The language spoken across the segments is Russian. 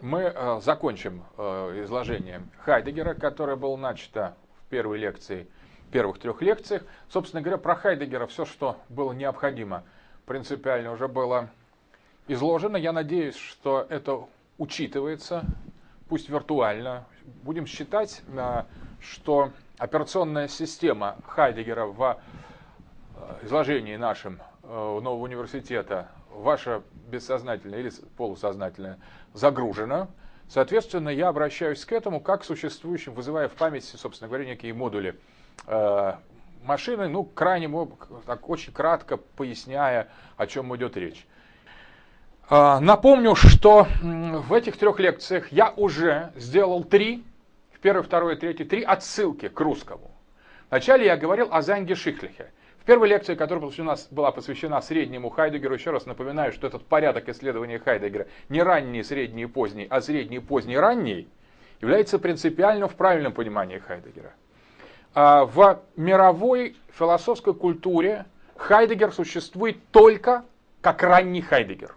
мы э, закончим э, изложение Хайдегера, которое было начато в первой лекции, первых трех лекциях. Собственно говоря, про Хайдегера все, что было необходимо, принципиально уже было изложено. Я надеюсь, что это учитывается, пусть виртуально. Будем считать, э, что операционная система Хайдегера в изложении нашем нового университета, ваша бессознательная или полусознательная, загружена. Соответственно, я обращаюсь к этому как к существующим, вызывая в памяти, собственно говоря, некие модули э, машины, ну, крайне, так очень кратко поясняя, о чем идет речь. Напомню, что в этих трех лекциях я уже сделал три первый, второй и третий, три отсылки к русскому. Вначале я говорил о Занге Шихлихе. В первой лекции, которая у нас была посвящена среднему Хайдегеру, еще раз напоминаю, что этот порядок исследования Хайдегера не ранний, средний и поздний, а средний, поздний, ранний, является принципиальным в правильном понимании Хайдегера. А в мировой философской культуре Хайдегер существует только как ранний Хайдегер.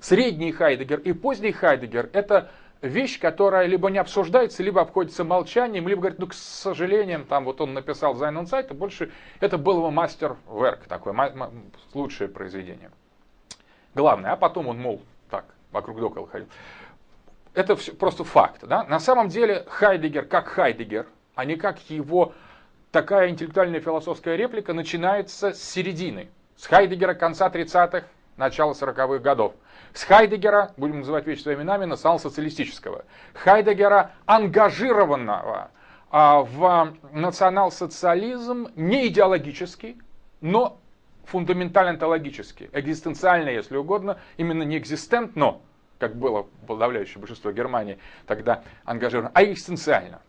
Средний Хайдегер и поздний Хайдегер – это вещь, которая либо не обсуждается, либо обходится молчанием, либо говорит, ну, к сожалению, там вот он написал Зайн сайт, больше это был его мастер-верк, такое лучшее произведение. Главное, а потом он, мол, так, вокруг докола ходил. Это все просто факт. Да? На самом деле Хайдегер как Хайдегер, а не как его такая интеллектуальная философская реплика, начинается с середины. С Хайдегера конца 30-х, начала 40-х годов. С Хайдегера, будем называть вещи своими именами, национал-социалистического. Хайдегера ангажированного а, в национал-социализм не идеологический, но фундаментально онтологически, экзистенциально, если угодно, именно не экзистент, но, как было подавляющее большинство Германии тогда ангажировано, а экзистенциально.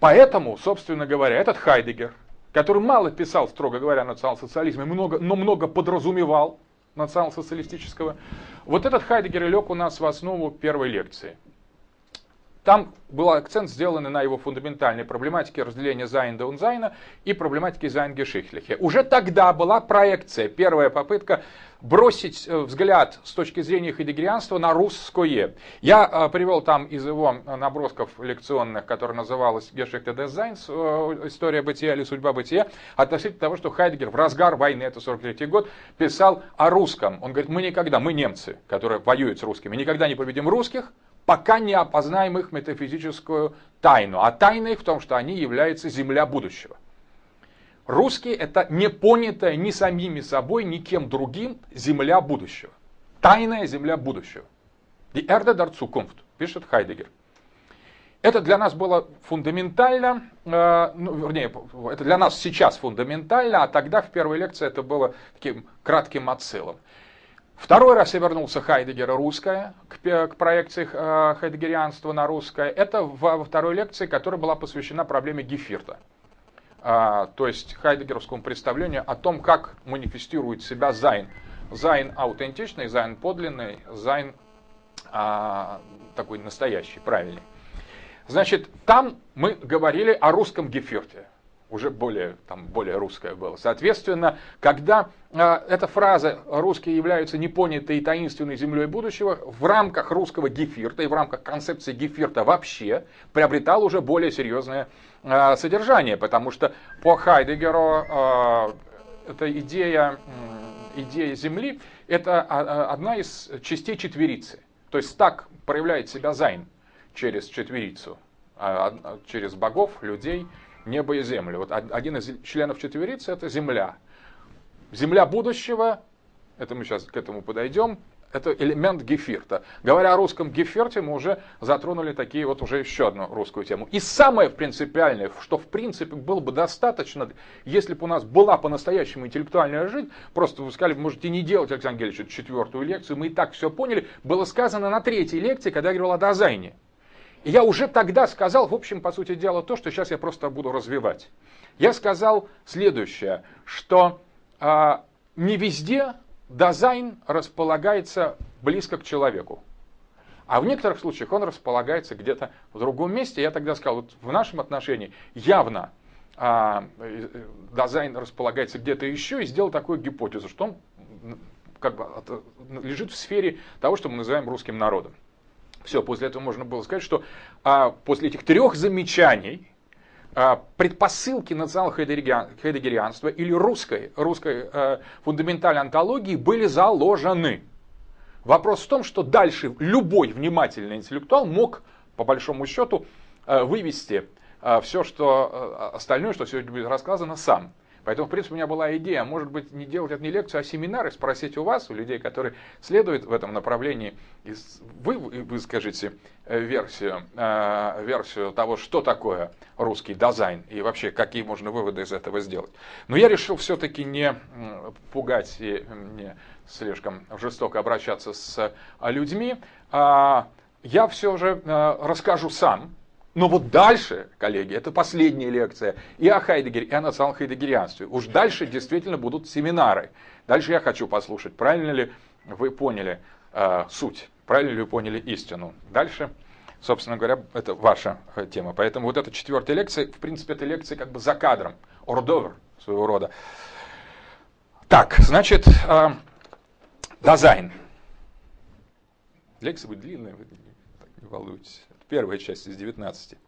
Поэтому, собственно говоря, этот Хайдегер, который мало писал, строго говоря, о национал-социализме, много, но много подразумевал, национал-социалистического. Вот этот Хайдегер и лег у нас в основу первой лекции. Там был акцент сделан на его фундаментальной проблематике разделения Seiende und Sein а и проблематике Seinsgeschichtliche. Уже тогда была проекция, первая попытка бросить э, взгляд с точки зрения хайдегерианства на русское. Я э, привел там из его набросков лекционных, который называлась des Seins, э, история бытия или судьба бытия, относительно того, что Хайдегер в разгар войны, это 43 год, писал о русском. Он говорит, мы никогда, мы немцы, которые воюют с русскими, никогда не победим русских, пока не опознаем их метафизическую тайну. А тайной в том, что они являются земля будущего. Русские это не понятая ни самими собой, ни кем другим земля будущего. Тайная земля будущего. Die Erde der Zukunft, пишет Хайдегер. Это для нас было фундаментально, э, ну, вернее, это для нас сейчас фундаментально, а тогда в первой лекции это было таким кратким отсылом. Второй раз я вернулся Хайдегера русская, к, к проекции э, хайдегерианства на русское. Это во второй лекции, которая была посвящена проблеме Geviert а. А, то есть хайдегеровскому представлению о том, как манифестирует себя Sein. Sein аутентичный, Sein подлинный, Sein а, такой настоящий, правильный. Значит, там мы говорили о русском Geviert е уже более, там, более русское было. Соответственно, когда э, эта фраза «русские являются непонятой и таинственной землей будущего» в рамках русского гефирта и в рамках концепции гефирта вообще приобретал уже более серьезное э, содержание, потому что по Хайдегеру э, эта идея, э, идея Земли – это одна из частей четверицы. То есть так проявляет себя Зайн через четверицу, через богов, людей – небо и землю. Вот один из членов четверицы – это Земля. Земля будущего, это мы сейчас к этому подойдем, это элемент гефирта. Говоря о русском гефирте, мы уже затронули такие вот уже еще одну русскую тему. И самое принципиальное, что в принципе было бы достаточно, если бы у нас была по-настоящему интеллектуальная жизнь, просто вы сказали, можете не делать, Александр Гельевич, четвертую лекцию, мы и так все поняли, было сказано на третьей лекции, когда я говорил о Дазайне. И я уже тогда сказал, в общем, по сути дела, то, что сейчас я просто буду развивать. Я сказал следующее, что э, не везде дизайн располагается близко к человеку. А в некоторых случаях он располагается где-то в другом месте. Я тогда сказал, вот в нашем отношении явно а, дизайн располагается где-то еще, и сделал такую гипотезу, что он как бы лежит в сфере того, что мы называем русским народом. Все, после этого можно было сказать, что а, после этих трех замечаний а, предпосылки национального хайдегерианства или русской, русской а, фундаментальной антологии были заложены. Вопрос в том, что дальше любой внимательный интеллектуал мог, по большому счету, а, вывести а, все, что остальное, что сегодня будет рассказано, сам. Поэтому, в принципе, у меня была идея, может быть, не делать это не лекцию, а семинар, и спросить у вас, у людей, которые следуют в этом направлении, и вы выскажите э, версию, э, версию того, что такое русский дизайн, и вообще, какие можно выводы из этого сделать. Но я решил все-таки не пугать и не слишком жестоко обращаться с э, людьми. А я все же расскажу сам, но вот дальше, коллеги, это последняя лекция и о Хайдегере, и о национальном хайдегерианстве. Уж дальше действительно будут семинары. Дальше я хочу послушать, правильно ли вы поняли э, суть, правильно ли вы поняли истину. Дальше, собственно говоря, это ваша э, тема. Поэтому вот эта четвертая лекция, в принципе, это лекция как бы за кадром, ордовер своего рода. Так, значит, э, дизайн. Лекция будет длинная, вы не волнуйтесь первая часть из 19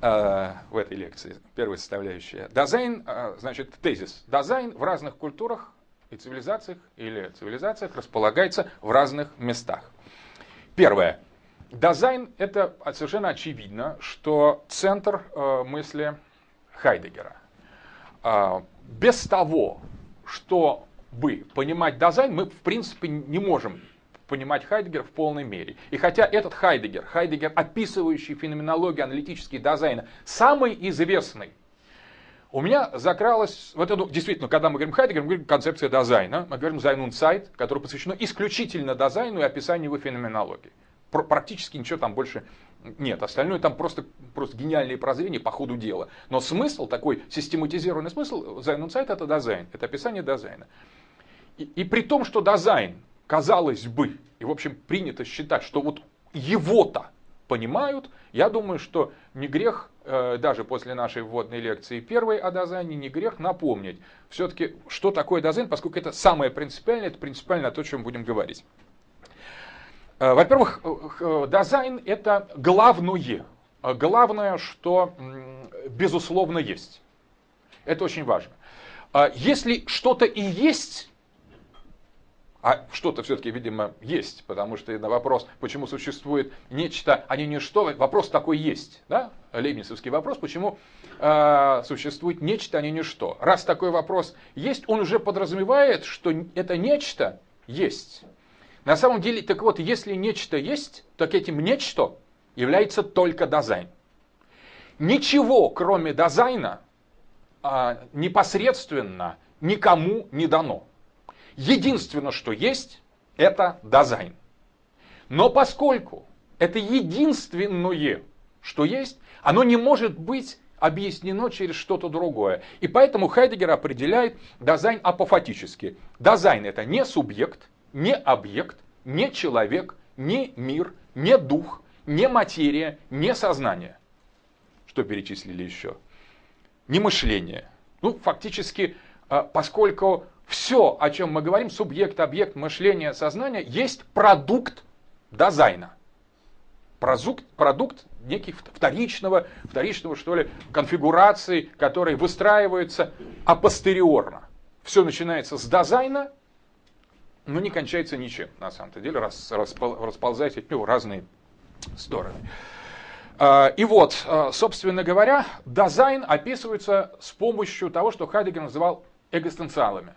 э, в этой лекции, первая составляющая. Дизайн, э, значит, тезис. Дизайн в разных культурах и цивилизациях или цивилизациях располагается в разных местах. Первое. Дизайн – это совершенно очевидно, что центр э, мысли Хайдегера. Э, без того, чтобы понимать Дазайн, мы в принципе не можем понимать Хайдегер в полной мере. И хотя этот Хайдегер, Хайдегер, описывающий феноменологию аналитический Дазайна, самый известный, у меня закралась, вот это, действительно, когда мы говорим Хайдегер, мы говорим концепция Дазайна, мы говорим Sein und Zeit, который посвящено исключительно Дазайну и описанию его феноменологии. Практически ничего там больше нет, остальное там просто, просто гениальные прозрения по ходу дела. Но смысл, такой систематизированный смысл, Sein und Zeit это Дазайн, это описание Дазайна. И, и при том, что дизайн казалось бы, и в общем принято считать, что вот его-то понимают, я думаю, что не грех, э, даже после нашей вводной лекции первой о дозайне, не грех напомнить все-таки, что такое дозайн, поскольку это самое принципиальное, это принципиально то, о чем будем говорить. Э, во-первых, э, дизайн это главное, главное, что безусловно есть. Это очень важно. Если что-то и есть, а что-то все-таки, видимо, есть, потому что на вопрос, почему существует нечто, а не ничто, вопрос такой есть. Да? Лейбницевский вопрос, почему э, существует нечто, а не ничто. Раз такой вопрос есть, он уже подразумевает, что это нечто есть. На самом деле, так вот, если нечто есть, так этим нечто является только дизайн. Ничего, кроме дизайна, э, непосредственно никому не дано. Единственное, что есть, это дизайн. Но поскольку это единственное, что есть, оно не может быть объяснено через что-то другое. И поэтому Хайдегер определяет дизайн апофатически. Дизайн это не субъект, не объект, не человек, не мир, не дух, не материя, не сознание. Что перечислили еще? Не мышление. Ну, фактически, а, поскольку все, о чем мы говорим, субъект, объект, мышление, сознание, есть продукт дизайна. Продукт, продукт некий вторичного, вторичного, что ли, конфигурации, которые выстраиваются апостериорно. Все начинается с дизайна, но не кончается ничем, на самом-то деле, распол, расползаясь от него разные стороны. А, и вот, а, собственно говоря, дизайн описывается с помощью того, что Хайдегер называл экзистенциалами.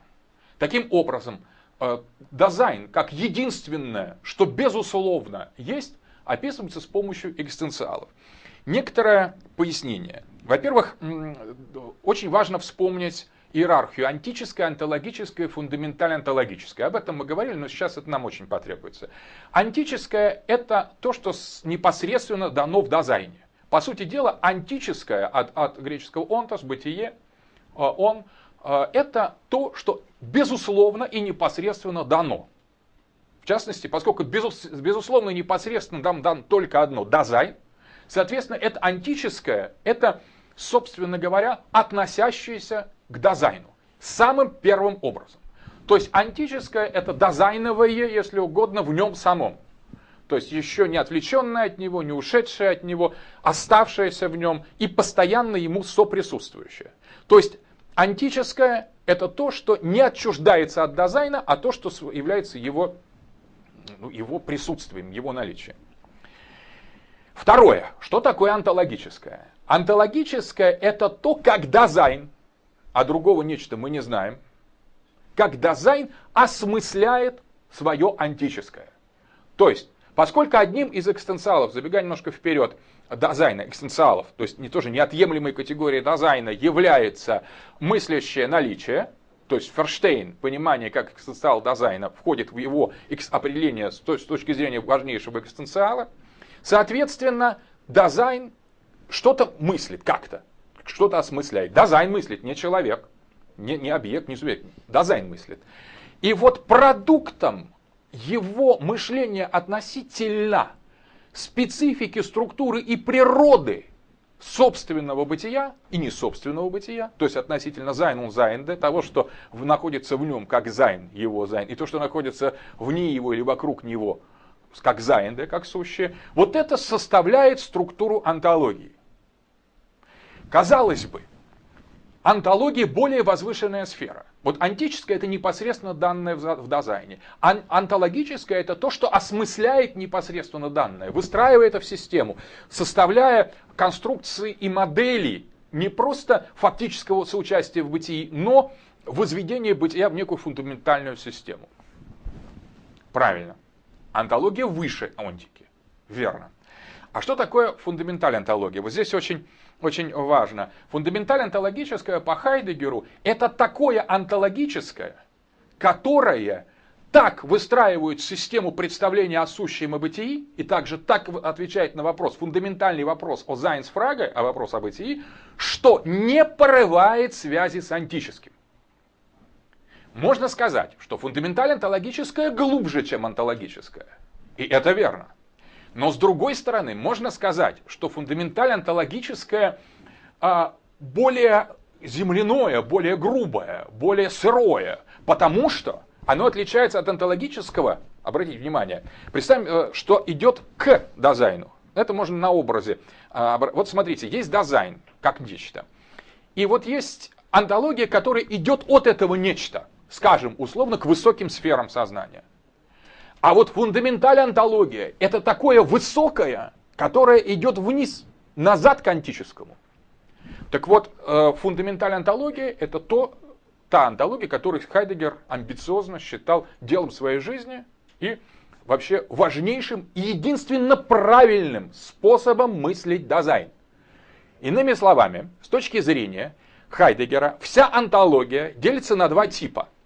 Таким образом, э, дизайн как единственное, что безусловно есть, описывается с помощью экзистенциалов. Некоторое пояснение. Во-первых, очень важно вспомнить иерархию антическая, антологическая, фундаментально антологическая. Об этом мы говорили, но сейчас это нам очень потребуется. Антическое – это то, что непосредственно дано в дизайне. По сути дела, антическое от, от греческого «онтос», «бытие», э, «он», это то, что безусловно и непосредственно дано. В частности, поскольку безусловно и непосредственно нам дан только одно – дазай, соответственно, это антическое, это, собственно говоря, относящееся к дазайну самым первым образом. То есть антическое – это дазайновое, если угодно, в нем самом. то есть еще не отвлеченное от него, не ушедшее от него, оставшееся в нем и постоянно ему соприсутствующее. То есть антическое – это то, что не отчуждается от дизайна, а то, что является его, ну, его присутствием, его наличием. Второе. Что такое антологическое? Антологическое – это то, как дизайн, а другого нечто мы не знаем, как Дазайн осмысляет свое онтическое. То есть, поскольку одним из экзистенциалов, забегая немножко вперед, Дазайна, экзистенциалов, то есть не тоже неотъемлемой категории Дазайна является мыслящее наличие, то есть Verstehen, понимание как экзистенциал Дазайна, входит в его определение с точки зрения важнейшего экзистенциала. Соответственно, Дазайн что-то мыслит как-то, что-то осмысляет. Дазайн мыслит, не человек, не, не объект, не субъект. Дазайн мыслит. И вот продуктом его мышления относительно специфики, структуры и природы собственного бытия и не собственного бытия, то есть относительно Sein und Seiende, того, что находится в нем как Sein, его Sein, и то, что находится вне его или вокруг него, как Seiende, как сущее, вот это составляет структуру онтологии. Казалось бы, онтология более возвышенная сфера. Вот онтическое это непосредственно данное в Дазайне. Ан онтологическое это то, что осмысляет непосредственно данное, выстраивая это в систему, составляя конструкции и модели не просто фактического соучастия в бытии, но возведение бытия в некую фундаментальную систему. Правильно. Антология выше онтики. Верно. А что такое фундаментальная антология? Вот здесь очень очень важно. Фундаменталь онтологическое по Хайдегеру это такое онтологическое, которое так выстраивает систему представления о сущем и бытии, и также так отвечает на вопрос, фундаментальный вопрос о Зайнсфраге, о вопрос о бытии, что не порывает связи с антическим. Можно сказать, что фундаменталь онтологическое глубже, чем онтологическое. И это верно. Но с другой стороны, можно сказать, что фундаментально онтологическое а, более земляное, более грубое, более сырое, потому что оно отличается от онтологического, обратите внимание, представим, э, что идет к дизайну. Это можно на образе. А, вот смотрите, есть дизайн, как нечто. И вот есть антология, которая идет от этого нечто, скажем, условно, к высоким сферам сознания. А вот фундаментальная антология – это такое высокое, которое идет вниз, назад к антическому. Так вот, э, фундаментальная антология – это то, та антология, которую Хайдегер амбициозно считал делом своей жизни и вообще важнейшим и единственно правильным способом мыслить дизайн. Иными словами, с точки зрения Хайдегера, вся антология делится на два типа –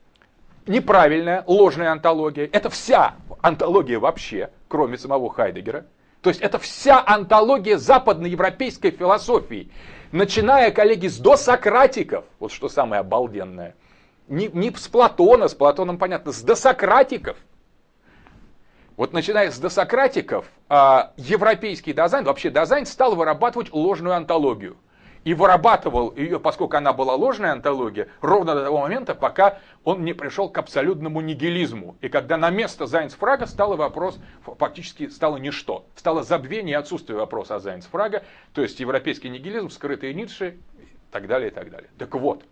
неправильная, ложная антология. Это вся антология вообще, кроме самого Хайдегера. То есть это вся антология западноевропейской философии. Начиная, коллеги, с досократиков, вот что самое обалденное. Не, не с Платона, с Платоном понятно, с досократиков. Вот начиная с досократиков, а, европейский дизайн, вообще дизайн стал вырабатывать ложную антологию – и вырабатывал ее, поскольку она была ложная антология, ровно до того момента, пока он не пришел к абсолютному нигилизму. И когда на место Зайнсфрага стал вопрос, фактически стало ничто. Стало забвение и отсутствие вопроса о Зайнсфрага, то есть европейский нигилизм, скрытые Ницше и так далее, и так далее. Так вот,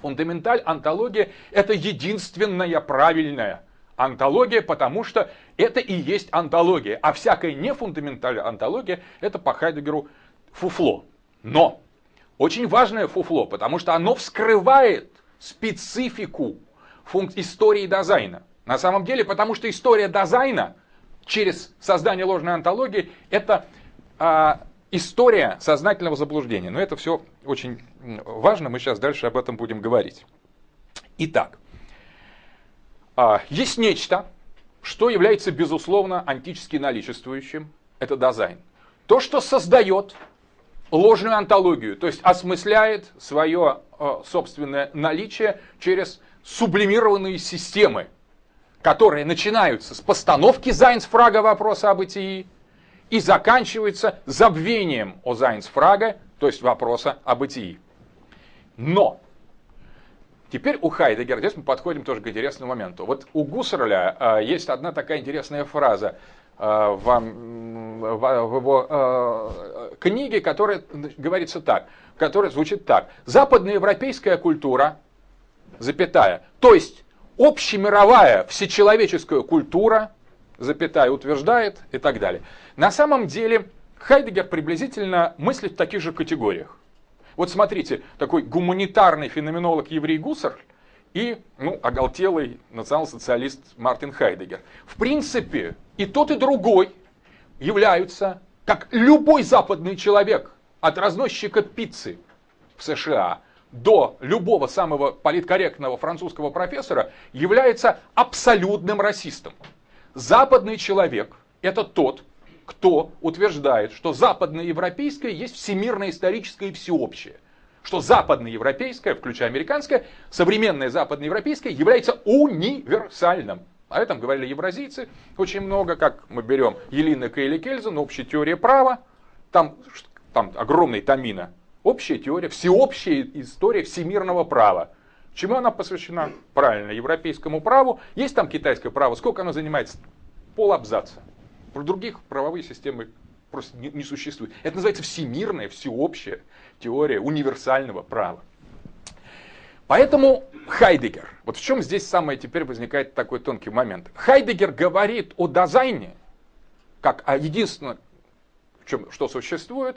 фундаменталь антология – это единственная правильная антология, потому что это и есть антология. А всякая нефундаментальная антология – это по Хайдегеру фуфло. Но очень важное фуфло, потому что оно вскрывает специфику функ- истории дизайна. На самом деле, потому что история дизайна через создание ложной антологии это а, история сознательного заблуждения. Но это все очень важно, мы сейчас дальше об этом будем говорить. Итак, а, есть нечто, что является безусловно антически наличествующим, это дизайн. То, что создает ложную антологию, то есть осмысляет свое э, собственное наличие через сублимированные системы, которые начинаются с постановки Зайнсфрага вопроса о бытии и заканчиваются забвением о Зайнсфрага, то есть вопроса о бытии. Но Теперь у Хайдегера, здесь мы подходим тоже к интересному моменту. Вот у Гуссерля э, есть одна такая интересная фраза. В, в его книге, которая говорится так, которая звучит так. Западноевропейская культура, запятая, то есть общемировая всечеловеческая культура, запятая, утверждает и так далее. На самом деле Хайдегер приблизительно мыслит в таких же категориях. Вот смотрите, такой гуманитарный феноменолог еврей Гуссерль и ну, оголтелый национал-социалист Мартин Хайдегер. В принципе, и тот, и другой являются, как любой западный человек, от разносчика пиццы в США до любого самого политкорректного французского профессора, является абсолютным расистом. Западный человек – это тот, кто утверждает, что западноевропейское есть всемирное историческое и всеобщее. Что западноевропейское, включая американское, современное западноевропейское является универсальным. О этом говорили евразийцы очень много, как мы берем Елина Кейли Кельзен, общая теория права, там, там огромный томина, общая теория, всеобщая история всемирного права. Чему она посвящена? Правильно, европейскому праву. Есть там китайское право, сколько оно занимает? Пол абзаца. Про других правовые системы просто не, не существует. Это называется всемирная, всеобщая теория универсального права. Поэтому Хайдегер, вот в чем здесь самое теперь возникает такой тонкий момент. Хайдегер говорит о дизайне, как о единственном, чем, что существует,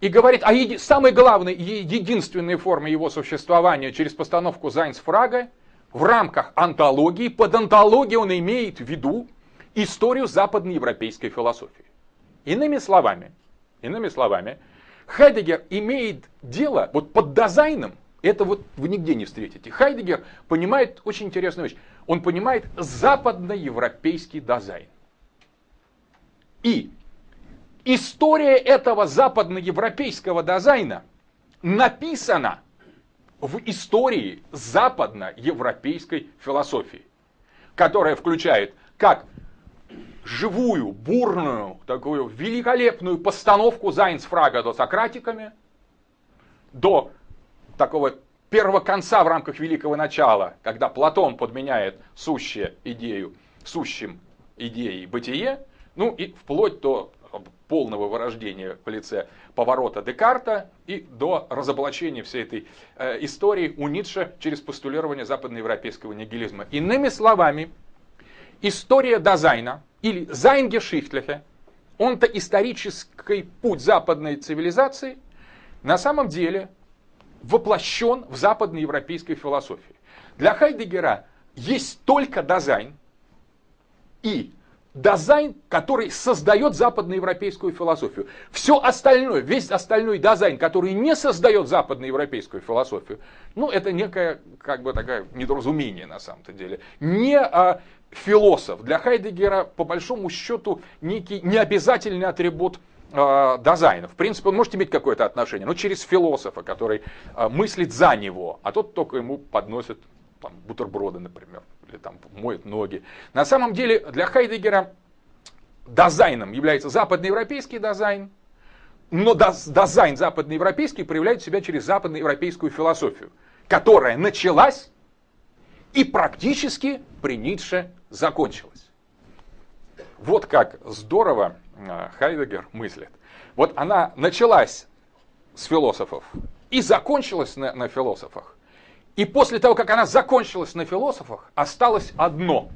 и говорит о еди, самой главной и единственной форме его существования через постановку Зайнсфрага в рамках антологии. Под антологией он имеет в виду историю западноевропейской философии. Иными словами, иными словами, Хайдегер имеет дело вот под дизайном, это вот вы нигде не встретите. Хайдегер понимает очень интересную вещь. Он понимает западноевропейский дизайн. И история этого западноевропейского дизайна написана в истории западноевропейской философии, которая включает как живую, бурную, такую великолепную постановку Зайнсфрага до Сократиками, до такого первого конца в рамках великого начала, когда Платон подменяет сущее идею сущим идеей бытие, ну и вплоть до полного вырождения в лице поворота Декарта и до разоблачения всей этой э, истории у Ницше через постулирование западноевропейского нигилизма. Иными словами, история Дазайна или seinsgeschichtliche, онто-исторический путь западной цивилизации, на самом деле воплощен в западноевропейской философии. Для Хайдегера есть только Дазайн и Дазайн, который создает западноевропейскую философию. Все остальное, весь остальной Дазайн, который не создает западноевропейскую философию, ну, это некое, как бы, такое недоразумение на самом-то деле. Не а, философ. Для Хайдегера, по большому счету, некий необязательный атрибут э. В принципе, он может иметь какое-то отношение, но через философа, который э, мыслит за него, а тот только ему подносит там, бутерброды, например, или там моет ноги. На самом деле, для Хайдегера дизайном является западноевропейский дизайн, но Дазайн западноевропейский проявляет себя через западноевропейскую философию, которая началась и практически при Ницше закончилась. Вот как здорово э, Хайдегер мыслит. Вот она началась с философов и закончилась на, на философах. И после того, как она закончилась на философах, осталось одно.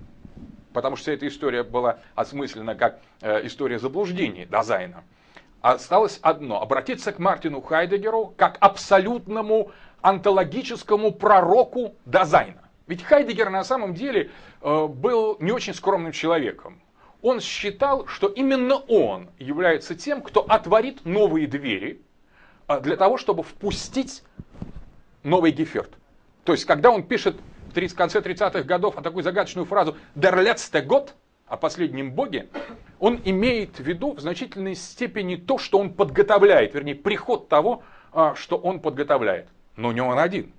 Потому что эта история была осмыслена как э, история заблуждений Дазайна. Осталось одно. Обратиться к Мартину Хайдегеру как абсолютному онтологическому пророку Дазайна. Ведь Хайдегер на самом деле э, был не очень скромным человеком. Он считал, что именно он является тем, кто отворит новые двери э, для того, чтобы впустить новый Geviert. То есть, когда он пишет в конце 30-х годов такую загадочную фразу «Der letzte Gott», о последнем Боге, он имеет в виду в значительной степени то, что он подготовляет, вернее, приход того, э, что он подготовляет. Но не он один.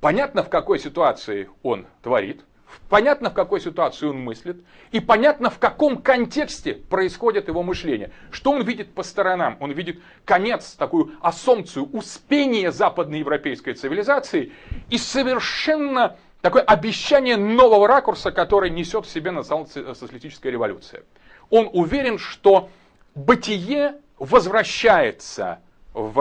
Понятно, в какой ситуации он творит, понятно, в какой ситуации он мыслит, и понятно, в каком контексте происходит его мышление. Что он видит по сторонам? Он видит конец, такую ассомпцию, успение западноевропейской цивилизации и совершенно такое обещание нового ракурса, который несет в себе национал-социалистическая революция. он уверен, что бытие возвращается в,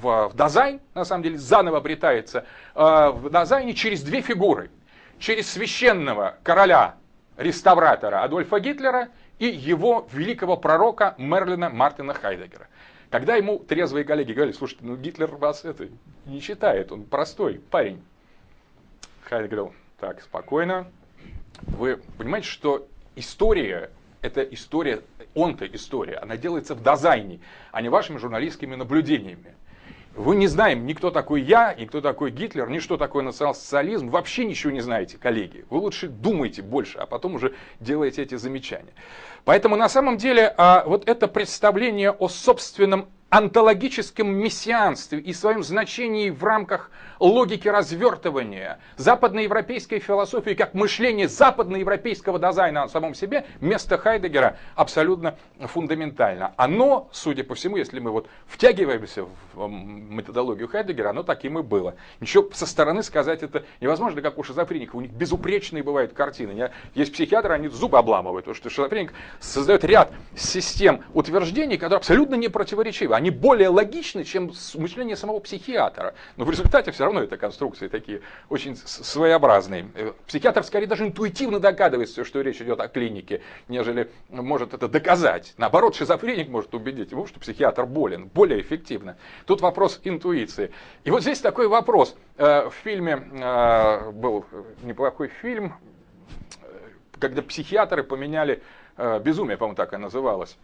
в, в Дазайн, на самом деле заново обретается э, в Дазайне через две фигуры. Через священного короля, реставратора Адольфа Гитлера и его великого пророка Мерлина Мартина Хайдегера. Когда ему трезвые коллеги говорили, слушайте, ну Гитлер вас это не читает, он простой парень. Хайдегер говорил, так, спокойно. Вы понимаете, что история это история, он-то история, она делается в дизайне, а не вашими журналистскими наблюдениями. Вы не знаем ни кто такой я, ни кто такой Гитлер, ни что такое национал-социализм. Вообще ничего не знаете, коллеги. Вы лучше думайте больше, а потом уже делаете эти замечания. Поэтому на самом деле а, вот это представление о собственном онтологическом мессианстве и своем значении в рамках логики развертывания западноевропейской философии как мышление западноевропейского дизайна о самом себе, место Хайдегера абсолютно фундаментально. Оно, судя по всему, если мы вот втягиваемся в методологию Хайдегера, оно таким и было. Ничего со стороны сказать это невозможно, как у шизофреников. У них безупречные бывают картины. Есть психиатры, они зубы обламывают, потому что шизофреник создает ряд систем утверждений, которые абсолютно не противоречивы. Они более логичны, чем мышление самого психиатра. Но в результате все равно это конструкции такие очень своеобразные. Э, психиатр скорее даже интуитивно догадывается, что речь идет о клинике, нежели может это доказать. Наоборот, шизофреник может убедить его, что психиатр болен, более эффективно. Тут вопрос интуиции. И вот здесь такой вопрос. Э, в фильме э, был неплохой фильм, когда психиатры поменяли безумие, по-моему, так и называлось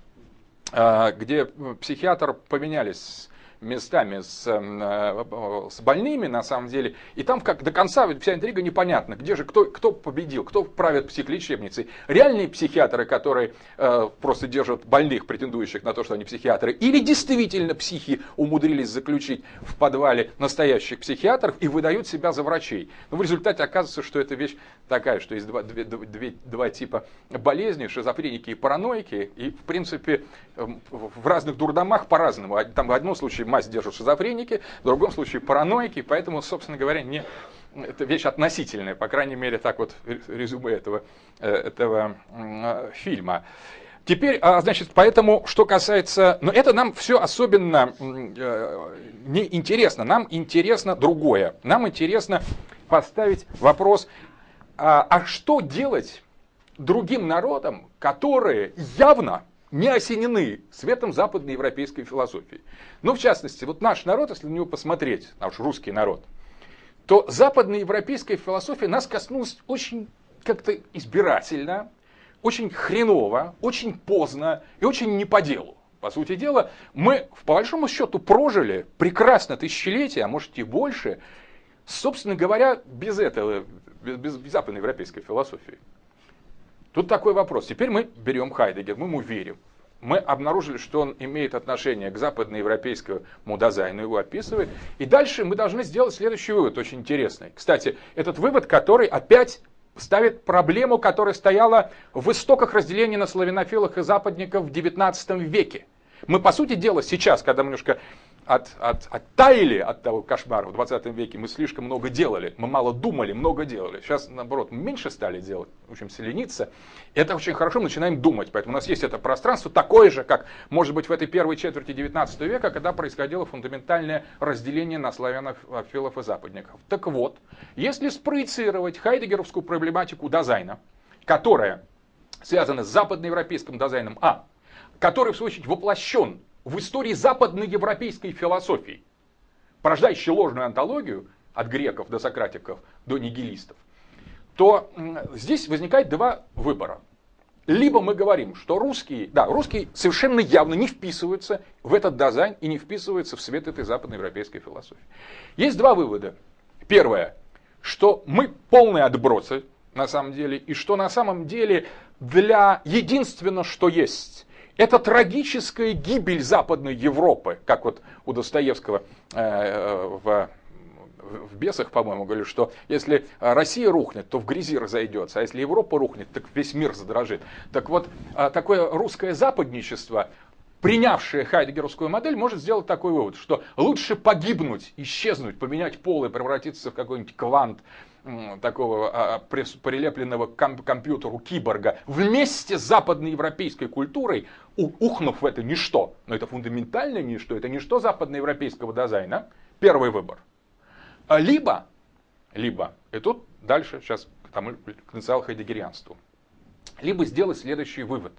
где психиатр поменялись местами с, э, с больными, на самом деле. И там как до конца вся интрига непонятна, где же, кто, кто победил, кто правит психлечебницей. Реальные психиатры, которые э, просто держат больных, претендующих на то, что они психиатры, или действительно психи умудрились заключить в подвале настоящих психиатров и выдают себя за врачей. Но в результате оказывается, что эта вещь такая, что есть два, две, две, два типа болезней, шизофреники и параноики, и в принципе эм, в разных дурдомах по-разному. Там в одном случае мазь держат шизофреники, в другом случае параноики, поэтому, собственно говоря, не, это вещь относительная, по крайней мере, так вот резюме этого, э, этого фильма. Теперь, а, значит, поэтому, что касается... Но это нам все особенно э, не интересно. Нам интересно другое. Нам интересно поставить вопрос, а, а что делать другим народам, которые явно не осенены светом западноевропейской философии. Ну, в частности, вот наш народ, если на него посмотреть, наш русский народ, то западноевропейская философия нас коснулась очень как-то избирательно, очень хреново, очень поздно и очень не по делу. По сути дела, мы, по большому счету, прожили прекрасно тысячелетия, а может и больше, собственно говоря, без этого, без, без западноевропейской философии. Тут такой вопрос. Теперь мы берем Хайдегер, мы ему верим. Мы обнаружили, что он имеет отношение к западноевропейскому дизайну, его описывает. И дальше мы должны сделать следующий вывод, очень интересный. Кстати, этот вывод, который опять ставит проблему, которая стояла в истоках разделения на славянофилах и западников в XIX веке. Мы, по сути дела, сейчас, когда мы немножко от, от, оттаяли от того кошмара в 20 веке, мы слишком много делали, мы мало думали, много делали. Сейчас, наоборот, меньше стали делать, учимся лениться. Это очень хорошо, мы начинаем думать. Поэтому у нас есть это пространство такое же, как, может быть, в этой первой четверти 19 века, когда происходило фундаментальное разделение на славянофилов и западников. Так вот, если спроецировать хайдегеровскую проблематику дизайна, которая связана с западноевропейским дизайном, а, который, в свою очередь, воплощен в истории западноевропейской философии, порождающей ложную антологию от греков до сократиков до нигилистов, то здесь возникает два выбора. Либо мы говорим, что русские, да, русские совершенно явно не вписываются в этот дизайн и не вписываются в свет этой западноевропейской философии. Есть два вывода. Первое, что мы полные отбросы на самом деле, и что на самом деле для единственного, что есть, это трагическая гибель Западной Европы, как вот у Достоевского э, в в бесах, по-моему, говорю, что если Россия рухнет, то в грязи разойдется, а если Европа рухнет, так весь мир задрожит. Так вот, а, такое русское западничество принявшая хайдегеровскую модель, может сделать такой вывод, что лучше погибнуть, исчезнуть, поменять пол и превратиться в какой-нибудь квант такого а, прилепленного к компьютеру киборга вместе с западноевропейской культурой, ухнув в это ничто, но это фундаментальное ничто, это ничто западноевропейского дизайна, первый выбор. А либо, либо, и тут дальше сейчас к, тому, к национал-хайдегерианству, либо сделать следующий вывод.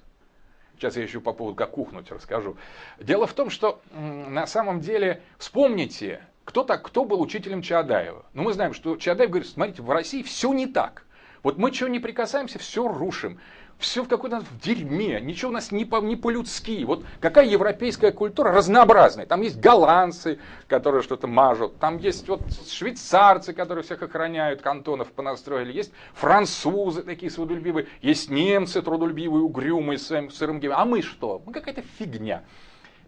Сейчас я еще по поводу как ухнуть расскажу. Дело в том, что на самом деле, вспомните, кто, так, кто был учителем Чаадаева? Ну, мы знаем, что Чаадаев говорит, смотрите, в России все не так. Вот мы чего не прикасаемся, все рушим. Все в какой-то в дерьме, ничего у нас не, по, не по-людски. Вот какая европейская культура разнообразная. Там есть голландцы, которые что-то мажут. Там есть вот швейцарцы, которые всех охраняют, кантонов понастроили. Есть французы такие свободолюбивые. Есть немцы трудолюбивые, угрюмые, с своим сырым геем. А мы что? Мы какая-то фигня,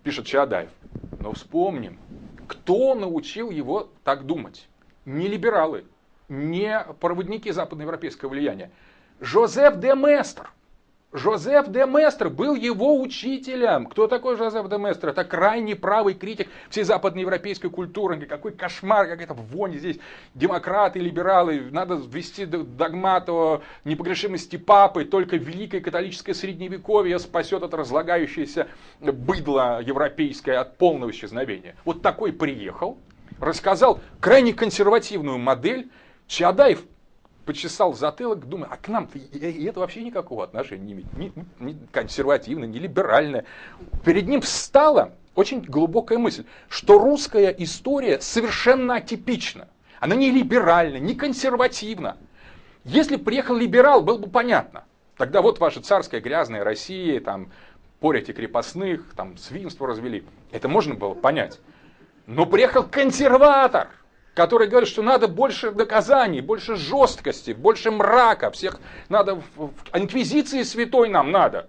пишет Чаадаев. Но вспомним, кто научил его так думать? Не либералы, не проводники западноевропейского влияния. Жозеф де Местр. Жозеф де Местр был его учителем. Кто такой Жозеф де Местр? Это крайне правый критик всей западноевропейской культуры. Какой кошмар, какая-то вонь здесь. Демократы, либералы. Надо ввести догмат о непогрешимости папы. Только великое католическое средневековье спасет от разлагающееся быдло европейское от полного исчезновения. Вот такой приехал, рассказал крайне консервативную модель. Чаадаев почесал затылок, думаю, а к нам-то это вообще никакого отношения не имеет. Ни, ни консервативное, ни либеральное. Перед ним встала очень глубокая мысль, что русская история совершенно атипична. Она не либеральна, не консервативна. Если приехал либерал, было бы понятно. Тогда вот ваша царская грязная Россия, там, порите крепостных, там, свинство развели. Это можно было понять. Но приехал консерватор – который говорит, что надо больше доказаний, больше жесткости, больше мрака, всех надо, инквизиции святой нам надо.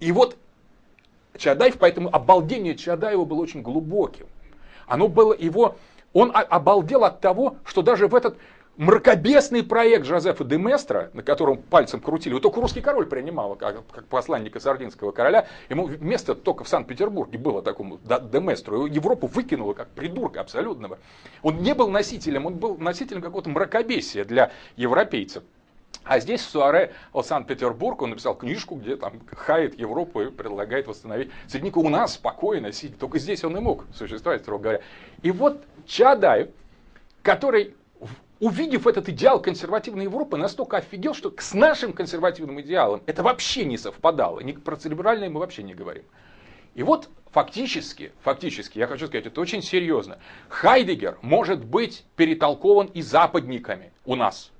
И вот Чадаев, поэтому обалдение Чадаева было очень глубоким. Оно было его, он обалдел от того, что даже в этот мракобесный проект Жозефа де Местра, на котором пальцем крутили, вот только русский король принимал, как, как посланника сардинского короля, ему место только в Санкт-Петербурге было такому де Местру, Европу выкинуло как придурка абсолютного. Он не был носителем, он был носителем какого-то мракобесия для европейцев. А здесь в Суаре о Санкт-Петербург он написал книжку, где там хает Европу и предлагает восстановить средника у нас спокойно сидит. Только здесь он и мог существовать, строго говоря. И вот Чадаев, который увидев этот идеал консервативной Европы, настолько офигел, что с нашим консервативным идеалом это вообще не совпадало. Про церебральное мы вообще не говорим. И вот фактически, фактически, я хочу сказать, это очень серьезно. Хайдегер может быть перетолкован и западниками у нас.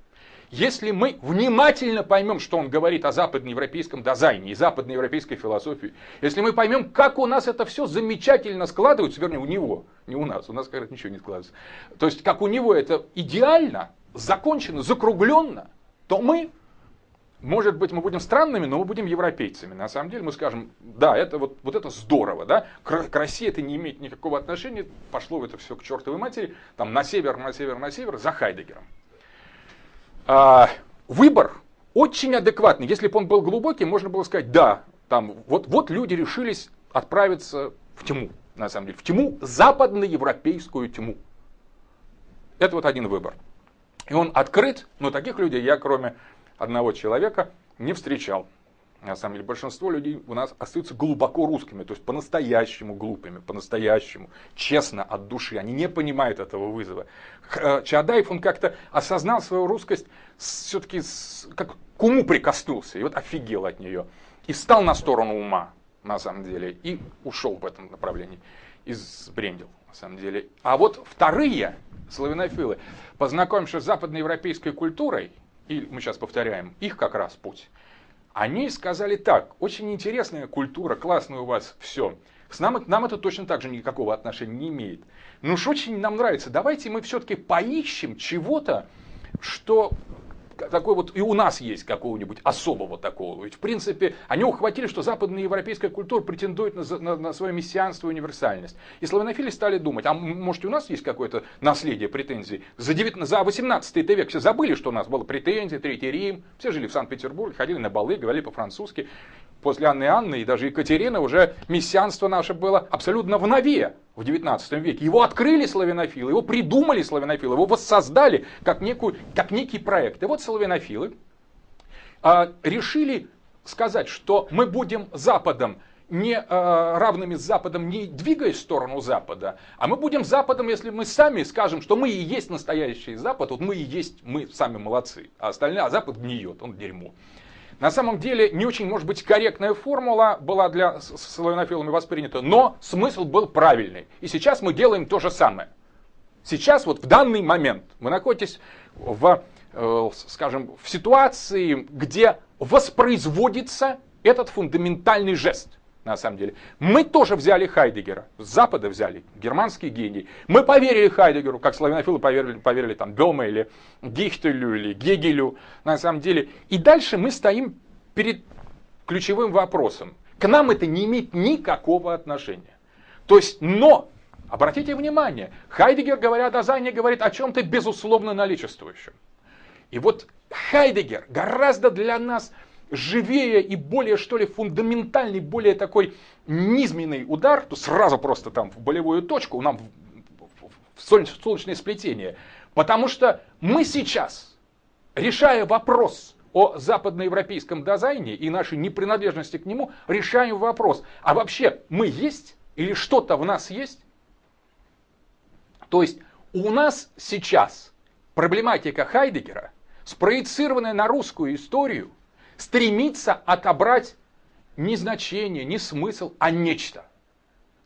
Если мы внимательно поймем, что он говорит о западноевропейском дизайне и западноевропейской философии, если мы поймем, как у нас это все замечательно складывается, вернее, у него, не у нас, у нас, говорят, ничего не складывается, то есть, как у него это идеально, закончено, закругленно, то мы, может быть, мы будем странными, но мы будем европейцами. На самом деле мы скажем, да, это вот, вот это здорово, да, к, к России это не имеет никакого отношения, пошло это все к чертовой матери, там на север, на север, на север, за Хайдегером выбор очень адекватный. Если бы он был глубокий, можно было сказать, да, там, вот, вот люди решились отправиться в тьму, на самом деле, в тьму, западноевропейскую тьму. Это вот один выбор. И он открыт, но таких людей я, кроме одного человека, не встречал. На самом деле большинство людей у нас остаются глубоко русскими, то есть по-настоящему глупыми, по-настоящему, честно, от души. Они не понимают этого вызова. Э, Чадаев, он как-то осознал свою русскость, все-таки как к уму прикоснулся, и вот офигел от нее. И стал на сторону ума, на самом деле, и ушел в этом направлении, и сбрендил, на самом деле. А вот вторые славянофилы, познакомившись с западноевропейской культурой, и мы сейчас повторяем, их как раз путь – они сказали так, очень интересная культура, классная у вас все. С нам, нам это точно так же никакого отношения не имеет. Но уж очень нам нравится, давайте мы все-таки поищем чего-то, что такой вот и у нас есть какого-нибудь особого такого. Ведь, в принципе, они ухватили, что западная европейская культура претендует на, на, на свое мессианство и универсальность. И славянофили стали думать, а может у нас есть какое-то наследие претензий? За, 19, за 18 век все забыли, что у нас было претензии, Третий Рим, все жили в Санкт-Петербурге, ходили на балы, говорили по-французски. После Анны и Анны и даже Екатерины уже мессианство наше было абсолютно в нове в 19 веке. Его открыли славянофилы, его придумали славянофилы, его воссоздали как, некую, как некий проект. И вот славянофилы а, решили сказать, что мы будем Западом не э, равными с Западом, не двигаясь в сторону Запада, а мы будем Западом, если мы сами скажем, что мы и есть настоящий Запад, вот мы и есть, мы сами молодцы, а остальные, а Запад гниет, он дерьмо. На самом деле не очень, может быть, корректная формула была для славянофилами воспринята, но смысл был правильный. И сейчас мы делаем то же самое. Сейчас, вот в данный момент, вы находитесь в, э, скажем, в ситуации, где воспроизводится этот фундаментальный жест на самом деле. Мы тоже взяли Хайдегера, с Запада взяли, германский гений. Мы поверили Хайдегеру, как славянофилы поверили, поверили там Бема или Гихтелю или Гегелю, на самом деле. И дальше мы стоим перед ключевым вопросом. К нам это не имеет никакого отношения. То есть, но, обратите внимание, Хайдегер, говоря о Дазайне, говорит о чем-то безусловно наличествующем. И вот Хайдегер гораздо для нас живее и более, что ли, фундаментальный, более такой низменный удар, то сразу просто там в болевую точку, нам в солнечное сплетение. Потому что мы сейчас, решая вопрос о западноевропейском дизайне и нашей непринадлежности к нему, решаем вопрос, а вообще мы есть или что-то в нас есть? То есть у нас сейчас проблематика Хайдегера, спроецированная на русскую историю, стремится отобрать не значение, не смысл, а нечто.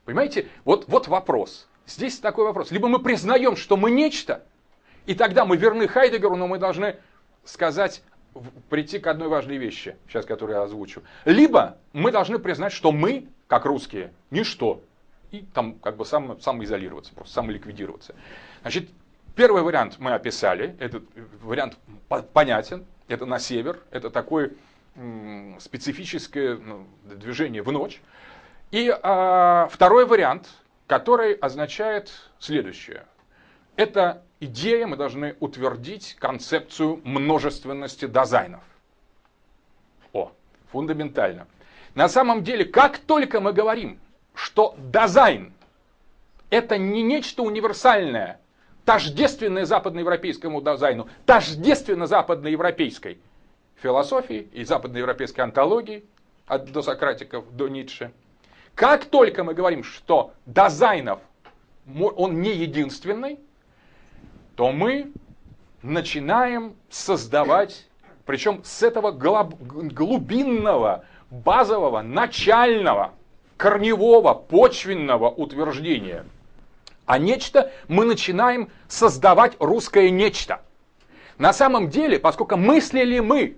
Понимаете? Вот, вот вопрос. Здесь такой вопрос. Либо мы признаем, что мы нечто, и тогда мы верны Хайдегеру, но мы должны сказать, прийти к одной важной вещи, сейчас которую я озвучу. Либо мы должны признать, что мы, как русские, ничто. И там как бы сам, самоизолироваться, просто самоликвидироваться. Значит, первый вариант мы описали, этот вариант понятен, это на север, это такое специфическое ну, движение в ночь. И а, второй вариант, который означает следующее. Это идея, мы должны утвердить концепцию множественности дизайнов. О, фундаментально. На самом деле, как только мы говорим, что дизайн это не нечто универсальное, тождественное западноевропейскому дизайну, тождественно западноевропейской философии и западноевропейской антологии, от досократиков до Ницше. Как только мы говорим, что дизайнов он не единственный, то мы начинаем создавать, причем с этого глубинного, базового, начального, корневого, почвенного утверждения – а нечто мы начинаем создавать русское нечто. На самом деле, поскольку мыслили мы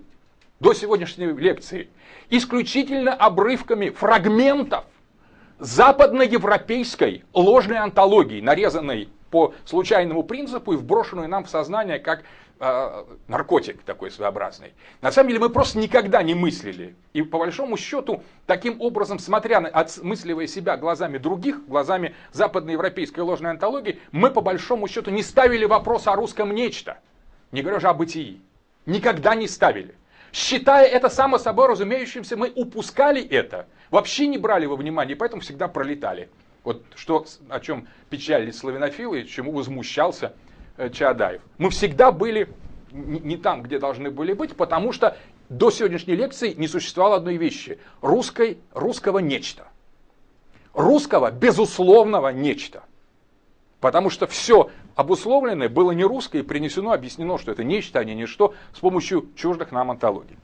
до сегодняшней лекции исключительно обрывками фрагментов западноевропейской ложной антологии, нарезанной по случайному принципу и вброшенную нам в сознание как э, наркотик такой своеобразный. На самом деле мы просто никогда не мыслили. И по большому счету, таким образом, смотря на, отмысливая себя глазами других, глазами западноевропейской ложной антологии, мы по большому счету не ставили вопрос о русском нечто. Не говоря уже о бытии. Никогда не ставили. Считая это само собой разумеющимся, мы упускали это, вообще не брали во внимание, поэтому всегда пролетали. Вот что, о чем печалились славянофилы, чему возмущался Чаадаев. Мы всегда были не там, где должны были быть, потому что до сегодняшней лекции не существовало одной вещи. Русской, русского нечто. Русского безусловного нечто. Потому что все обусловленное было не русское и принесено, объяснено, что это нечто, а не ничто, с помощью чуждых нам антологий.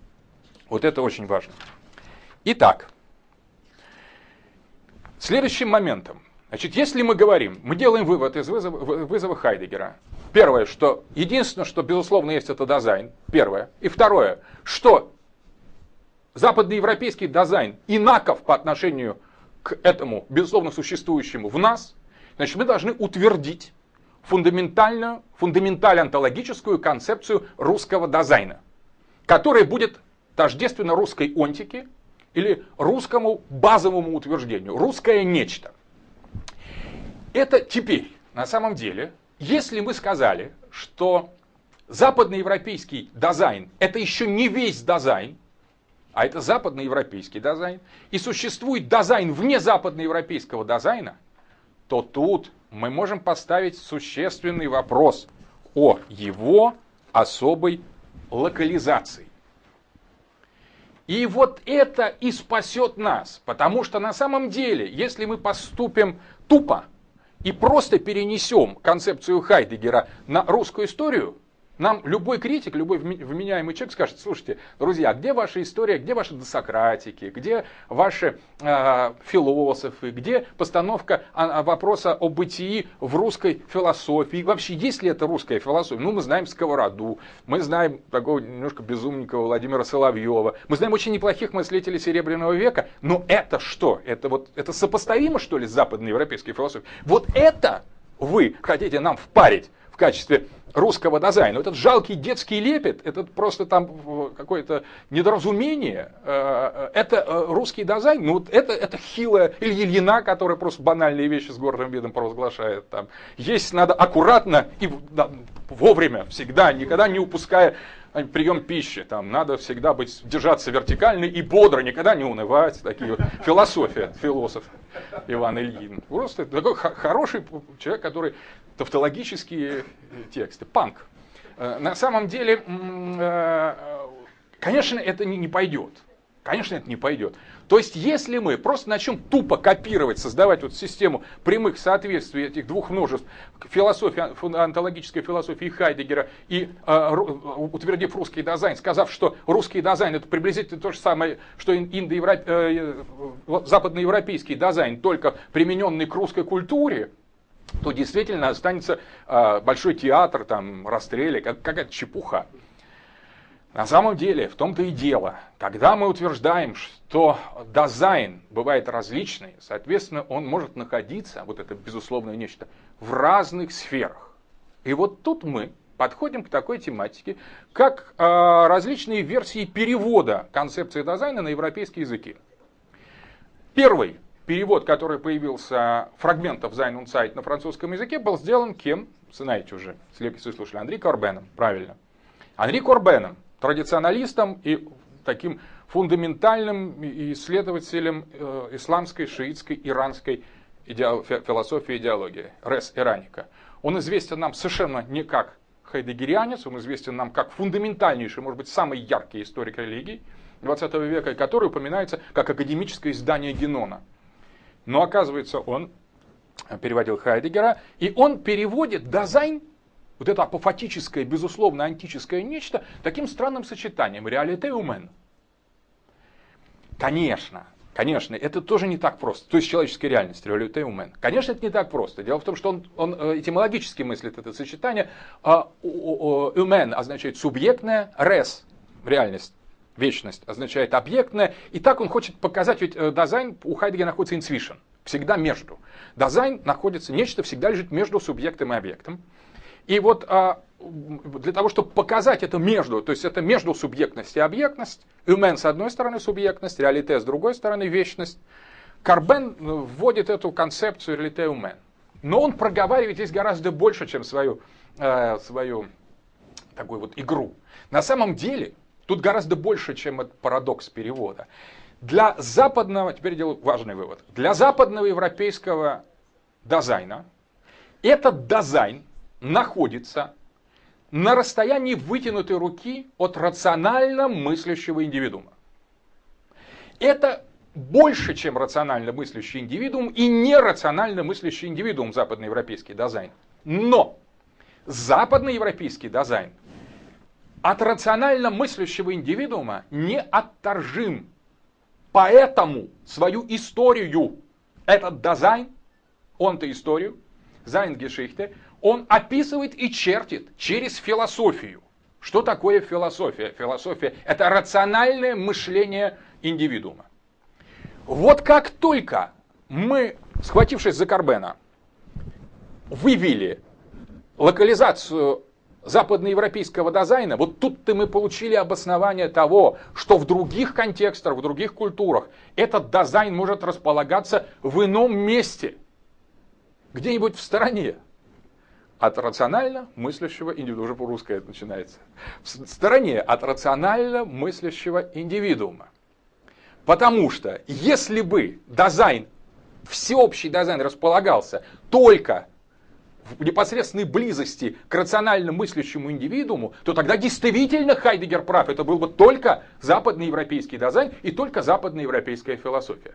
Вот это очень важно. Итак, Следующим моментом, значит, если мы говорим, мы делаем вывод из вызова, вызова Хайдегера. Первое, что единственное, что безусловно есть, это дизайн. Первое. И второе, что западноевропейский дизайн инаков по отношению к этому, безусловно, существующему в нас, значит, мы должны утвердить фундаментальную, фундаментально-онтологическую концепцию русского дизайна, которая будет тождественно русской онтике, или русскому базовому утверждению. Русское нечто. Это теперь, на самом деле, если мы сказали, что западноевропейский дизайн это еще не весь дизайн, а это западноевропейский дизайн, и существует дизайн вне западноевропейского дизайна, то тут мы можем поставить существенный вопрос о его особой локализации. И вот это и спасет нас, потому что на самом деле, если мы поступим тупо и просто перенесем концепцию Хайдегера на русскую историю, нам любой критик, любой вменяемый человек скажет, слушайте, друзья, где ваша история, где ваши досократики, где ваши э, философы, где постановка вопроса о бытии в русской философии, вообще есть ли это русская философия? Ну, мы знаем Сковороду, мы знаем такого немножко безумненького Владимира Соловьева, мы знаем очень неплохих мыслителей Серебряного века, но это что? Это вот это сопоставимо, что ли, с западноевропейской философией? Вот это вы хотите нам впарить в качестве русского дизайна. Этот жалкий детский лепет, этот просто там какое-то недоразумение, э, это э, русский дизайн, ну вот это, это хилая или Ильина, которая просто банальные вещи с гордым видом провозглашает. Там. Есть надо аккуратно и да, вовремя, всегда, никогда не упуская прием пищи. Там надо всегда быть, держаться вертикально и бодро, никогда не унывать. Такие вот. Философия, философ Иван Ильин. Просто такой хороший человек, который тавтологические тексты. Панк. Э, на самом деле, э, конечно, это не пойдет. Конечно, это не пойдет. То есть, если мы просто начнем тупо копировать, создавать вот систему прямых соответствий этих двух множеств, философии, онтологической философии Хайдегера, и э, утвердив русский дизайн, сказав, что русский дизайн это приблизительно то же самое, что индоевроп... э, западноевропейский дизайн, только примененный к русской культуре, то действительно останется э, большой театр, там, расстрели, как, какая-то чепуха. На самом деле, в том-то и дело, когда мы утверждаем, что дизайн бывает различный, соответственно, он может находиться, вот это безусловное нечто, в разных сферах. И вот тут мы подходим к такой тематике, как э, различные версии перевода концепции дизайна на европейские языки. Первый перевод, который появился фрагментов Sein und на французском языке, был сделан кем? Знаете уже, если слушали, Андрей Корбеном, правильно. Андрей Корбеном, традиционалистом и таким фундаментальным исследователем э, исламской, шиитской, иранской философии и идеологии, Рес Ираника. Он известен нам совершенно не как хайдегерианец, он известен нам как фундаментальнейший, может быть, самый яркий историк религии 20 века, который упоминается как академическое издание Генона. Но оказывается, он переводил Хайдегера, и он переводит дизайн вот это апофатическое, безусловно, антическое нечто, таким странным сочетанием реалите умен. Конечно, конечно, это тоже не так просто. То есть человеческая реальность, реалите умен. Конечно, это не так просто. Дело в том, что он, он э, этимологически мыслит это сочетание. Умен означает субъектное, рес, реальность, вечность, означает объектное. И так он хочет показать, ведь э, дизайн у Хайдегера находится инсвишен, всегда между. Дизайн находится, нечто всегда лежит между субъектом и объектом. И вот а, для того, чтобы показать это между, то есть это между субъектность и объектность, умен с одной стороны субъектность, реалите с другой стороны вечность, Карбен э, вводит эту концепцию реалите умен. Но он проговаривает здесь гораздо больше, чем свою, э, свою такую вот игру. На самом деле, тут гораздо больше, чем этот парадокс перевода. Для западного, теперь делаю важный вывод, для западного европейского дизайна этот дизайн находится на расстоянии вытянутой руки от рационально мыслящего индивидуума. Это больше, чем рационально мыслящий индивидуум и нерационально мыслящий индивидуум западноевропейский дизайн. Но западноевропейский дизайн от рационально мыслящего индивидуума не отторжим. Поэтому свою историю, этот дизайн, он-то историю, Зайнгешихте, он описывает и чертит через философию. Что такое философия? Философия – это рациональное мышление индивидуума. Вот как только мы, схватившись за Карбена, вывели локализацию западноевропейского дизайна, вот тут-то мы получили обоснование того, что в других контекстах, в других культурах этот дизайн может располагаться в ином месте, где-нибудь в стороне от рационально мыслящего индивидуума. Уже по-русски это начинается. В стороне от рационально мыслящего индивидуума. Потому что если бы дизайн, всеобщий дизайн располагался только в непосредственной близости к рационально мыслящему индивидууму, то тогда действительно Хайдегер прав. Это был бы только западноевропейский дизайн и только западноевропейская философия.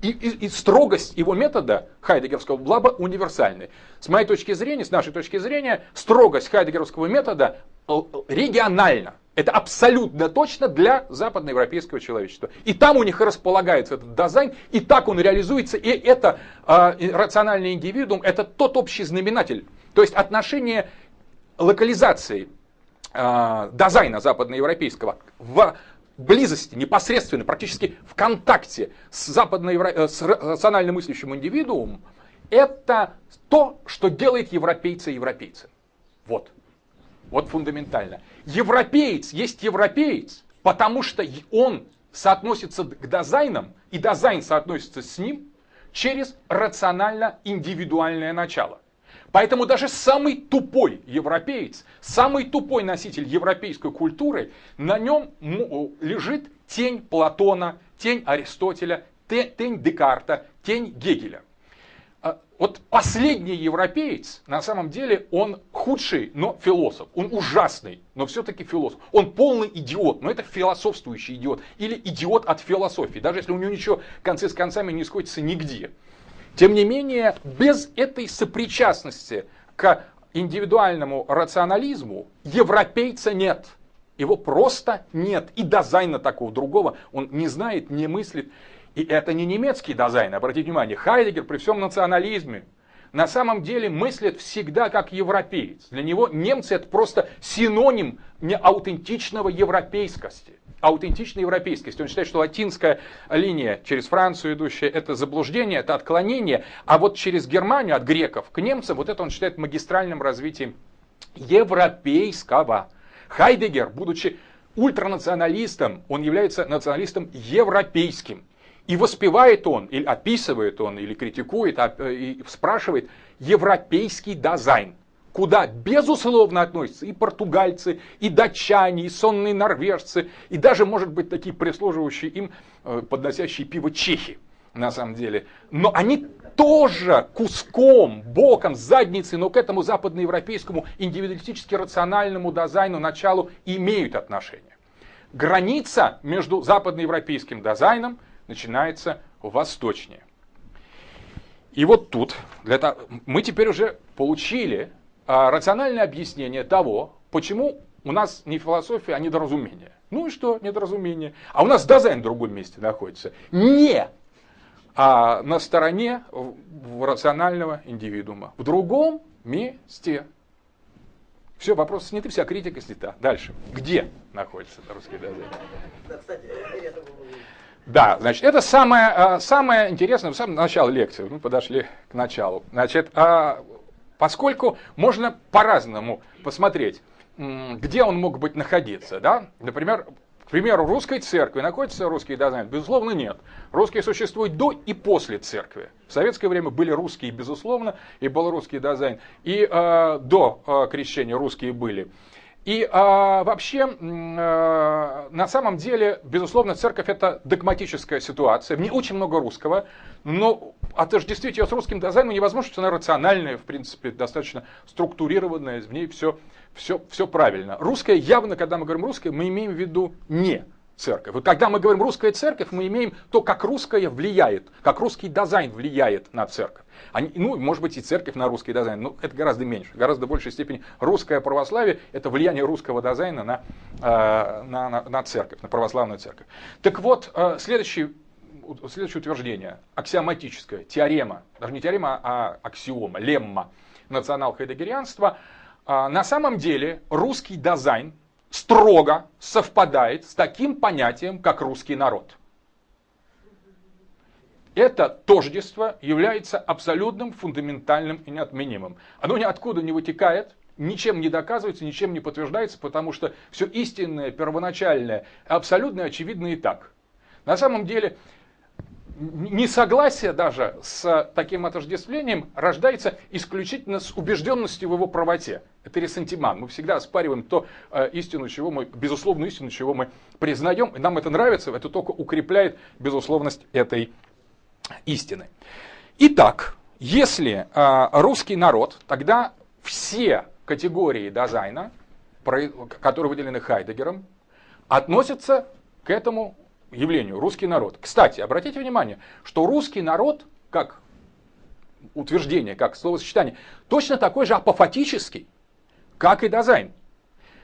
И, и, и строгость его метода хайдегерского была бы универсальной. С моей точки зрения, с нашей точки зрения, строгость хайдегеровского метода региональна. Это абсолютно точно для западноевропейского человечества. И там у них располагается этот дизайн, и так он реализуется, и это э, рациональный индивидуум, это тот общий знаменатель. То есть отношение локализации э, дизайна западноевропейского в близости, непосредственно, практически в контакте с, западноевро... Э, с рационально мыслящим индивидуумом, это то, что делает европейца европейцем. Вот. Вот фундаментально. Европеец есть европеец, потому что он соотносится к дизайнам, и дизайн соотносится с ним через рационально-индивидуальное начало. Поэтому даже самый тупой европеец, самый тупой носитель европейской культуры, на нем лежит тень Платона, тень Аристотеля, тень Декарта, тень Гегеля. А, вот последний европеец, на самом деле, он худший, но философ. Он ужасный, но все-таки философ. Он полный идиот, но это философствующий идиот. Или идиот от философии, даже если у него ничего концы с концами не сходится нигде. Тем не менее, без этой сопричастности к индивидуальному рационализму европейца нет. Его просто нет. И дизайна такого другого он не знает, не мыслит. И это не немецкий дизайн. Обратите внимание, Хайдегер при всем национализме на самом деле мыслит всегда как европеец. Для него немцы это просто синоним неаутентичного европейскости аутентичной европейскости. Он считает, что латинская линия через Францию идущая, это заблуждение, это отклонение, а вот через Германию от греков к немцам, вот это он считает магистральным развитием европейского. Хайдегер, будучи ультранационалистом, он является националистом европейским. И воспевает он, или описывает он, или критикует, а, э, и спрашивает европейский дизайн куда безусловно относятся и португальцы, и датчане, и сонные норвежцы, и даже, может быть, такие прислуживающие им, э, подносящие пиво чехи, на самом деле. Но они тоже куском, боком, задницей, но к этому западноевропейскому индивидуалистически рациональному дизайну началу имеют отношение. Граница между западноевропейским дизайном начинается восточнее. И вот тут для того, мы теперь уже получили а, рациональное объяснение того, почему у нас не философия, а недоразумение. Ну и что недоразумение? А у нас дизайн в другом месте находится. Не а на стороне рационального индивидуума. В другом месте. Все, вопрос снят, вся критика снята. Дальше. Где находится русский дизайн? Да, значит, это самое, а, самое интересное, в самом начале лекции, мы подошли к началу. Значит, а, Поскольку можно по-разному посмотреть, где он мог быть находиться. Да? Например, к примеру, русской церкви находится русский дизайн? Безусловно, нет. Русские существуют до и после церкви. В советское время были русские, безусловно, и был русский дизайн. И э, до э, крещения русские были. И а, вообще, а, на самом деле, безусловно, церковь это догматическая ситуация. В ней очень много русского, но отождествить ее с русским дизайном невозможно, что она рациональная, в принципе, достаточно структурированная, в ней все, все, все правильно. Русская явно, когда мы говорим русское, мы имеем в виду не церковь. Вот когда мы говорим русская церковь, мы имеем то, как русская влияет, как русский дизайн влияет на церковь. Они, ну, может быть, и церковь на русский дизайн, но это гораздо меньше. Гораздо большей степени русское православие – это влияние русского дизайна на, э, на, на, на церковь, на православную церковь. Так вот, э, следующий следующее утверждение, аксиоматическое, теорема, даже не теорема, а аксиома, лемма национал-хайдегерианства, э, на самом деле русский дизайн строго совпадает с таким понятием, как русский народ это тождество является абсолютным, фундаментальным и неотменимым. Оно ниоткуда не вытекает, ничем не доказывается, ничем не подтверждается, потому что все истинное, первоначальное, абсолютно очевидно и так. На самом деле, несогласие даже с таким отождествлением рождается исключительно с убежденностью в его правоте. Это ресентиман. Мы всегда оспариваем то э, истину, чего мы, безусловную истину, чего мы признаем, и нам это нравится, это только укрепляет безусловность этой истины. Итак, если э, русский народ, тогда все категории дизайна, которые выделены Хайдегером, относятся к этому явлению русский народ. Кстати, обратите внимание, что русский народ, как утверждение, как словосочетание, точно такой же апофатический, как и дизайн.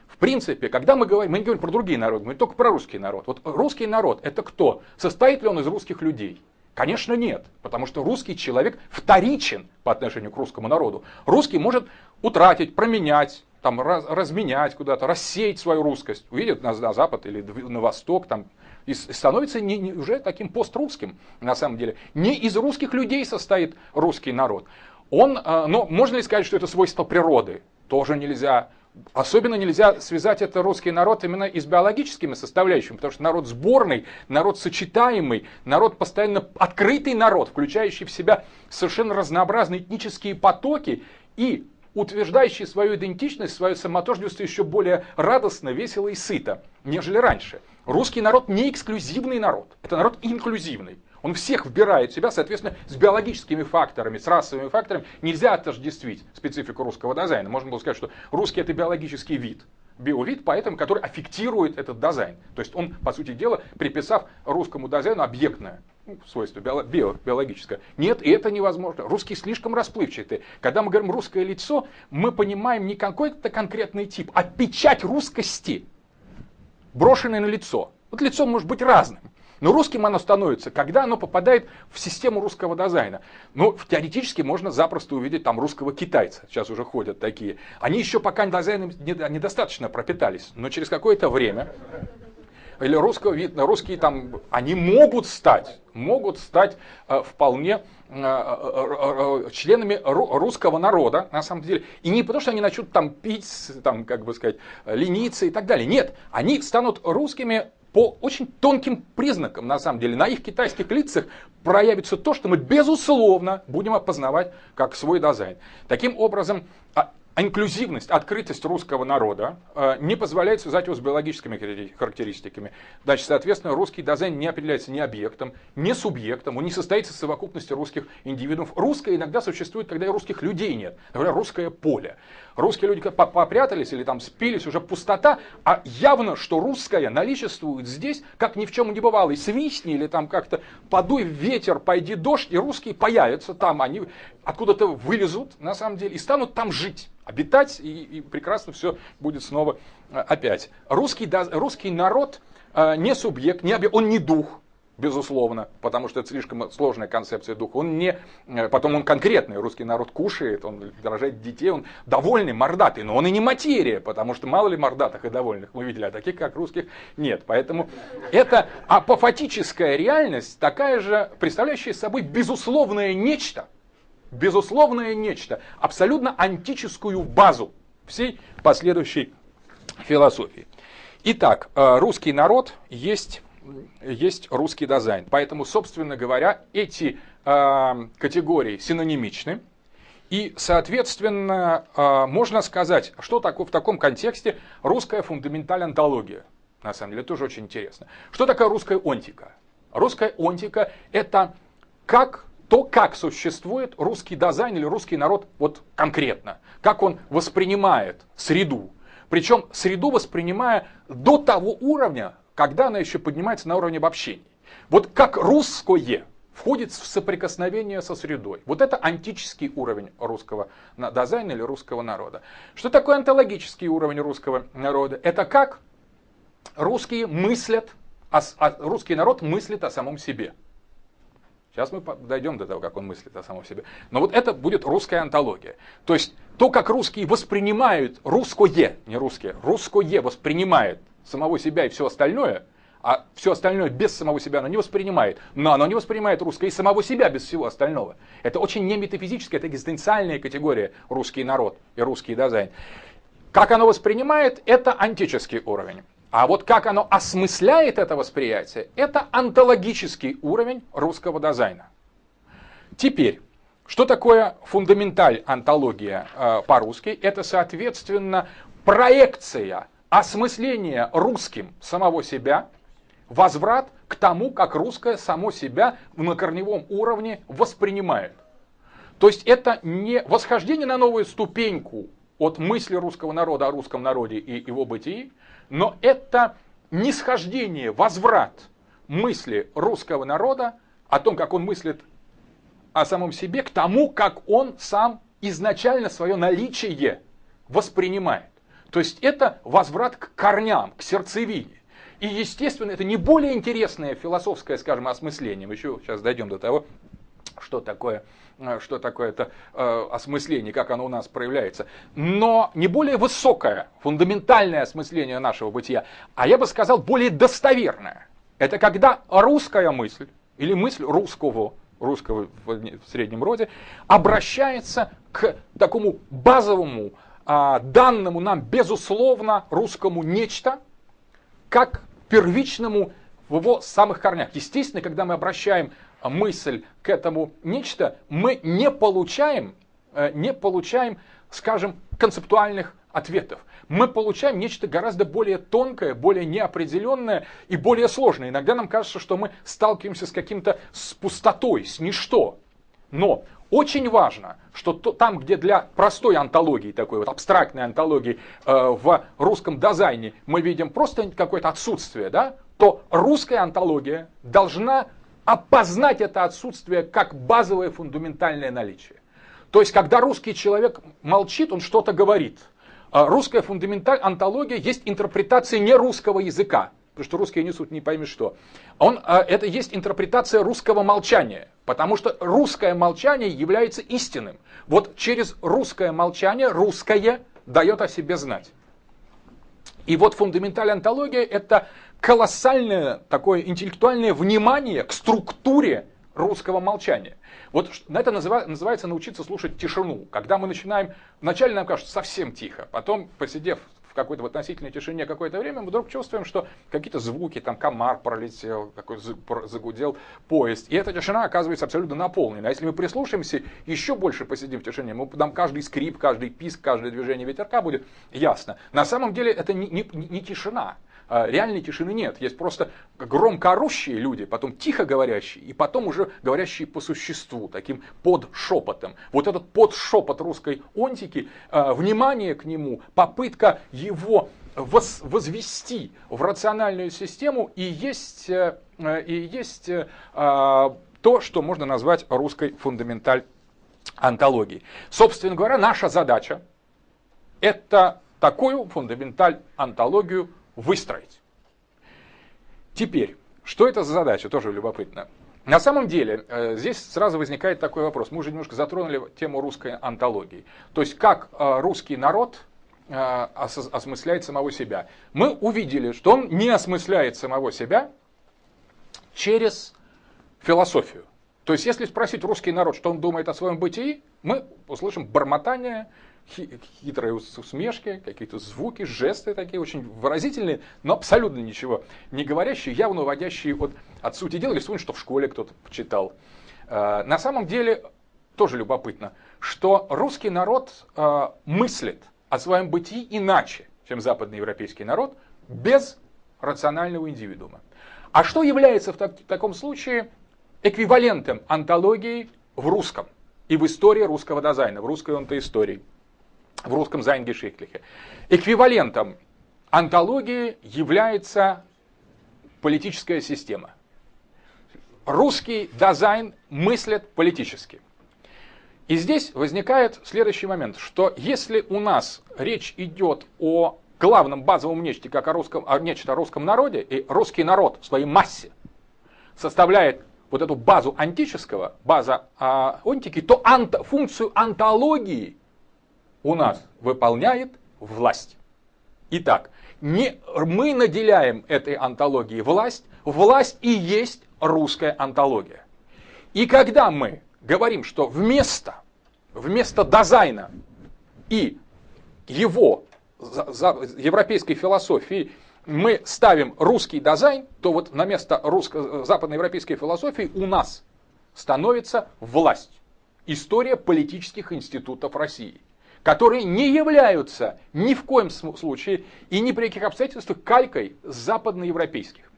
В принципе, когда мы говорим, мы не говорим про другие народы, мы только про русский народ. Вот русский народ это кто? Состоит ли он из русских людей? Конечно, нет, потому что русский человек вторичен по отношению к русскому народу. Русский может утратить, променять, там, раз, разменять куда-то, рассеять свою русскость, увидит нас на запад или на восток, там, и становится не, не, уже таким пострусским, на самом деле. Не из русских людей состоит русский народ. Он, э, но можно ли сказать, что это свойство природы? Тоже нельзя. Особенно нельзя связать это русский народ именно и с биологическими составляющими, потому что народ сборный, народ сочетаемый, народ постоянно открытый народ, включающий в себя совершенно разнообразные этнические потоки и утверждающий свою идентичность, свое самотождество еще более радостно, весело и сыто, нежели раньше. Русский народ не эксклюзивный народ, это народ инклюзивный. Он всех вбирает в себя, соответственно, с биологическими факторами, с расовыми факторами нельзя отождествить специфику русского дизайна. Можно было сказать, что русский это биологический вид, биовид, поэтому, который аффектирует этот дизайн. То есть он, по сути дела, приписав русскому дизайну объектное свойство био, био, биологическое. Нет, и это невозможно. Русский слишком расплывчатый. Когда мы говорим русское лицо, мы понимаем не какой-то конкретный тип, а печать русскости, брошенная на лицо. Вот лицо может быть разным. Но русским оно становится, когда оно попадает в систему русского дизайна. Ну, теоретически можно запросто увидеть там русского китайца. Сейчас уже ходят такие. Они еще пока дизайном недостаточно пропитались. Но через какое-то время или русского видно, русские там, они могут стать, могут стать э, вполне э, э, членами русского народа, на самом деле. И не потому, что они начнут там пить, там, как бы сказать, лениться и так далее. Нет, они станут русскими по очень тонким признакам, на самом деле, на их китайских лицах проявится то, что мы, безусловно, будем опознавать как свой дизайн. Таким образом, а, инклюзивность, открытость русского народа э, не позволяет связать его с биологическими характеристиками. Значит, соответственно, русский дизайн не определяется ни объектом, ни субъектом, он не состоит из совокупности русских индивидуумов. Русское иногда существует, когда и русских людей нет. Например, русское поле. Русские люди попрятались или там спились, уже пустота, а явно, что русское наличествует здесь, как ни в чем не бывало. И свистни или там как-то подуй ветер, пойди дождь, и русские появятся там, они откуда-то вылезут, на самом деле, и станут там жить обитать, и, и прекрасно все будет снова э, опять. Русский, русский народ э, не субъект, не объект, он не дух, безусловно, потому что это слишком сложная концепция духа. Он не, э, потом он конкретный, русский народ кушает, он рожает детей, он довольный, мордатый, но он и не материя, потому что мало ли мордатых и довольных мы видели, а таких, как русских, нет. Поэтому это апофатическая реальность, такая же, представляющая собой безусловное нечто, безусловное нечто, абсолютно антическую базу всей последующей философии. Итак, э, русский народ есть, есть русский дизайн. Поэтому, собственно говоря, эти э, категории синонимичны. И, соответственно, э, можно сказать, что такое в таком контексте русская фундаментальная антология. На самом деле, тоже очень интересно. Что такое русская онтика? Русская онтика – это как то, как существует русский дизайн или русский народ вот конкретно, как он воспринимает среду. Причем среду воспринимая до того уровня, когда она еще поднимается на уровне обобщений. Вот как русское входит в соприкосновение со средой. Вот это антический уровень русского дизайна или русского народа. Что такое онтологический уровень русского народа? Это как русские мыслят, а русский народ мыслит о самом себе. Сейчас мы дойдем до того, как он мыслит о самом себе. Но вот это будет русская антология. То есть то, как русские воспринимают русское, не русские, русское воспринимает самого себя и все остальное, а все остальное без самого себя оно не воспринимает. Но оно не воспринимает русское и самого себя без всего остального. Это очень не метафизическая, это экзистенциальная категория русский народ и русский дизайн. Как оно воспринимает, это антический уровень. А вот как оно осмысляет это восприятие, это онтологический уровень русского дизайна. Теперь, что такое фундаменталь антология э, по-русски? Это, соответственно, проекция, осмысление русским самого себя, возврат к тому, как русское само себя на корневом уровне воспринимает. То есть это не восхождение на новую ступеньку от мысли русского народа о русском народе и его бытии, но это нисхождение, возврат мысли русского народа о том, как он мыслит о самом себе, к тому, как он сам изначально свое наличие воспринимает. То есть это возврат к корням, к сердцевине. И, естественно, это не более интересное философское, скажем, осмысление. Мы еще сейчас дойдем до того, что такое, э, что такое это э, осмысление, как оно у нас проявляется. Но не более высокое, фундаментальное осмысление нашего бытия, а я бы сказал, более достоверное. Это когда русская мысль или мысль русского, русского в среднем роде, обращается к такому базовому, данному нам безусловно русскому нечто, как первичному в его самых корнях. Естественно, когда мы обращаем мысль к этому нечто, мы не получаем, э, не получаем, скажем, концептуальных ответов. Мы получаем нечто гораздо более тонкое, более неопределенное и более сложное. Иногда нам кажется, что мы сталкиваемся с каким-то с пустотой, с ничто. Но очень важно, что то, там, где для простой антологии, такой вот абстрактной антологии э, в русском дизайне мы видим просто какое-то отсутствие, да, то русская антология должна опознать это отсутствие как базовое фундаментальное наличие. То есть, когда русский человек молчит, он что-то говорит. А русская фундаментальная антология есть интерпретация не русского языка, потому что русские несут не пойми что. Он, а, это есть интерпретация русского молчания, потому что русское молчание является истинным. Вот через русское молчание русское дает о себе знать. И вот фундаментальная антология это колоссальное такое интеллектуальное внимание к структуре русского молчания. Вот на это называется научиться слушать тишину. Когда мы начинаем, вначале нам кажется совсем тихо, потом, посидев какой-то в относительной тишине какое-то время, мы вдруг чувствуем, что какие-то звуки, там комар пролетел, какой загудел поезд. И эта тишина оказывается абсолютно наполнена. А если мы прислушаемся, еще больше посидим в тишине, мы, нам каждый скрип, каждый писк, каждое движение ветерка будет ясно. На самом деле это не, не, не тишина. А, реальной тишины нет. Есть просто громко орущие люди, потом тихо говорящие, и потом уже говорящие по существу, таким под шепотом. Вот этот под шепот русской онтики, а, внимание к нему, попытка его возвести в рациональную систему и есть, э, и есть э, а, то, что можно назвать русской фундаменталь антологией. Собственно говоря, наша задача это такую фундаменталь антологию выстроить. Теперь, что это за задача, тоже любопытно. На самом деле, э, здесь сразу возникает такой вопрос. Мы уже немножко затронули тему русской антологии. То есть, как э, русский народ э, осмысляет самого себя. Мы увидели, что он не осмысляет самого себя через философию. То есть, если спросить русский народ, что он думает о своем бытии, мы услышим бормотание, хитрые усмешки, какие-то звуки, жесты такие очень выразительные, но абсолютно ничего не говорящие, явно уводящие от, от сути дела, или вспомнить, что в школе кто-то почитал. А, на самом деле, тоже любопытно, что русский народ а, мыслит о своем бытии иначе, чем западноевропейский народ, без рационального индивидуума. А что является в, так, в таком случае эквивалентом антологии в русском и в истории русского дизайна, в русской онтоистории? В русском Зайнгешихтлихе. Эквивалентом антологии является политическая система. Русский дизайн мыслит политически. И здесь возникает следующий момент, что если у нас речь идет о главном базовом нечто, как о русском, о нечто о русском народе, и русский народ в своей массе составляет вот эту базу антического, база а, онтики, то ант, функцию антологии у нас выполняет власть. Итак, не, мы наделяем этой антологией власть, власть и есть русская антология. И когда мы говорим, что вместо, вместо дизайна и его за, за, европейской философии мы ставим русский дизайн, то вот на место русско- западноевропейской философии у нас становится власть. История политических институтов России, которые не являются ни в коем случае и ни при каких обстоятельствах калькой западноевропейских.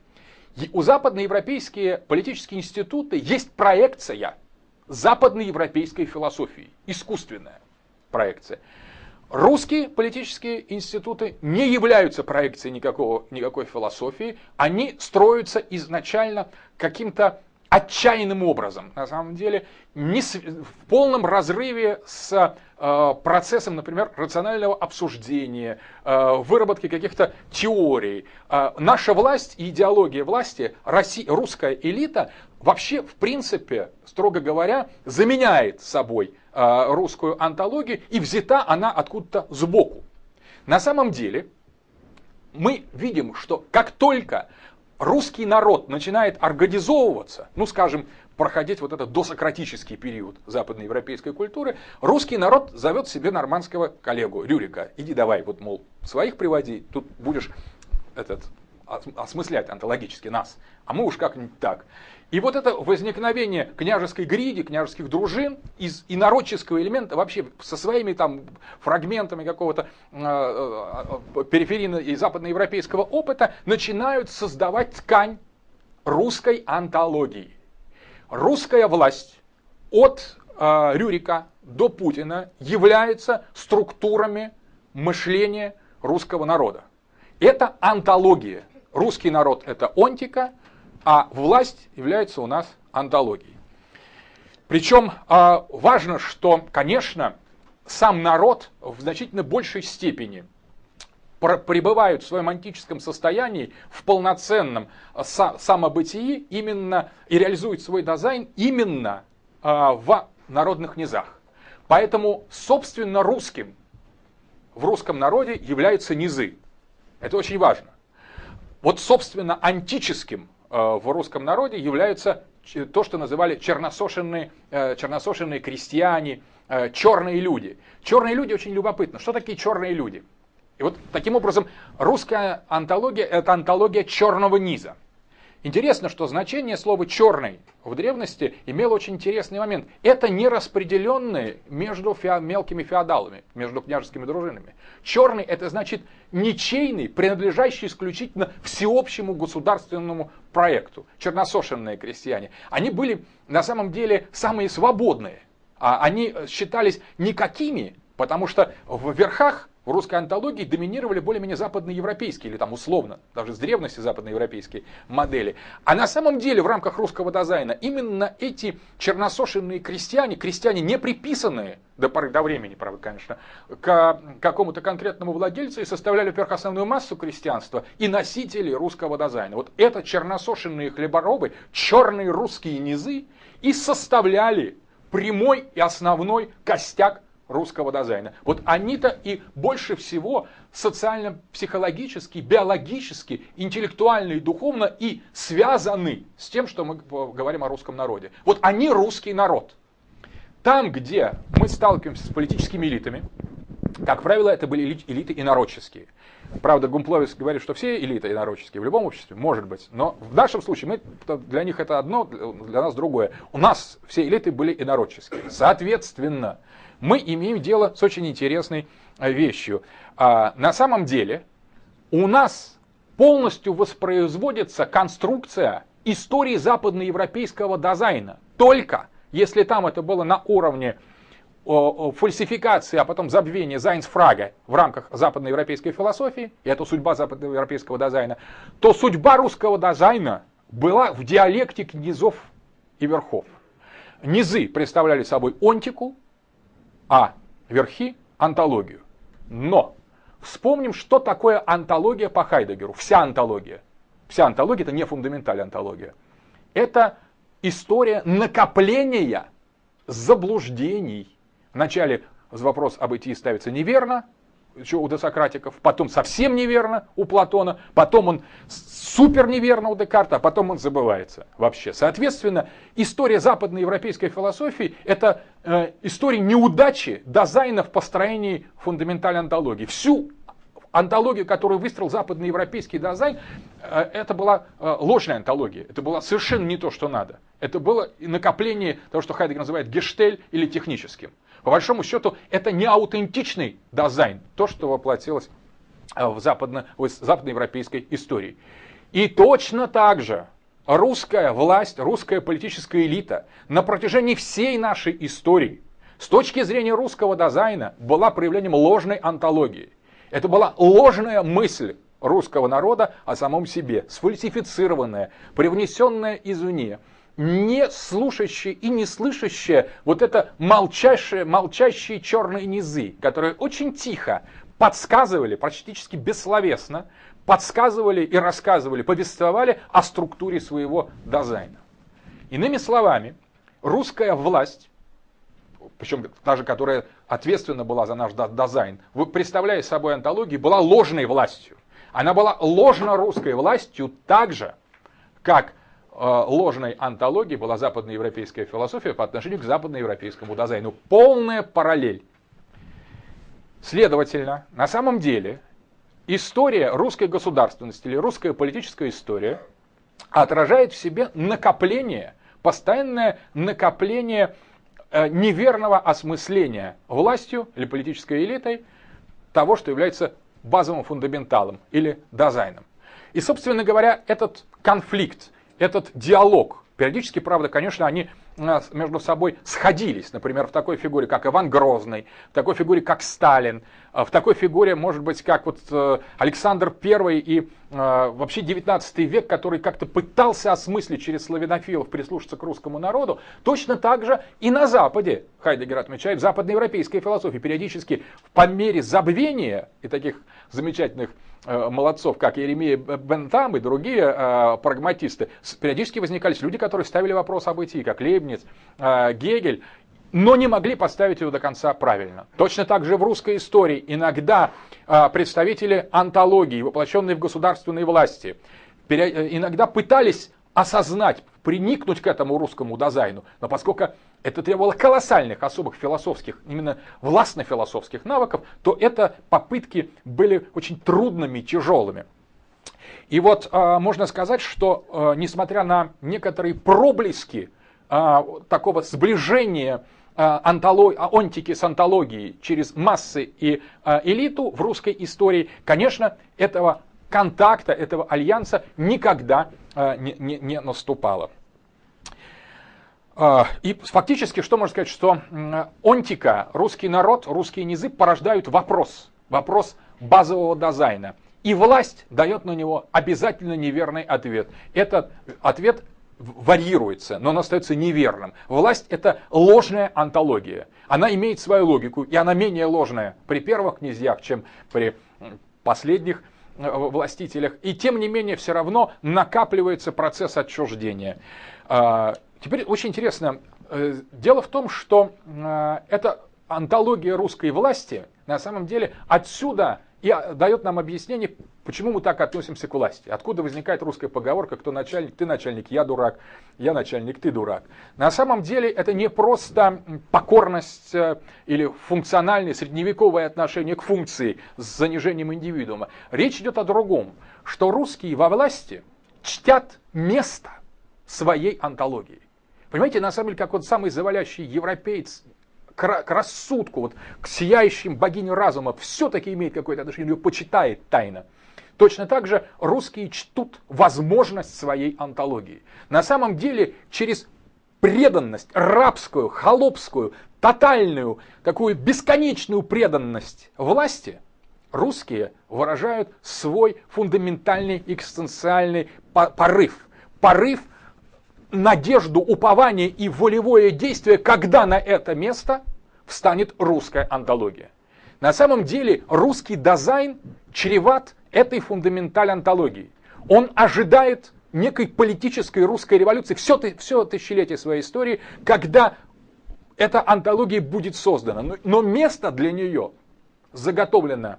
У западноевропейские политические институты есть проекция западноевропейской философии, искусственная проекция. Русские политические институты не являются проекцией никакого, никакой философии, они строятся изначально каким-то отчаянным образом, на самом деле, не с, в полном разрыве с э, процессом, например, рационального обсуждения, э, выработки каких-то теорий. Э, наша власть и идеология власти, Россия, русская элита, вообще, в принципе, строго говоря, заменяет собой э, русскую антологию, и взята она откуда-то сбоку. На самом деле, мы видим, что как только русский народ начинает организовываться, ну скажем, проходить вот этот досократический период западноевропейской культуры, русский народ зовет себе нормандского коллегу Рюрика. Иди давай, вот, мол, своих приводи, тут будешь этот, осмыслять антологически нас, а мы уж как-нибудь так. И вот это возникновение княжеской гриди, княжеских дружин из инородческого элемента вообще со своими там фрагментами какого-то э, э, периферийного и западноевропейского опыта начинают создавать ткань русской антологии. Русская власть от э, Рюрика до Путина является структурами мышления русского народа. Это антология. Русский народ это онтика, а власть является у нас антологией. Причем а, важно, что, конечно, сам народ в значительно большей степени пребывают в своем антическом состоянии, в полноценном самобытии именно и реализует свой дизайн именно а, в народных низах. Поэтому, собственно, русским в русском народе являются низы. Это очень важно. Вот, собственно, антическим Э, в русском народе являются то, что называли черносошенные, э, черносошенные крестьяне, э, черные люди. Черные люди очень любопытно. Что такие черные люди? И вот таким образом русская антология – это антология черного низа. Интересно, что значение слова «черный» в древности имело очень интересный момент. Это не распределенные между фео- мелкими феодалами, между княжескими дружинами. Черный – это значит ничейный, принадлежащий исключительно всеобщему государственному проекту. Черносошенные крестьяне. Они были на самом деле самые свободные. А они считались никакими, потому что в верхах в русской антологии доминировали более-менее западноевропейские, или там условно, даже с древности западноевропейские модели. А на самом деле в рамках русского дизайна именно эти черносошенные крестьяне, крестьяне не приписанные до поры до времени, правда, конечно, к какому-то конкретному владельцу и составляли, во-первых, основную массу крестьянства и носители русского дизайна. Вот это черносошенные хлеборобы, черные русские низы и составляли прямой и основной костяк русского дизайна. Вот они-то и больше всего социально-психологически, биологически, интеллектуально и духовно и связаны с тем, что мы говорим о русском народе. Вот они русский народ. Там, где мы сталкиваемся с политическими элитами, как правило, это были элиты инородческие. Правда, Гумпловец говорит, что все элиты инородческие в любом обществе, может быть. Но в нашем случае мы, для них это одно, для нас другое. У нас все элиты были инородческие. Соответственно, мы имеем дело с очень интересной э, вещью. А, на самом деле у нас полностью воспроизводится конструкция истории западноевропейского дизайна. Только если там это было на уровне фальсификации, а потом забвения Зайнсфрага в рамках западноевропейской философии, и это судьба западноевропейского дизайна, то судьба русского дизайна была в диалектике низов и верхов. Низы представляли собой онтику, а верхи – антологию. Но вспомним, что такое антология по Хайдегеру. Вся антология. Вся антология – это не фундаментальная антология. Это история накопления заблуждений. Вначале вопрос об идее ставится неверно, еще у досократиков, потом совсем неверно у Платона, потом он супер неверно у Декарта, а потом он забывается вообще. Соответственно, история западноевропейской философии – это э, история неудачи дизайна в построении фундаментальной антологии. Всю антологию, которую выстроил западноевропейский дизайн, э, это была э, ложная антология. Это было совершенно не то, что надо. Это было накопление того, что Хайдегер называет гештель или техническим. По большому счету, это не аутентичный дизайн, то, что воплотилось э, в, западно, в западноевропейской истории. И точно так же русская власть, русская политическая элита на протяжении всей нашей истории с точки зрения русского дизайна была проявлением ложной антологии. Это была ложная мысль русского народа о самом себе, сфальсифицированная, привнесенная извне, не слушающие и не слышащие вот это молчащие, молчащие черные низы, которые очень тихо подсказывали, практически бессловесно, подсказывали и рассказывали, повествовали о структуре своего дизайна. Иными словами, русская власть причем та же, которая ответственна была за наш дизайн, представляя собой антологию, была ложной властью. Она была ложно-русской властью так же, как ложной антологией была западноевропейская философия по отношению к западноевропейскому дизайну. Полная параллель. Следовательно, на самом деле, история русской государственности или русская политическая история отражает в себе накопление, постоянное накопление Э, неверного осмысления властью или политической элитой того, что является базовым фундаменталом или дизайном. И, собственно говоря, этот конфликт, этот диалог, периодически, правда, конечно, они между собой сходились, например, в такой фигуре, как Иван Грозный, в такой фигуре, как Сталин, э, в такой фигуре, может быть, как вот э, Александр I и э, вообще 19 век, который как-то пытался осмыслить через славянофилов прислушаться к русскому народу, точно так же и на Западе, Хайдегер отмечает, в западноевропейской философии периодически по мере забвения и таких замечательных Э, молодцов, как Еремей Бентам и другие э, прагматисты, периодически возникались люди, которые ставили вопрос об идее, как Лейбниц, э, Гегель, но не могли поставить его до конца правильно. Точно так же в русской истории иногда э, представители антологии, воплощенные в государственной власти, пере, иногда пытались осознать, приникнуть к этому русскому дизайну. Но поскольку это требовало колоссальных особых философских, именно властно-философских навыков, то это попытки были очень трудными, тяжелыми. И вот э, можно сказать, что э, несмотря на некоторые проблески э, такого сближения антолог, онтики с антологией через массы и элиту в русской истории, конечно, этого контакта, этого альянса никогда не, не, не наступало. А, и фактически, что можно сказать, что онтика, русский народ, русские низы порождают вопрос, вопрос базового дизайна. И власть дает на него обязательно неверный ответ. Этот ответ варьируется, но он остается неверным. Власть это ложная антология. Она имеет свою логику, и она менее ложная при первых князьях, чем при последних Э, властителях, и тем не менее все равно накапливается процесс отчуждения. А, теперь очень интересно, э, дело в том, что э, эта антология русской власти на самом деле отсюда и дает нам объяснение, почему мы так относимся к власти. Откуда возникает русская поговорка, кто начальник, ты начальник, я дурак, я начальник, ты дурак. На самом деле это не просто покорность э, или функциональное средневековое отношение к функции с занижением индивидуума. Речь идет о другом, что русские во власти чтят место своей антологии. Понимаете, на самом деле, как вот самый завалящий европеец к, рассудку, вот, к сияющим богине разума все-таки имеет какое-то отношение, ее почитает тайно. Точно так же русские чтут возможность своей антологии. На самом деле через преданность, рабскую, холопскую, тотальную, такую бесконечную преданность власти, русские выражают свой фундаментальный экзистенциальный порыв. Порыв – надежду, упование и волевое действие, когда на это место встанет русская антология. На самом деле русский дизайн чреват этой фундаментальной антологии. Он ожидает некой политической русской революции все, все тысячелетие своей истории, когда эта антология будет создана. Но, но место для нее заготовлено,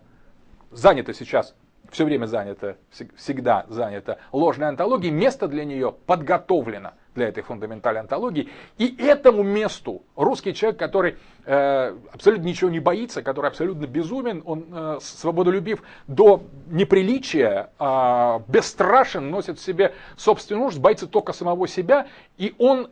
занято сейчас все время занято, всегда занято ложной антологией, место для нее подготовлено для этой фундаментальной антологии. И этому месту русский человек, который э, абсолютно ничего не боится, который абсолютно безумен, он э, свободолюбив до неприличия, э, бесстрашен, носит в себе собственную нужду, боится только самого себя, и он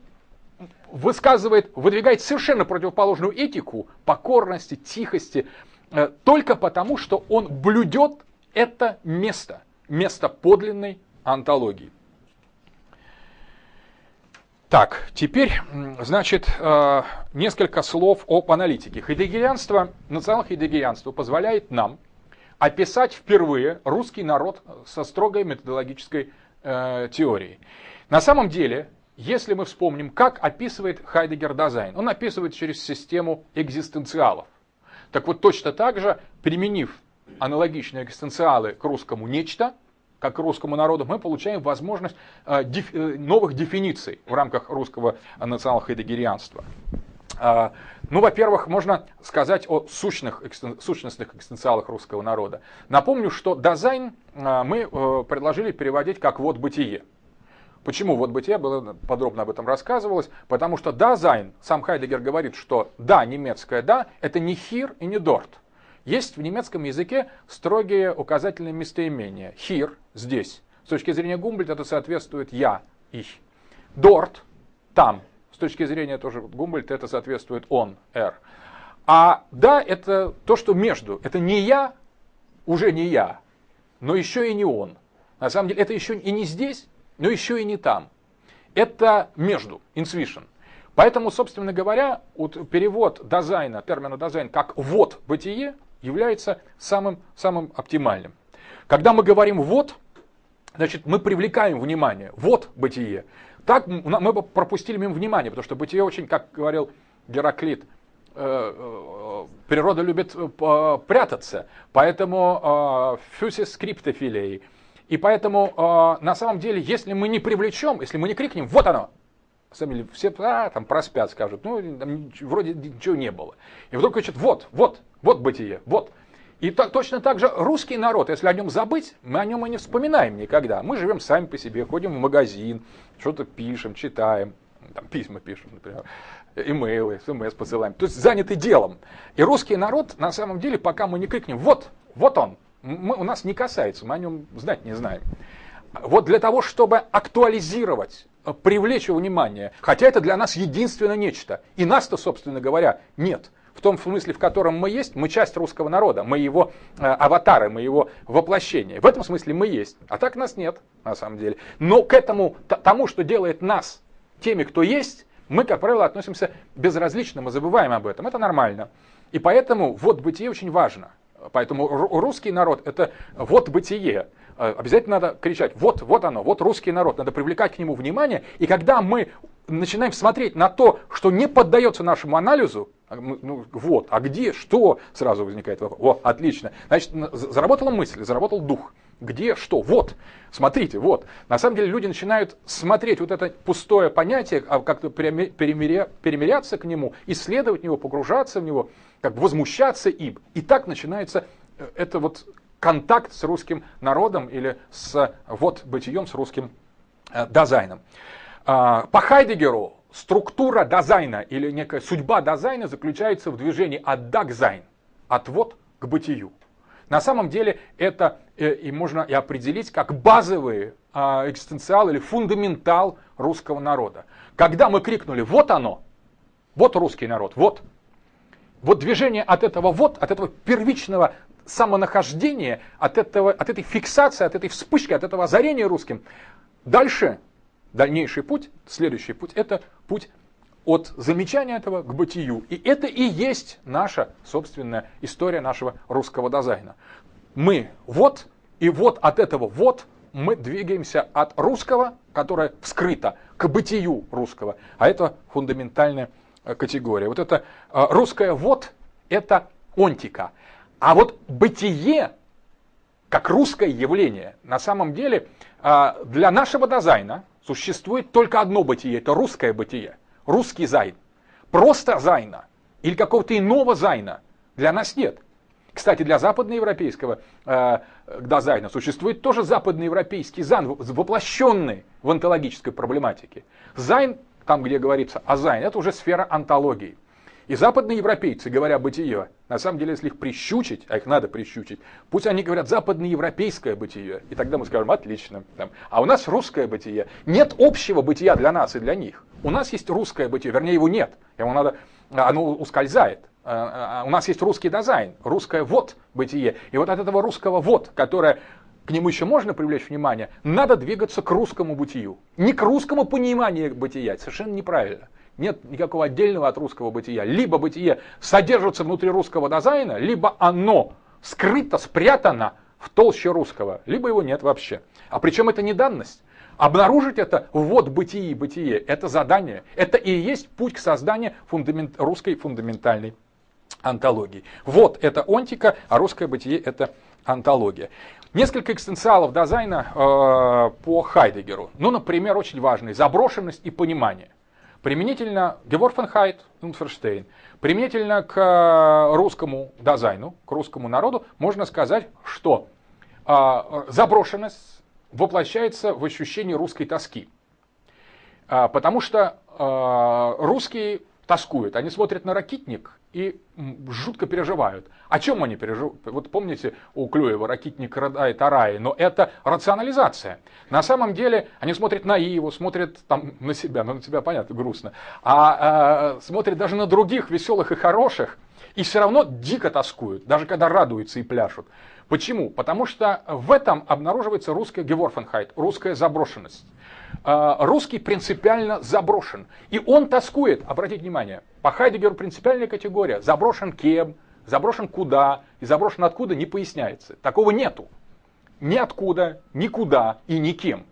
высказывает, выдвигает совершенно противоположную этику покорности, тихости, э, только потому, что он блюдет это место, место подлинной антологии. Так, теперь, значит, э, несколько слов об аналитике. Хайдегерианство, национальное хайдегерианство позволяет нам описать впервые русский народ со строгой методологической э, теорией. На самом деле, если мы вспомним, как описывает Хайдегер Дазайн, он описывает через систему экзистенциалов. Так вот, точно так же, применив аналогичные экзистенциалы к русскому нечто, как к русскому народу, мы получаем возможность э, э, новых дефиниций в рамках русского национального хайдегерианства. А, ну, во-первых, можно сказать о сущных, сущностных экзистенциалах русского народа. Напомню, что Дазайн э, мы предложили переводить как «вот бытие». Почему вот бытие было подробно об этом рассказывалось? Потому что Дазайн, сам Хайдегер говорит, что da, немецкое da, это не hier и не dort. Есть в немецком языке строгие указательные местоимения. Хир здесь. С точки зрения Гумбольда это соответствует я, их. Дорт там. С точки зрения тоже Гумбольда это соответствует он, р. А да, это то, что между. Это не я, уже не я, но еще и не он. На самом деле это еще и не здесь, но еще и не там. Это между, инсвишен. Поэтому, собственно говоря, вот перевод дизайна, термина дизайн как «вот бытие» является самым, самым оптимальным. Когда мы говорим «вот», значит, мы привлекаем внимание. Вот бытие. Так мы пропустили мимо внимания, потому что бытие очень, как говорил Гераклит, э, э, природа любит э, прятаться. Поэтому фюсис скриптофилей – и поэтому э, на самом деле, если мы не привлечем, если мы не крикнем, вот оно, все а, там проспят, скажут, ну, там, вроде ничего не было. И вдруг кричат, вот, вот, вот бытие, вот. И так, точно так же русский народ, если о нем забыть, мы о нем и не вспоминаем никогда. Мы живем сами по себе, ходим в магазин, что-то пишем, читаем, там, письма пишем, например, имейлы, смс посылаем. То есть заняты делом. И русский народ, на самом деле, пока мы не крикнем, вот, вот он, мы, у нас не касается, мы о нем знать не знаем. Вот для того, чтобы актуализировать, э, привлечь его внимание, хотя это для нас единственное нечто, и нас-то, собственно говоря, нет. В том смысле, в котором мы есть, мы часть русского народа, мы его э, аватары, мы его воплощение. В этом смысле мы есть, а так нас нет, на самом деле. Но к этому, тому, что делает нас теми, кто есть, мы, как правило, относимся безразлично, мы забываем об этом. Это нормально. И поэтому вот бытие очень важно. Поэтому русский народ это вот бытие. Э, обязательно надо кричать, вот, вот оно, вот русский народ, надо привлекать к нему внимание. И когда мы начинаем смотреть на то, что не поддается нашему анализу, а ну, вот, а где, что, сразу возникает вопрос. О, отлично. Значит, заработала мысль, заработал дух. Где, что, вот, смотрите, вот. На самом деле люди начинают смотреть вот это пустое понятие, а как-то перемиря, перемиряться к нему, исследовать него, погружаться в него, как бы возмущаться им. И так начинается э, это вот контакт с русским народом или с вот бытием, с русским э, Дазайном. А, по Хайдегеру структура Дазайна или некая судьба Дазайна заключается в движении от Da к Sein, от вот к бытию. На самом деле это э, и можно и определить как базовый э, экзистенциал или фундаментал русского народа. Когда мы крикнули «вот оно», вот русский народ, вот, вот движение от этого вот, от этого первичного самонахождения, от, этого, от этой фиксации, от этой вспышки, от этого озарения русским, дальше дальнейший путь, следующий путь, это путь от замечания этого к бытию. И это и есть наша собственная история нашего русского дизайна. Мы вот, и вот от этого вот мы двигаемся от русского, которое вскрыто, к бытию русского. А это фундаментальная э, категория. Вот это э, русское вот, это онтика. А вот бытие, как русское явление, на самом деле э, для нашего Dasein а, Существует только одно бытие, это русское бытие, русский Sein. Просто Sein а или какого-то иного Sein а для нас нет. Кстати, для западноевропейского э, дизайна существует тоже западноевропейский Sein, воплощенный в онтологической проблематике. Sein, там где говорится о Sein, это уже сфера онтологии. И западные европейцы, говоря бытие, на самом деле, если их прищучить, а их надо прищучить, пусть они говорят западноевропейское бытие, и тогда мы скажем, отлично. Там. А у нас русское бытие. Нет общего бытия для нас и для них. У нас есть русское бытие, вернее, его нет. Ему надо, оно ускользает. А, а, у нас есть русский дизайн, русское вот бытие. И вот от этого русского вот, которое к нему еще можно привлечь внимание, надо двигаться к русскому бытию. Не к русскому пониманию бытия, совершенно неправильно. Нет никакого отдельного от русского бытия. Либо бытие содержится внутри русского дизайна, либо оно скрыто, спрятано в толще русского, либо его нет вообще. А причем это не данность. Обнаружить это вот бытие и бытие – это задание. Это и есть путь к созданию фундамент, русской фундаментальной антологии. Вот это онтика, а русское бытие – это антология. Несколько экстенциалов дизайна э, по Хайдегеру. Ну, например, очень важный – заброшенность и понимание. Применительно Геворфенхайт, Унферштейн, применительно к э, русскому дизайну, к русскому народу, можно сказать, что э, заброшенность воплощается в ощущении русской тоски. Э, потому что русские тоскуют, они смотрят на ракитник и жутко переживают. О чем они переживают? Вот помните, у Клюева ракитник рыдает о рае, но это рационализация. На самом деле они смотрят на Иву, смотрят там на себя, ну на себя понятно, грустно, а, а смотрят даже на других веселых и хороших, и все равно дико тоскуют, даже когда радуются и пляшут. Почему? Потому что в этом обнаруживается русская Геворфенхайт, русская заброшенность. А, русский принципиально заброшен. И он тоскует, обратите внимание, по Хайдегеру принципиальная категория. Заброшен кем, заброшен куда и заброшен откуда не поясняется. Такого нету. Ниоткуда, никуда и никем.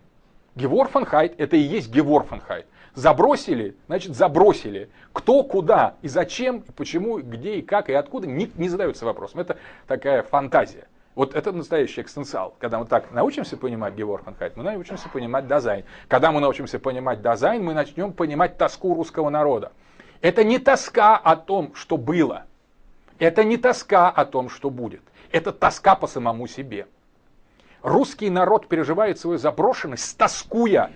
Геворфенхайт это и есть Геворфенхайт. Забросили, значит забросили. Кто, куда и зачем, и почему, где и как и откуда, не, не задаются вопросом. Это такая фантазия. Вот это настоящий экстенциал. Когда мы так научимся понимать Геворхенхайт, мы научимся понимать дизайн. Когда мы научимся понимать дизайн, мы начнем понимать тоску русского народа. Это не тоска о том, что было. Это не тоска о том, что будет. Это тоска по самому себе. Русский народ переживает свою заброшенность, тоскуя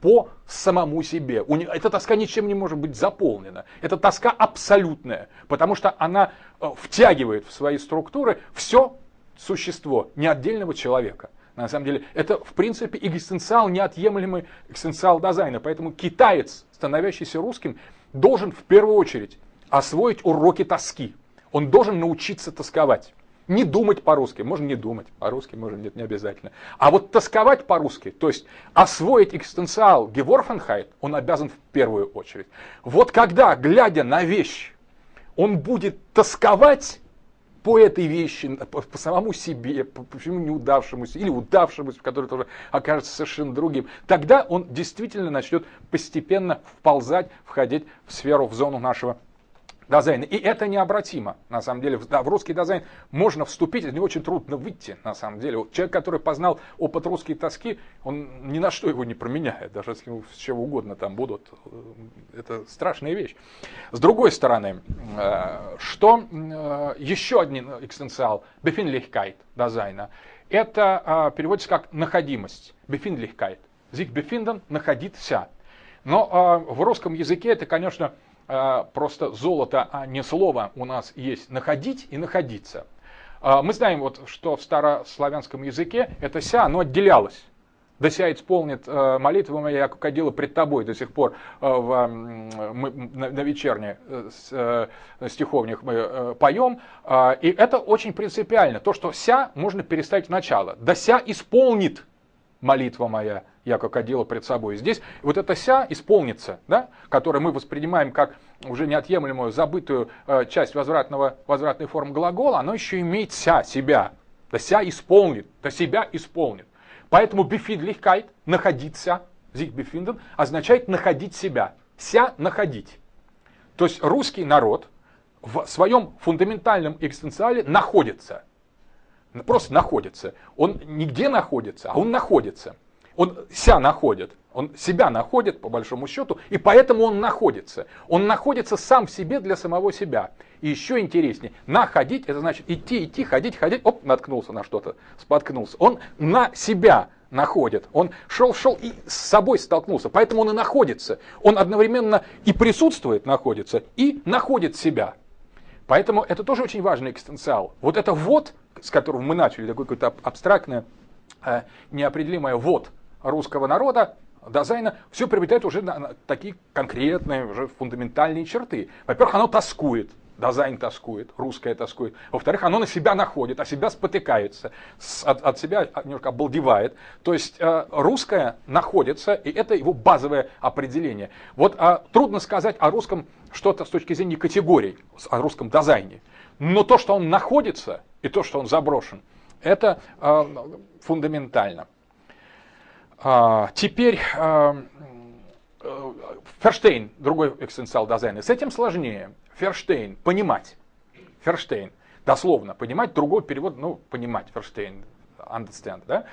по самому себе. Эта тоска ничем не может быть заполнена. Это тоска абсолютная, потому что она э, втягивает в свои структуры все, существо, не отдельного человека. На самом деле, это, в принципе, экзистенциал, неотъемлемый экзистенциал дизайна. Поэтому китаец, становящийся русским, должен в первую очередь освоить уроки тоски. Он должен научиться тосковать. Не думать по-русски, можно не думать по-русски, можно нет, не обязательно. А вот тосковать по-русски, то есть освоить экзистенциал Геворфенхайт, он обязан в первую очередь. Вот когда, глядя на вещь, он будет тосковать, по этой вещи, по, по самому себе, по, почему неудавшемуся или удавшемуся, который тоже окажется совершенно другим, тогда он действительно начнет постепенно вползать, входить в сферу, в зону нашего дизайна. И это необратимо, на самом деле. В русский дизайн можно вступить, из него очень трудно выйти, на самом деле. Человек, который познал опыт русской тоски, он ни на что его не променяет, даже если с чего угодно там будут. Э, это страшная вещь. С другой стороны, э, что э, еще один экстенциал Befindlichkeit дизайна, это переводится как находимость. Befindlichkeit. Sich befinden – находиться. Но в русском языке это, конечно, а, просто золото, а не слово у нас есть находить и находиться. А, мы знаем, вот, что в старославянском языке это ся, оно отделялось. Да ся исполнит э, молитву моя, я кадила пред тобой до сих пор э, в, мы, на, на вечерних э, стиховнях мы поем. А, и это очень принципиально. То, что ся можно переставить в начало. Да ся исполнит молитва моя, яко кадило пред Тобою. Здесь вот эта ся исполнится, да, которую мы воспринимаем как уже неотъемлемую, забытую э, часть возвратного, возвратной формы глагола, оно еще имеет ся, себя. Да ся исполнит, да себя исполнит. Поэтому Befindlichkeit, находиться, sich befinden, означает находить себя. Ся находить. То есть русский народ в своем фундаментальном экзистенциале находится. Просто находится. Он нигде находится, а он находится. Он себя находит. Он себя находит, по большому счету, и поэтому он находится. Он находится сам в себе для самого себя. И еще интереснее, находить, это значит идти, идти, ходить, ходить, оп, наткнулся на что-то, споткнулся. Он на себя находит. Он шел, шел и с собой столкнулся. Поэтому он и находится. Он одновременно и присутствует, находится, и находит себя. Поэтому это тоже очень важный экзистенциал. Вот это вот, с которого мы начали, такое какое-то абстрактное, э, неопределимое вот русского народа, Dasein а, все приобретает уже на, на такие конкретные, уже фундаментальные черты. Во-первых, оно тоскует, Dasein тоскует, русское тоскует. Во-вторых, оно на себя находит, о себя спотыкается, от, от себя немножко обалдевает. То есть э, русское находится, и это его базовое определение. Вот э, трудно сказать о русском что-то с точки зрения категорий, о русском дизайне. Но то, что он находится, и то, что он заброшен, это э, фундаментально. А, теперь а, э, Ферштейн, другой экстенциал дизайна, с этим сложнее. Ферштейн, понимать. Ферштейн, дословно, понимать, другой перевод, ну, понимать, Ферштейн, understand, да?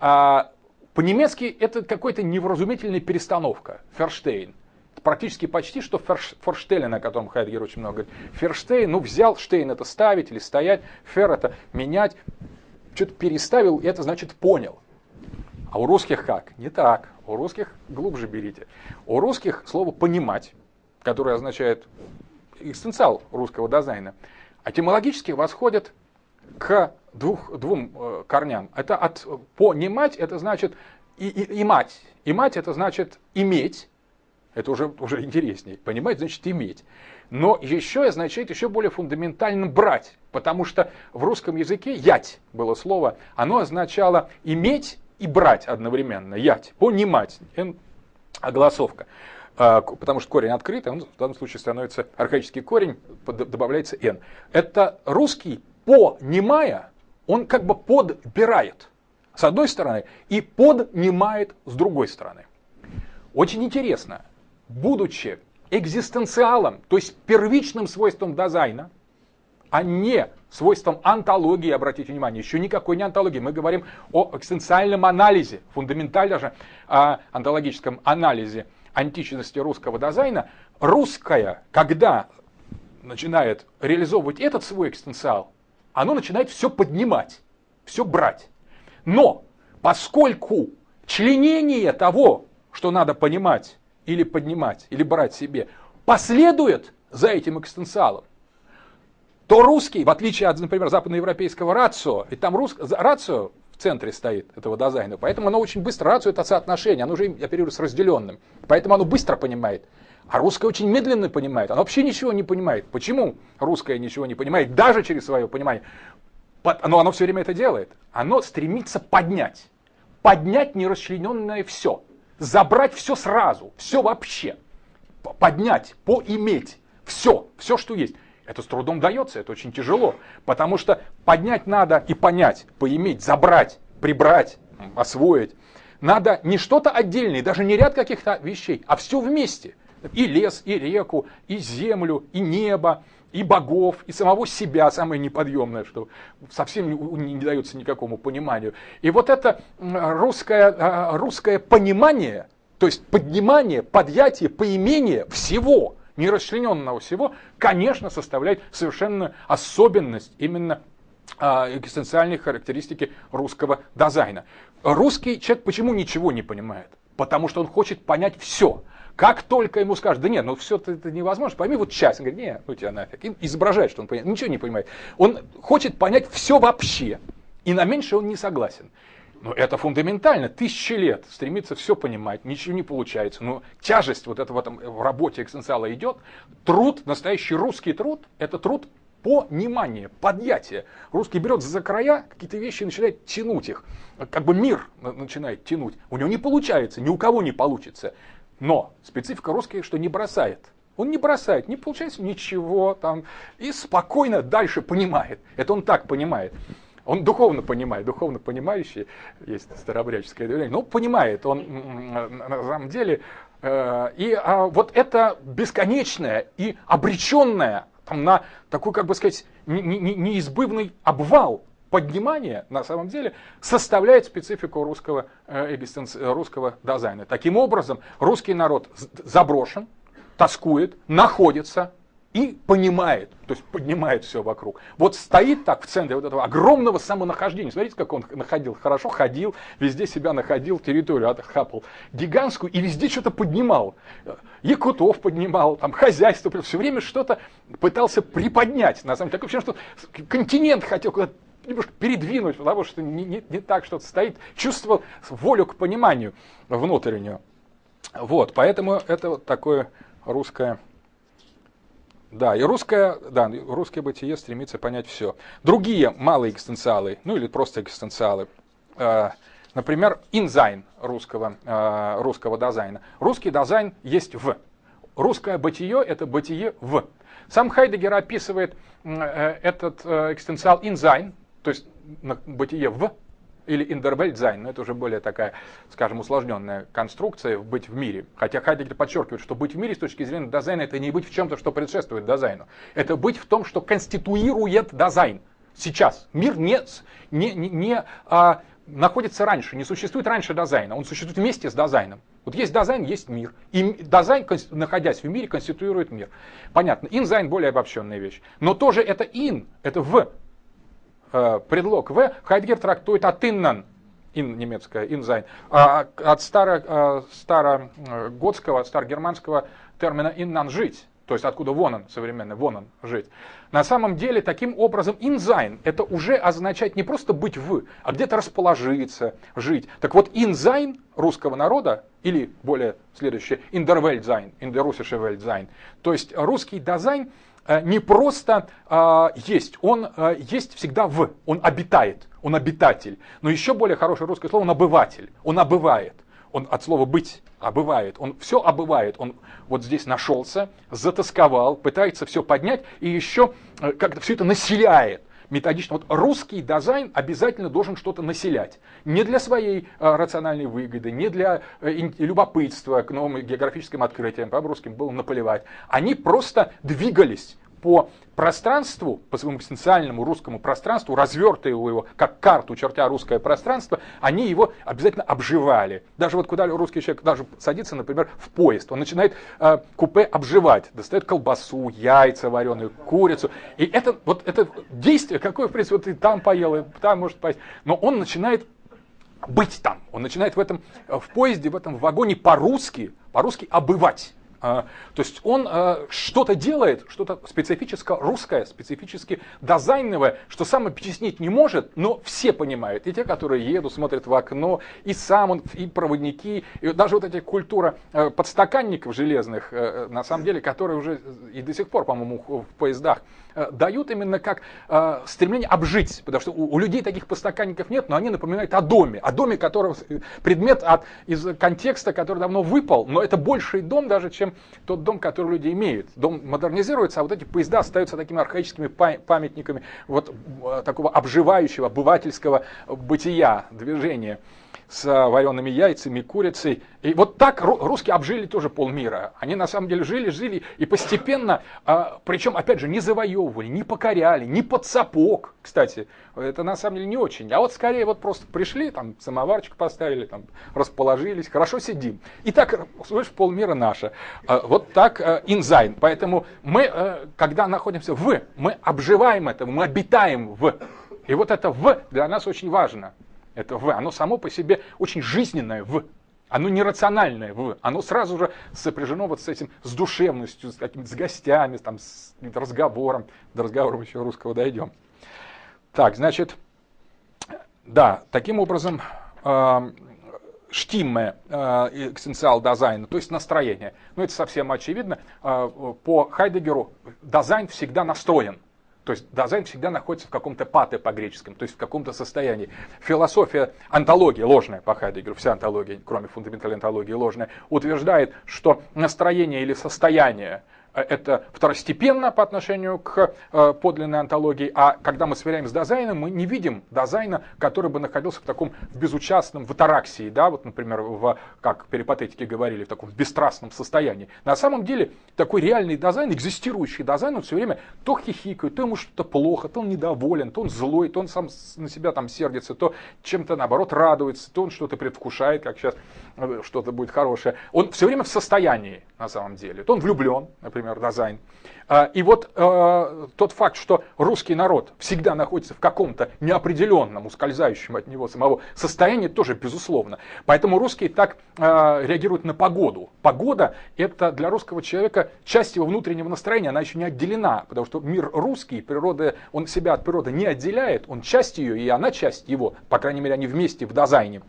А, по-немецки это какая-то невразумительная перестановка, Ферштейн. Практически почти что ферш, Форштелен, о котором Хайдгер очень много говорит. Ферштейн, ну взял, Штейн это ставить или стоять, Фер это менять, что-то переставил, и это значит понял. А у русских как? Не так. У русских глубже берите. У русских слово «понимать», которое означает экстенциал русского дизайна, этимологически восходит к двух, двум э, корням. Это от «понимать» это значит и, и, и мать. И мать это значит иметь. Это уже, уже интереснее. Понимать значит иметь. Но еще означает еще более фундаментально брать. Потому что в русском языке ять было слово. Оно означало иметь и брать одновременно. Ять, понимать. Н, огласовка. А, потому что корень открытый, он в данном случае становится архаический корень, добавляется n. Это русский, понимая, он как бы подбирает с одной стороны и поднимает с другой стороны. Очень интересно, будучи экзистенциалом, то есть первичным свойством дизайна, а не свойством антологии, обратите внимание, еще никакой не антологии. Мы говорим о экстенциальном анализе, фундаментально же э, антологическом анализе античности русского дизайна. Русская, когда начинает реализовывать этот свой экстенциал, оно начинает все поднимать, все брать. Но поскольку членение того, что надо понимать или поднимать, или брать себе, последует за этим экстенциалом, то русский, в отличие от, например, западноевропейского рацио, и там рус... рацио в центре стоит этого дизайна, поэтому оно очень быстро, рацио это соотношение, оно уже оперирует с разделенным, поэтому оно быстро понимает. А русское очень медленно понимает, оно вообще ничего не понимает. Почему русское ничего не понимает, даже через свое понимание? Но оно все время это делает. Оно стремится поднять. Поднять нерасчлененное все. Забрать все сразу, все вообще. Поднять, поиметь. Все, все, что есть. Это с трудом дается, это очень тяжело, потому что поднять надо и понять, поиметь, забрать, прибрать, освоить. Надо не что-то отдельное, даже не ряд каких-то вещей, а все вместе. И лес, и реку, и землю, и небо, и богов, и самого себя, самое неподъемное, что совсем не, не дается никакому пониманию. И вот это русское, а, русское понимание, то есть поднимание, подъятие, поимение всего – нерасчлененного всего, конечно, составляет совершенно особенность именно а, экзистенциальные характеристики русского дизайна. Русский человек почему ничего не понимает? Потому что он хочет понять все. Как только ему скажут, да нет, ну все это, невозможно, пойми вот часть. Он говорит, нет, ну тебя нафиг. И изображает, что он понимает, ничего не понимает. Он хочет понять все вообще. И на меньшее он не согласен. Но это фундаментально. Тысячи лет стремится все понимать, ничего не получается. Но тяжесть вот этого там в работе экстенциала идет. Труд, настоящий русский труд, это труд понимания, подъятия. Русский берет за края какие-то вещи и начинает тянуть их. Как бы мир начинает тянуть. У него не получается, ни у кого не получится. Но специфика русская, что не бросает. Он не бросает, не получается ничего там. И спокойно дальше понимает. Это он так понимает. Он духовно понимает, духовно понимающий, есть старообрядческое движение, но понимает он на самом деле. Э, и а, вот это бесконечное и обреченное там, на такой, как бы сказать, неизбывный обвал поднимание на самом деле составляет специфику русского, э, русского дизайна. Таким образом, русский народ заброшен, тоскует, находится и понимает, то есть поднимает все вокруг. Вот стоит так в центре вот этого огромного самонахождения. Смотрите, как он находил, хорошо ходил, везде себя находил, территорию отхапал гигантскую и везде что-то поднимал. Якутов поднимал, там хозяйство, все время что-то пытался приподнять. На самом деле, такое ощущение, что континент хотел куда-то немножко передвинуть, потому что не, не, не так что-то стоит. Чувствовал волю к пониманию внутреннюю. Вот, поэтому это вот такое русское да, и русское, да, русское бытие стремится понять все. Другие малые экстенциалы, ну или просто экстенциалы, э, например, In-Sein русского, э, русского Dasein а. Русский Dasein есть в. Русское бытие – это бытие в. Сам Хайдеггер описывает э, этот э, экзистенциал In-Sein, то есть бытие в, или In-der-Welt-sein, но это уже более такая, скажем, усложненная конструкция быть в мире. Хотя Хайдеггер подчеркивает, что быть в мире с точки зрения Dasein а это не быть в чем-то, что предшествует Dasein у. Это быть в том, что конституирует Dasein. Сейчас мир не, не, не а, находится раньше, не существует раньше Dasein а, он существует вместе с Dasein ом. Вот есть Dasein, есть мир. И Dasein, находясь в мире, конституирует мир. Понятно, In-Sein более обобщенная вещь. Но тоже это ин, это в. Э, предлог в Хайдеггер трактует от innan, in немецкая, In-Sein, а, от старо, э, староготского, старогерманского термина innan жить. То есть откуда вон он, современный, вон он, жить. На самом деле, таким образом, In-Sein, это уже означает не просто быть в, а где-то расположиться, жить. Так вот, In-Sein русского народа, или более следующее, In-der-Welt-sein, In-der-russische-Welt-sein, то есть русский Dasein, не просто э, есть, он э, есть всегда в, он обитает, он обитатель. Но еще более хорошее русское слово, он обыватель, он обывает. Он от слова быть обывает, он все обывает, он вот здесь нашелся, затасковал, пытается все поднять и еще э, как-то все это населяет методично. Вот русский дизайн обязательно должен что-то населять. Не для своей э, рациональной выгоды, не для э, любопытства к новым географическим открытиям, по русским было наплевать. Они просто двигались по пространству, по своему экзистенциальному русскому пространству, развертывая его как карту, чертя русское пространство, они его обязательно обживали. Даже вот куда русский человек даже садится, например, в поезд, он начинает э, купе обживать, достает колбасу, яйца вареные, курицу. И это вот это действие, какое, в принципе, вот ты там поел, и там может поесть, но он начинает быть там. Он начинает в этом э, в поезде, в этом вагоне по-русски, по-русски обывать. А, то есть он а, что-то делает, что-то специфическое русское, специфически дизайновое, что сам объяснить не может, но все понимают. И те, которые едут, смотрят в окно, и сам он, и проводники, и даже вот эти культура э, подстаканников железных, э, на самом деле, которые уже и до сих пор, по-моему, в поездах Э, дают именно как э, стремление обжить, потому что у, у людей таких подстаканников нет, но они напоминают о доме, о доме, которого предмет от, из контекста, который давно выпал, но это больший дом даже, чем тот дом, который люди имеют. Дом модернизируется, а вот эти поезда остаются такими архаическими памятниками вот э, такого обживающего, обывательского бытия, движения с вареными яйцами, курицей. И вот так русские обжили тоже полмира. Они на самом деле жили, жили и постепенно, а, причем, опять же, не завоевывали, не покоряли, не под сапог. Кстати, это на самом деле не очень. А вот скорее вот просто пришли, там самоварчик поставили, там расположились, хорошо сидим. И так, слышишь, полмира наше. А, вот так а, инзайн. Поэтому мы, э, когда находимся в, мы обживаем это, мы обитаем в. И вот это в для нас очень важно. Это В. Оно само по себе очень жизненное В. Оно нерациональное В. Оно сразу же сопряжено вот с этим, с душевностью, с, какими с гостями, там, с разговором. До разговора еще русского дойдем. Так, значит, да, таким образом, э, штимме э, экзистенциал дизайна, то есть настроение. Ну, это совсем очевидно. Э, по Хайдегеру дизайн всегда настроен. То есть дизайн всегда находится в каком-то пате по-греческому, то есть в каком-то состоянии. Философия, антология ложная по Хайдегеру, вся антология, кроме фундаментальной антологии ложная, утверждает, что настроение или состояние это второстепенно по отношению к э, подлинной онтологии, а когда мы сверяем с Dasein ом, мы не видим Dasein а, который бы находился в таком безучастном, в атараксии, да, вот, например, в, как перипатетики говорили, в таком бесстрастном состоянии. На самом деле, такой реальный Dasein, экзистирующий Dasein, он все время то хихикает, то ему что-то плохо, то он недоволен, то он злой, то он сам на себя там сердится, то чем-то, наоборот, радуется, то он что-то предвкушает, как сейчас э, что-то будет хорошее. Он все время в состоянии, на самом деле. То он влюблен, например, Dasein. А, и вот э, тот факт, что русский народ всегда находится в каком-то неопределенном, ускользающем от него самого состоянии, тоже безусловно. Поэтому русские так э, реагируют на погоду. Погода – это для русского человека часть его внутреннего настроения, она еще не отделена, потому что мир русский, природа, он себя от природы не отделяет, он часть ее, и она часть его, по крайней мере, они вместе в Dasein е.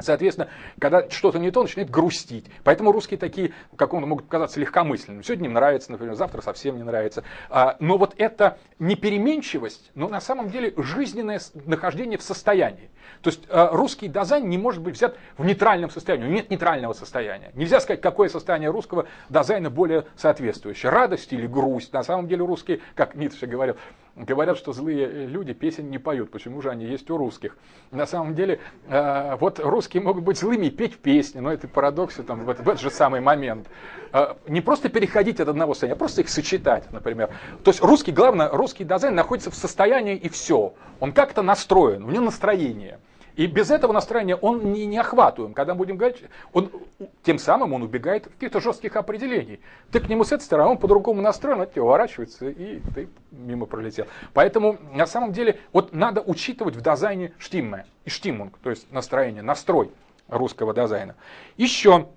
Соответственно, когда что-то не то, начинает грустить. Поэтому русские такие, как он могут казаться легкомысленными. Сегодня им нравится, например, завтра совсем не нравится. А, но вот эта непеременчивость, но на самом деле жизненное нахождение в состоянии. То есть а, русский дизайн не может быть взят в нейтральном состоянии. Нет нейтрального состояния. Нельзя сказать, какое состояние русского дизайна более соответствующее. Радость или грусть. На самом деле русские, как Ницше говорил, Говорят, что злые люди песен не поют. Почему же они есть у русских? На самом деле, э, вот русские могут быть злыми и петь песни, но это парадокс там, в, этот же самый момент. Э, не просто переходить от одного состояния, а просто их сочетать, например. То есть русский, главное, русский дизайн находится в состоянии и все. Он как-то настроен, у него настроение. И без этого настроения он не, не охватываем. Когда мы будем говорить, он, тем самым он убегает в каких-то жестких определений. Ты к нему с этой стороны, он по-другому настроен, от тебя уворачивается, и ты мимо пролетел. Поэтому на самом деле вот надо учитывать в дизайне штимме и штимунг, то есть настроение, настрой русского дизайна. Еще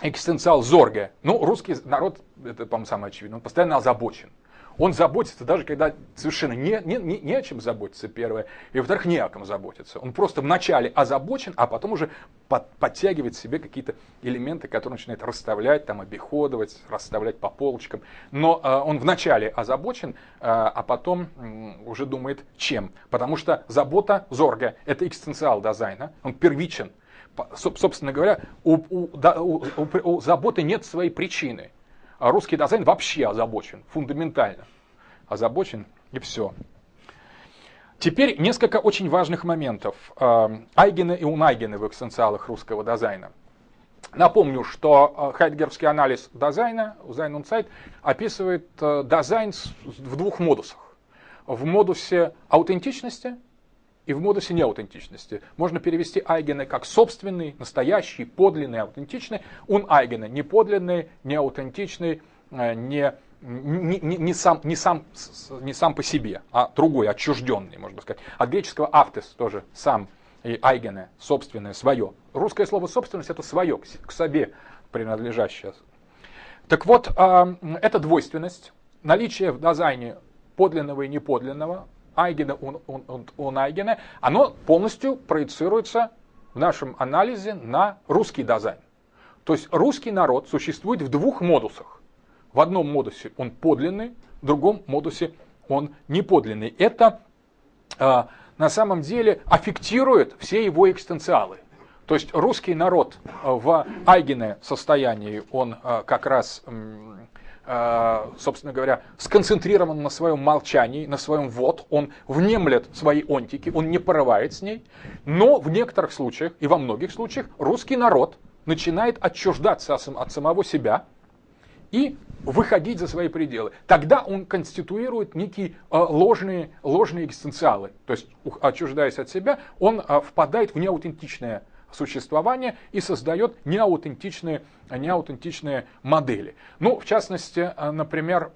экстенциал зорге. Ну, русский народ, это, по-моему, самое очевидное, он постоянно озабочен. Он заботится даже когда совершенно не, не, не, не о чем заботиться, первое. И во-вторых, не о ком заботиться. Он просто вначале озабочен, а потом уже под, подтягивает себе какие-то элементы, которые начинает расставлять, там, обиходовать, расставлять по полочкам. Но э, он вначале озабочен, э, а потом э, уже думает, чем. Потому что забота зорга – это экстенциал дизайна, он первичен. Собственно говоря, у, у, у, у, у заботы нет своей причины. А русский дизайн вообще озабочен, фундаментально. Озабочен и все. Теперь несколько очень важных моментов. А, Айгены и унайгены в экстенциалах русского дизайна. Напомню, что а, хайдгерский анализ дизайна, Design Insight, описывает а, дизайн в двух модусах. В модусе аутентичности и в модусе неаутентичности. Можно перевести айгены как собственный, настоящий, подлинный, аутентичный. Он айгены не подлинный, не э, не, не, не, не, сам, не, сам, не сам по себе, а другой, отчужденный, можно сказать. От греческого автес тоже сам и айгены, собственное, свое. Русское слово собственность это свое, к себе принадлежащее. Так вот, э, эта двойственность, наличие в дизайне подлинного и неподлинного, Айгена у Айгена, оно полностью проецируется в нашем анализе на русский дизайн. То есть русский народ существует в двух модусах. В одном модусе он подлинный, в другом модусе он неподлинный. Это э, на самом деле аффектирует все его экстенциалы. То есть русский народ в Айгене состоянии, он э, как раз собственно говоря, сконцентрирован на своем молчании, на своем вот, он внемлет свои онтики, он не порывает с ней, но в некоторых случаях и во многих случаях русский народ начинает отчуждаться от самого себя и выходить за свои пределы. Тогда он конституирует некие э, ложные, ложные экзистенциалы. То есть, отчуждаясь от себя, он э, впадает в неаутентичное существование и создает неаутентичные неаутентичные модели. Ну, в частности, э, например,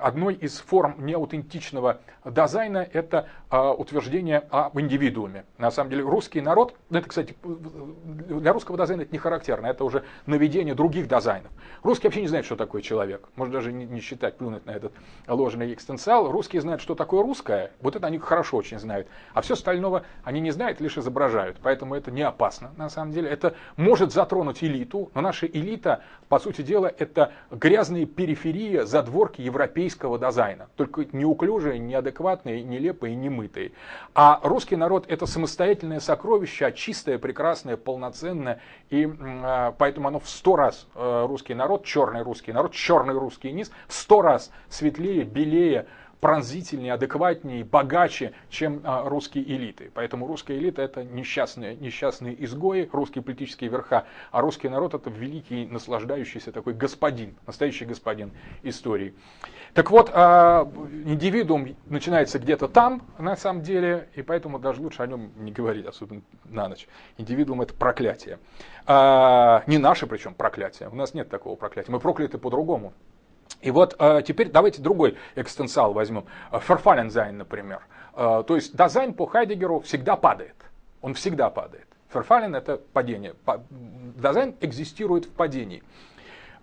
одной из форм неаутентичного дизайна это э, утверждение об индивидууме. На самом деле, русский народ, ну, это, кстати, для русского дизайна это не характерно, это уже наведение других дизайнов. Русский вообще не знает, что такое человек. Может даже не считать, плюнуть на этот ложный экстенциал. Русские знают, что такое русское, вот это они хорошо очень знают. А все остального они не знают, лишь изображают. Поэтому это не опасно, на самом деле. Это может затронуть элиту, но наши элиты элита, по сути дела, это грязные периферии, задворки европейского дизайна. Только неуклюжие, неадекватные, нелепые, немытые. А русский народ это самостоятельное сокровище, а чистое, прекрасное, полноценное. И э, поэтому оно в сто раз э, русский народ, черный русский народ, черный русский низ, в сто раз светлее, белее, пронзительнее, адекватнее, богаче, чем а, русские элиты. Поэтому русская элита это несчастные, несчастные изгои, русские политические верха, а русский народ это великий, наслаждающийся такой господин, настоящий господин истории. Так вот, а, индивидуум начинается где-то там, на самом деле, и поэтому даже лучше о нем не говорить, особенно на ночь. Индивидуум это проклятие. А, не наше причем проклятие, у нас нет такого проклятия, мы прокляты по-другому. И вот э, теперь давайте другой экстенциал возьмем. Ферфалензайн, например. Э, то есть дизайн по Хайдегеру всегда падает. Он всегда падает. Ферфален это падение. Дизайн экзистирует в падении.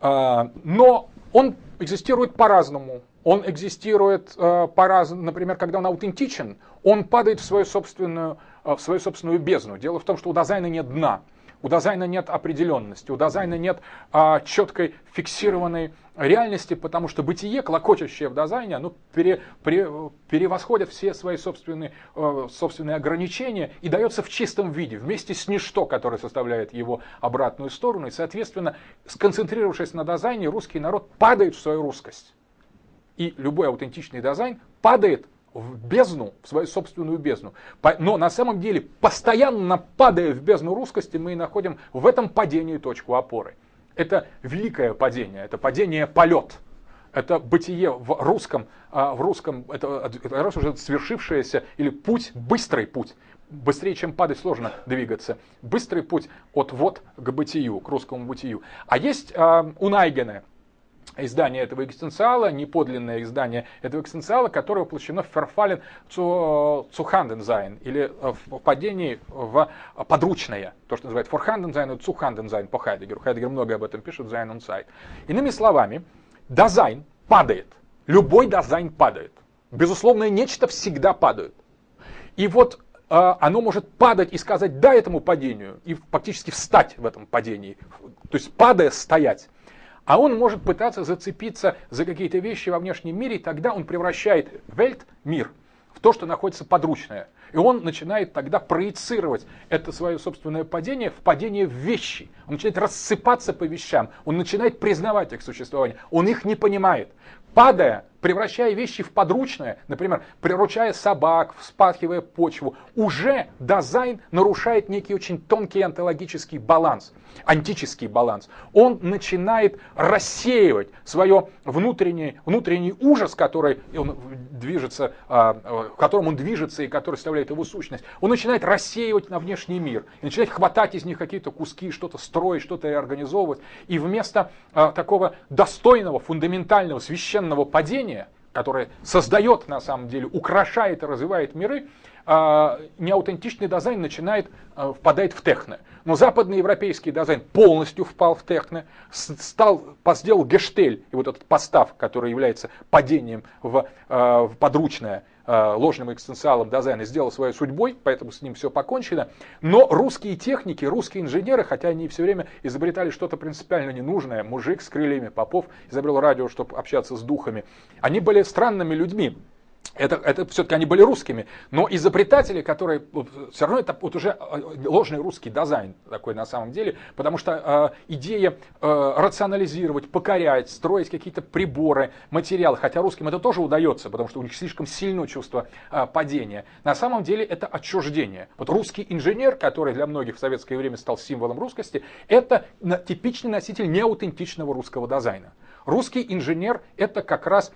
Э, но он экзистирует по-разному. Он экзистирует по-разному. Например, когда он аутентичен, он падает в свою собственную, в свою собственную бездну. Дело в том, что у дизайна нет дна. У дизайна нет определенности, у дизайна нет а, четкой фиксированной реальности, потому что бытие, клокочущее в дизайне, оно пере, пере, перевосходит все свои собственные, э, собственные ограничения и дается в чистом виде, вместе с ничто, которое составляет его обратную сторону. И, соответственно, сконцентрировавшись на дизайне, русский народ падает в свою русскость. И любой аутентичный дизайн падает в бездну, в свою собственную бездну. Но на самом деле, постоянно падая в бездну русскости, мы находим в этом падении точку опоры. Это великое падение, это падение полет. Это бытие в русском, а, в русском это, это раз уже свершившееся, или путь, быстрый путь, быстрее, чем падать, сложно двигаться. Быстрый путь от вот к бытию, к русскому бытию. А есть э, Найгена издание этого экзистенциала, неподлинное издание этого экзистенциала, которое воплощено в Verfallen, Zuhandensein, или э, в падении в подручное, то, что называют Vorhandensein и Zuhandensein по Хайдеггеру. Хайдеггер много об этом пишет, Sein und Zeit. Иными словами, Dasein падает. Любой Dasein падает. Безусловно, нечто всегда падает. И вот э, оно может падать и сказать «да» этому падению, и фактически встать в этом падении. То есть падая, стоять. А он может пытаться зацепиться за какие-то вещи во внешнем мире, и тогда он превращает вельт, мир, в то, что находится подручное. И он начинает тогда проецировать это свое собственное падение в падение в вещи. Он начинает рассыпаться по вещам, он начинает признавать их существование, он их не понимает. Падая, превращая вещи в подручное, например, приручая собак, вспахивая почву, уже дизайн нарушает некий очень тонкий онтологический баланс, антический баланс. Он начинает рассеивать свое внутренний, внутренний ужас, который он движется, а, в котором он движется и который составляет его сущность. Он начинает рассеивать на внешний мир, и начинает хватать из них какие-то куски, что-то строить, что-то организовывать. И вместо а, такого достойного, фундаментального, священного падения, которое создает на самом деле, украшает и развивает миры, неаутентичный дизайн начинает а, впадать в техно. Но западный европейский дизайн полностью впал в техно, стал, сделал гештель, и вот этот постав, который является падением в, а, в подручное, ложным экстенциалом дизайна сделал своей судьбой, поэтому с ним все покончено. Но русские техники, русские инженеры, хотя они все время изобретали что-то принципиально ненужное, мужик с крыльями, Попов изобрел радио, чтобы общаться с духами, они были странными людьми это, это все-таки они были русскими, но изобретатели, которые все равно это вот уже э, ложный русский дизайн такой на самом деле, потому что э, идея э, рационализировать, покорять, строить какие-то приборы, материалы, хотя русским это тоже удается, потому что у них слишком сильное чувство э, падения. На самом деле это отчуждение. Вот русский инженер, который для многих в советское время стал символом русскости, это типичный носитель неаутентичного русского дизайна. Русский инженер это как раз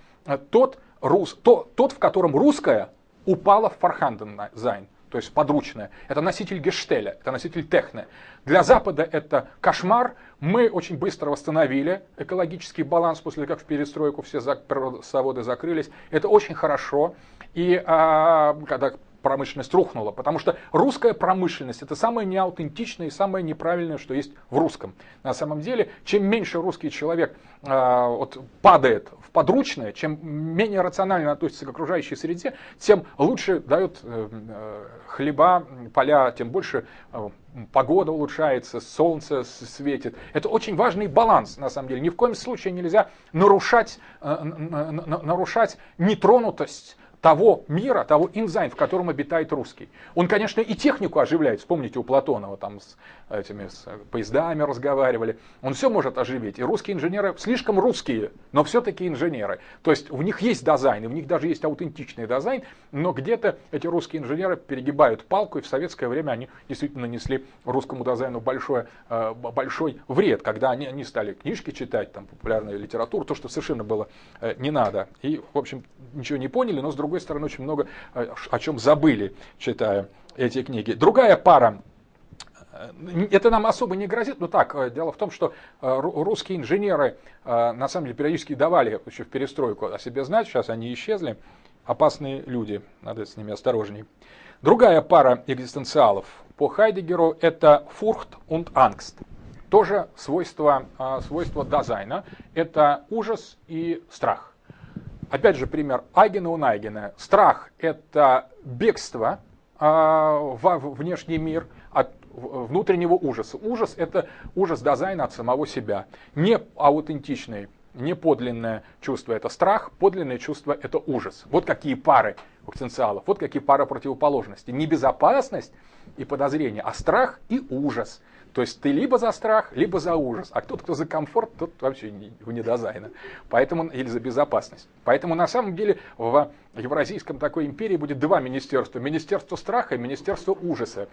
тот рус, то, тот, в котором русское упало в Vorhandensein, то есть подручное. Это носитель Gestell я, это носитель Техне. Для Запада это кошмар. Мы очень быстро восстановили экологический баланс после как в перестройку все заводы закрылись. Это очень хорошо. И а, когда промышленность рухнула, потому что русская промышленность это самое неаутентичное и самое неправильное, что есть в русском. На самом деле, чем меньше русский человек э, вот, падает в подручное, чем менее рационально относится к окружающей среде, тем лучше дает э, э, хлеба, поля, тем больше э, погода улучшается, солнце светит. Это очень важный баланс, на самом деле. Ни в коем случае нельзя нарушать, э, нарушать нетронутость того мира, того инзайн, в котором обитает русский. Он, конечно, и технику оживляет. Вспомните, у Платонова там с этими с поездами разговаривали. Он все может оживить. И русские инженеры слишком русские, но все-таки инженеры. То есть в них есть дизайн, и в них даже есть аутентичный дизайн, но где-то эти русские инженеры перегибают палку, и в советское время они действительно нанесли русскому дизайну большой, э, большой вред, когда они, они стали книжки читать, там, популярную литературу, то, что совершенно было э, не надо. И, в общем, ничего не поняли, но с другой другой стороны, очень много э, о чем забыли, читая эти книги. Другая пара э, это нам особо не грозит, но так, э, дело в том, что русские инженеры на самом деле периодически давали еще в перестройку о себе знать, сейчас они исчезли, опасные люди, надо с ними осторожней. Другая пара экзистенциалов по Хайдеггеру это Furcht und Angst. Тоже свойство, свойство Dasein а, это ужас и страх. Опять же пример Eigene, Uneigene. Страх – это бегство а, во внешний мир от внутреннего ужаса. Ужас – это ужас дизайна от самого себя. Не аутентичный, не подлинное чувство – это страх, подлинное чувство – это ужас. Вот какие пары потенциалов, вот какие пары. Не безопасность и подозрение, а страх и ужас – то есть ты либо за страх, либо за ужас. А тот, кто за комфорт, тот вообще вне дизайна. Поэтому, или за безопасность. Поэтому на самом деле в Евразийском такой империи будет два министерства. Министерство страха и Министерство ужаса.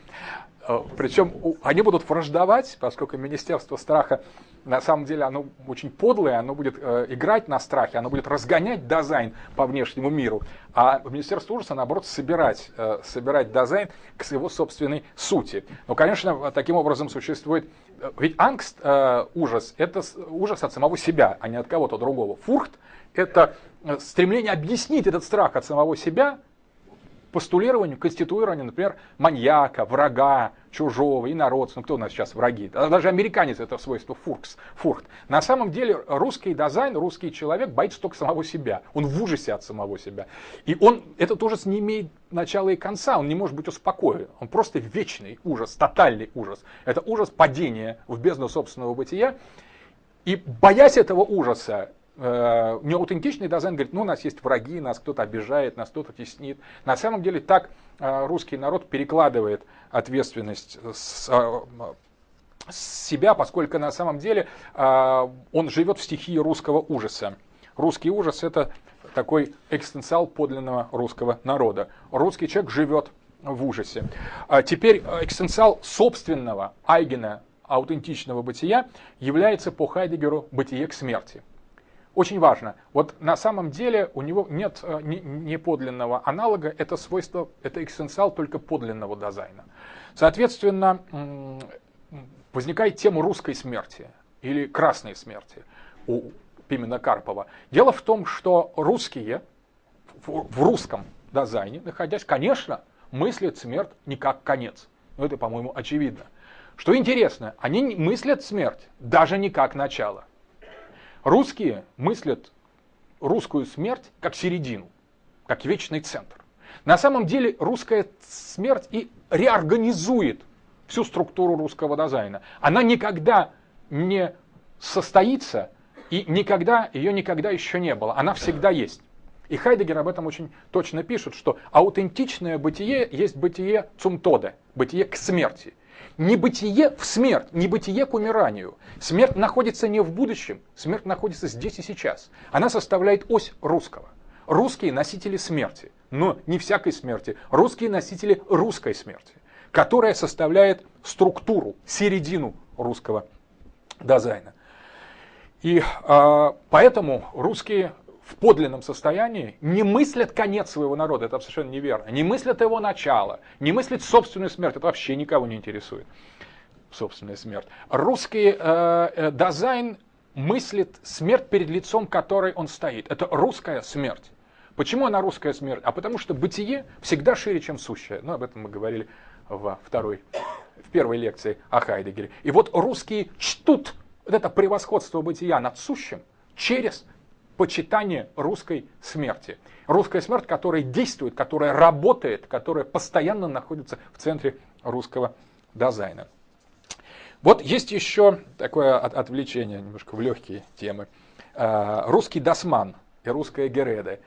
Э, Причем они будут враждовать, поскольку Министерство страха на самом деле оно очень подлое, оно будет э, играть на страхе, оно будет разгонять Dasein по внешнему миру. А Министерство ужаса, наоборот, собирать, э, собирать Dasein к его собственной сути. Но, конечно, таким образом существует... Ведь Angst, ужас, это ужас от самого себя, а не от кого-то другого. Furcht – это стремление объяснить этот страх от самого себя постулированию, конституированию, например, маньяка, врага, чужого, инородца, ну кто у нас сейчас враги, даже американец это свойство фуркс, фурхт. На самом деле русский дизайн, русский человек боится только самого себя, он в ужасе от самого себя. И он, этот ужас не имеет начала и конца, он не может быть успокоен, он просто вечный ужас, тотальный ужас. Это ужас падения в бездну собственного бытия, и боясь этого ужаса, э, неаутентичный дизайн говорит, ну у нас есть враги, нас кто-то обижает, нас кто-то теснит. На самом деле так э, русский народ перекладывает ответственность с, э, с себя, поскольку на самом деле э, он живет в стихии русского ужаса. Русский ужас это такой экстенциал подлинного русского народа. Русский человек живет в ужасе. А теперь экстенциал собственного Айгена, аутентичного бытия, является по Хайдегеру бытие к смерти. Очень важно. Вот на самом деле у него нет э, не аналога, это свойство, это экстенциал только подлинного дизайна. Соответственно, возникает тема русской смерти или красной смерти у Пимена Карпова. Дело в том, что русские в русском дизайне, находясь, конечно, мыслят смерть не как конец. Но это, по-моему, очевидно. Что интересно, они мыслят смерть даже не как начало. Русские мыслят русскую смерть как середину, как вечный центр. На самом деле русская смерть и реорганизует всю структуру русского дизайна. Она никогда не состоится, и никогда, ее никогда еще не было. Она всегда есть. И Хайдегер об этом очень точно пишет, что аутентичное бытие есть бытие цумтоде, бытие к смерти. Не бытие в смерть, не бытие к умиранию. Смерть находится не в будущем, смерть находится здесь и сейчас. Она составляет ось русского. Русские носители смерти, но не всякой смерти. Русские носители русской смерти, которая составляет структуру, середину русского дизайна. И э, поэтому русские в подлинном состоянии не мыслят конец своего народа, это совершенно неверно, не мыслят его начало, не мыслят собственную смерть, это вообще никого не интересует, собственная смерть. Русский э, э, дизайн мыслит смерть перед лицом которой он стоит, это русская смерть. Почему она русская смерть? А потому что бытие всегда шире, чем сущее. Ну, об этом мы говорили во второй, в первой лекции о Хайдегере. И вот русские чтут вот это превосходство бытия над сущим через почитание русской смерти. Русская смерть, которая действует, которая работает, которая постоянно находится в центре русского дизайна. Вот есть еще такое отвлечение немножко в легкие темы. А, русский досман и русская гереда.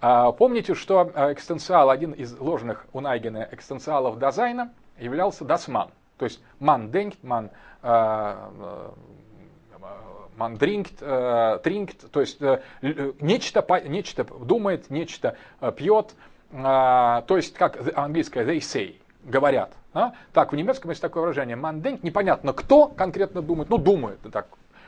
А, помните, что а, экстенциал, один из ложных у Найгена экстенциалов дизайна являлся досман. То есть ман денkt, ман man drinkt, trinkt, то есть äh, нечто, нечто думает, нечто пьет, то есть как английское they say, говорят. Так, в немецком есть такое выражение man непонятно кто конкретно думает, ну думает, так,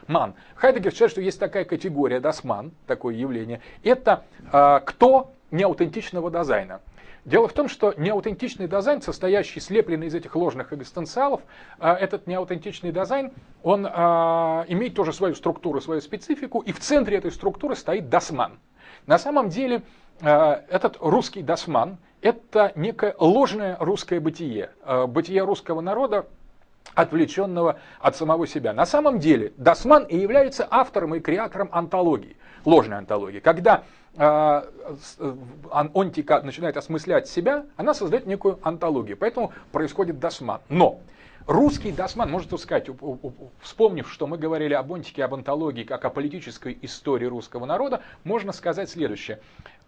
ман. Хайдегер считает, что есть такая категория, дасман, такое явление, это э, кто неаутентичного дизайна. Дело в том, что неаутентичный дизайн, состоящий, слепленный из этих ложных экзистенциалов, э, этот неаутентичный дизайн, он э, имеет тоже свою структуру, свою специфику, и в центре этой структуры стоит досман. На самом деле э, этот русский das Man – это некое ложное русское бытие, бытие русского народа, отвлеченного от самого себя. На самом деле das Man и является автором и креатором онтологии, ложной онтологии. Когда э, онтика начинает осмыслять себя, она создает некую онтологию. Поэтому происходит das Man. Но русский das Man, может сказать, вспомнив, что мы говорили об онтике, об онтологии, как о политической истории русского народа, можно сказать следующее.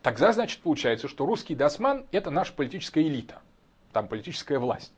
Тогда, значит, получается, что русский Дасман – это наша политическая элита, там политическая власть.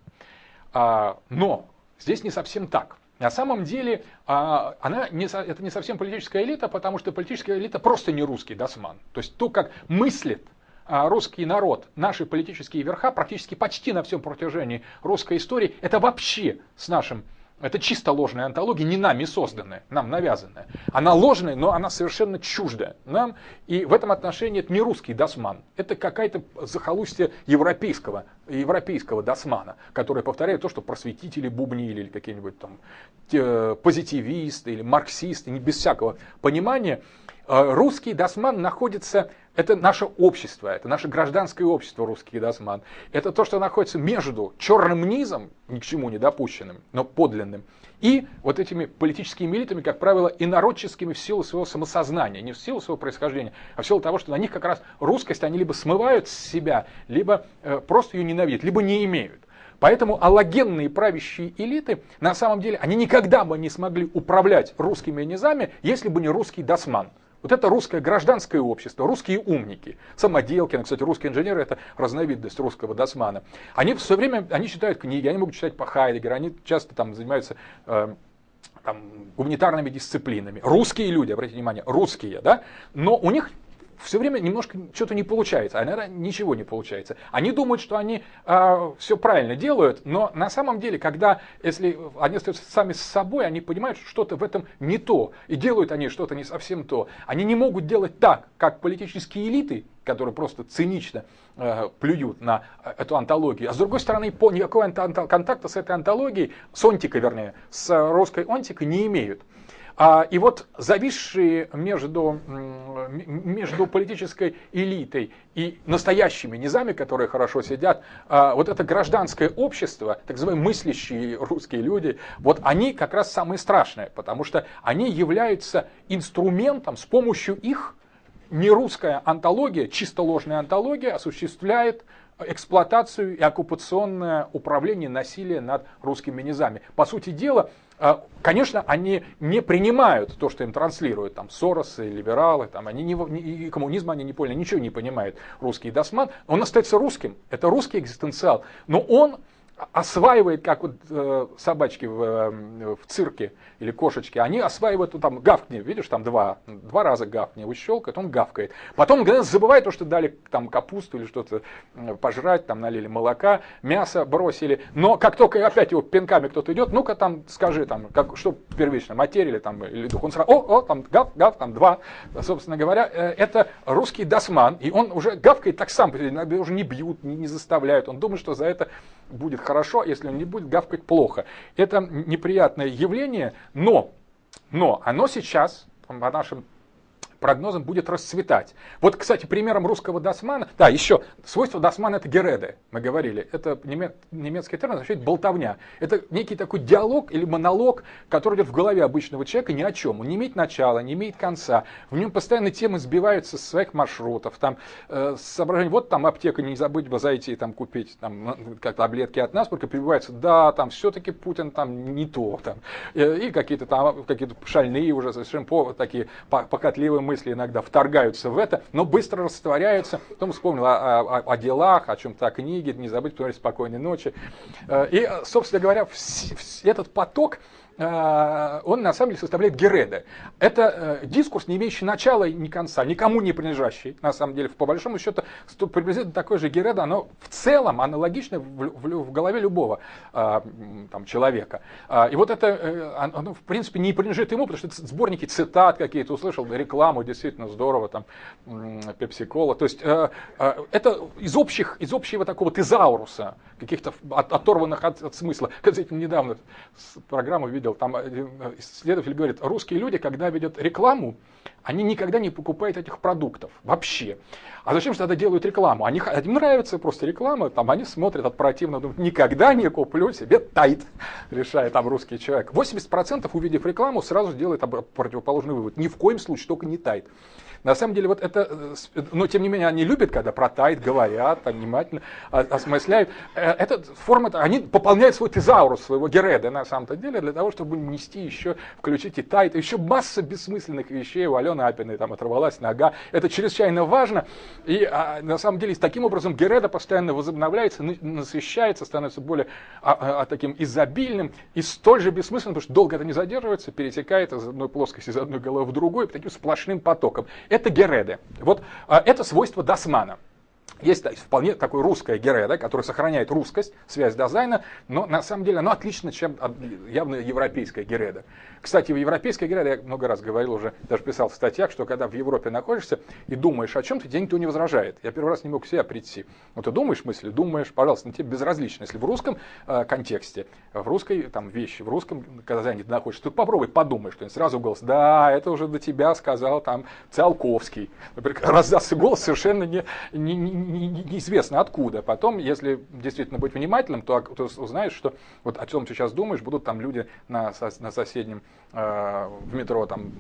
А, но здесь не совсем так. На самом деле а, она не, это не совсем политическая элита, потому что политическая элита просто не русский досман. То есть то, как мыслит а, русский народ, наши политические верха практически почти на всем протяжении русской истории, это вообще с нашим это чисто ложная антология, не нами созданная, нам навязанная. Она ложная, но она совершенно чуждая нам. И в этом отношении это не русский досман. Это какая-то захолустье европейского, европейского досмана, который повторяет то, что просветители бубнили или какие-нибудь там позитивисты или марксисты, не без всякого понимания. А русский досман находится это наше общество, это наше гражданское общество, русский досман. Это то, что находится между черным низом, ни к чему не допущенным, но подлинным, и вот этими политическими элитами, как правило, инородческими в силу своего самосознания, не в силу своего происхождения, а в силу того, что на них как раз русскость они либо смывают с себя, либо э, просто ее ненавидят, либо не имеют. Поэтому аллогенные правящие элиты, на самом деле, они никогда бы не смогли управлять русскими низами, если бы не русский досман. Вот это русское гражданское общество, русские умники, самоделкины, кстати, русские инженеры это разновидность русского досмана. Они все время, они читают книги, они могут читать по Хайдегеру, они часто там занимаются э, там, гуманитарными дисциплинами. Русские люди, обратите внимание, русские, да, но у них все время немножко что-то не получается, а иногда ничего не получается. Они думают, что они э, а, все правильно делают, но на самом деле, когда, если они остаются сами с собой, они понимают, что что-то в этом не то, и делают они что-то не совсем то. Они не могут делать так, как политические элиты, которые просто цинично э, плюют на эту антологию. А с другой стороны, по, никакого контакта с этой антологией, с онтикой, вернее, с русской онтикой не имеют. А, и вот зависшие между, между политической элитой и настоящими низами, которые хорошо сидят, а, вот это гражданское общество, так называемые мыслящие русские люди, вот они как раз самые страшные, потому что они являются инструментом, с помощью их не русская антология, чисто ложная антология осуществляет эксплуатацию и оккупационное управление насилия над русскими низами. По сути дела, конечно, они не принимают то, что им транслируют, там, Соросы, либералы, там, они не, и коммунизм они не поняли, ничего не понимают, русский досман. Он остается русским, это русский экзистенциал, но он осваивает, как вот э, собачки в, э, в цирке или кошечки, они осваивают, ну, там гавкни, видишь, там два, два раза гавкни, его он гавкает. Потом он забывает то, что дали там капусту или что-то пожрать, там налили молока, мясо бросили. Но как только опять его пинками кто-то идет, ну-ка там скажи, там, как, что первично, материя или, там, или дух, он сразу, о, о, там гав, гав, там два. Собственно говоря, э, это русский досман, и он уже гавкает так сам, уже не бьют, не, не заставляют, он думает, что за это будет хорошо, если он не будет гавкать плохо. Это неприятное явление, но, но оно сейчас, по нашим прогнозам будет расцветать. Вот, кстати, примером русского досмана, да, еще, свойство досмана это гереды, мы говорили, это немецкий термин, означает болтовня. Это некий такой диалог или монолог, который идет в голове обычного человека ни о чем. Он не имеет начала, не имеет конца. В нем постоянно темы сбиваются с своих маршрутов. Там, э, соображение, вот там аптека, не забыть бы зайти там купить там, как таблетки от нас, только прибывается, да, там все-таки Путин там не то. Там, э, и какие-то там какие-то шальные уже совершенно по, такие покатливые мысли иногда вторгаются в это, но быстро растворяются. Потом вспомнил о, о, о делах, о чем-то о книге, не забыть посмотреть «Спокойной ночи». Э, и, собственно говоря, этот поток, он на самом деле составляет гереды. Это э, дискурс, не имеющий начала и ни конца, никому не принадлежащий, на самом деле, по большому счету, приблизительно такой же гереда, оно в целом аналогично в голове любого э, там, человека. И вот это, оно, в принципе, не принадлежит ему, потому что это сборники цитат какие-то, услышал рекламу, действительно здорово, там, пепси-кола. То есть это из, общих, из общего такого тезауруса, каких-то оторванных от, от смысла. Кстати, недавно программу видел видел, там э, исследователь говорит, русские люди, когда видят рекламу, они никогда не покупают этих продуктов вообще. А зачем же тогда делают рекламу? Они, им нравится просто реклама, там они смотрят от противного, думают, никогда не куплю себе тайт, решает там русский человек. 80% увидев рекламу, сразу делает противоположный вывод. Ни в коем случае, только не тайт. На самом деле, вот это, э, но тем не менее, они любят, когда про тайт говорят, внимательно осмысляют. Э, Эта форма, они пополняют свой тезаурус, своего гереда, на самом-то деле, для того, чтобы нести еще, включить и тайт, еще масса бессмысленных вещей. У Алены Апиной там оторвалась нога. Это чрезвычайно важно. И а, на самом деле, таким образом, гереда постоянно возобновляется, насыщается, становится более а, а, таким изобильным и столь же бессмысленным, потому что долго это не задерживается, перетекает из одной плоскости, из одной головы в другую, таким сплошным потоком. Это гереды. Вот а, это свойство Дасмана. Есть вполне такой русская гереда, которая сохраняет русскость, связь дизайна, но на самом деле оно отлично, чем явно европейская гереда. Кстати, в европейской гереде, я много раз говорил уже, даже писал в статьях, что когда в Европе находишься и думаешь о чем-то, тебе никто не возражает. Я первый раз не мог к себе прийти. Вот ты думаешь мысли, думаешь, пожалуйста, на тебе безразлично. Если в русском э, контексте, в русской там вещи, в русском, когда ты находишься, ты попробуй подумай, что сразу голос, да, это уже до тебя сказал там Циолковский. Раздастся голос совершенно не, не, не, не, неизвестно откуда. Потом, если действительно быть внимательным, то, то узнаешь, что вот о чем ты сейчас думаешь, будут там люди на, на соседнем в метро там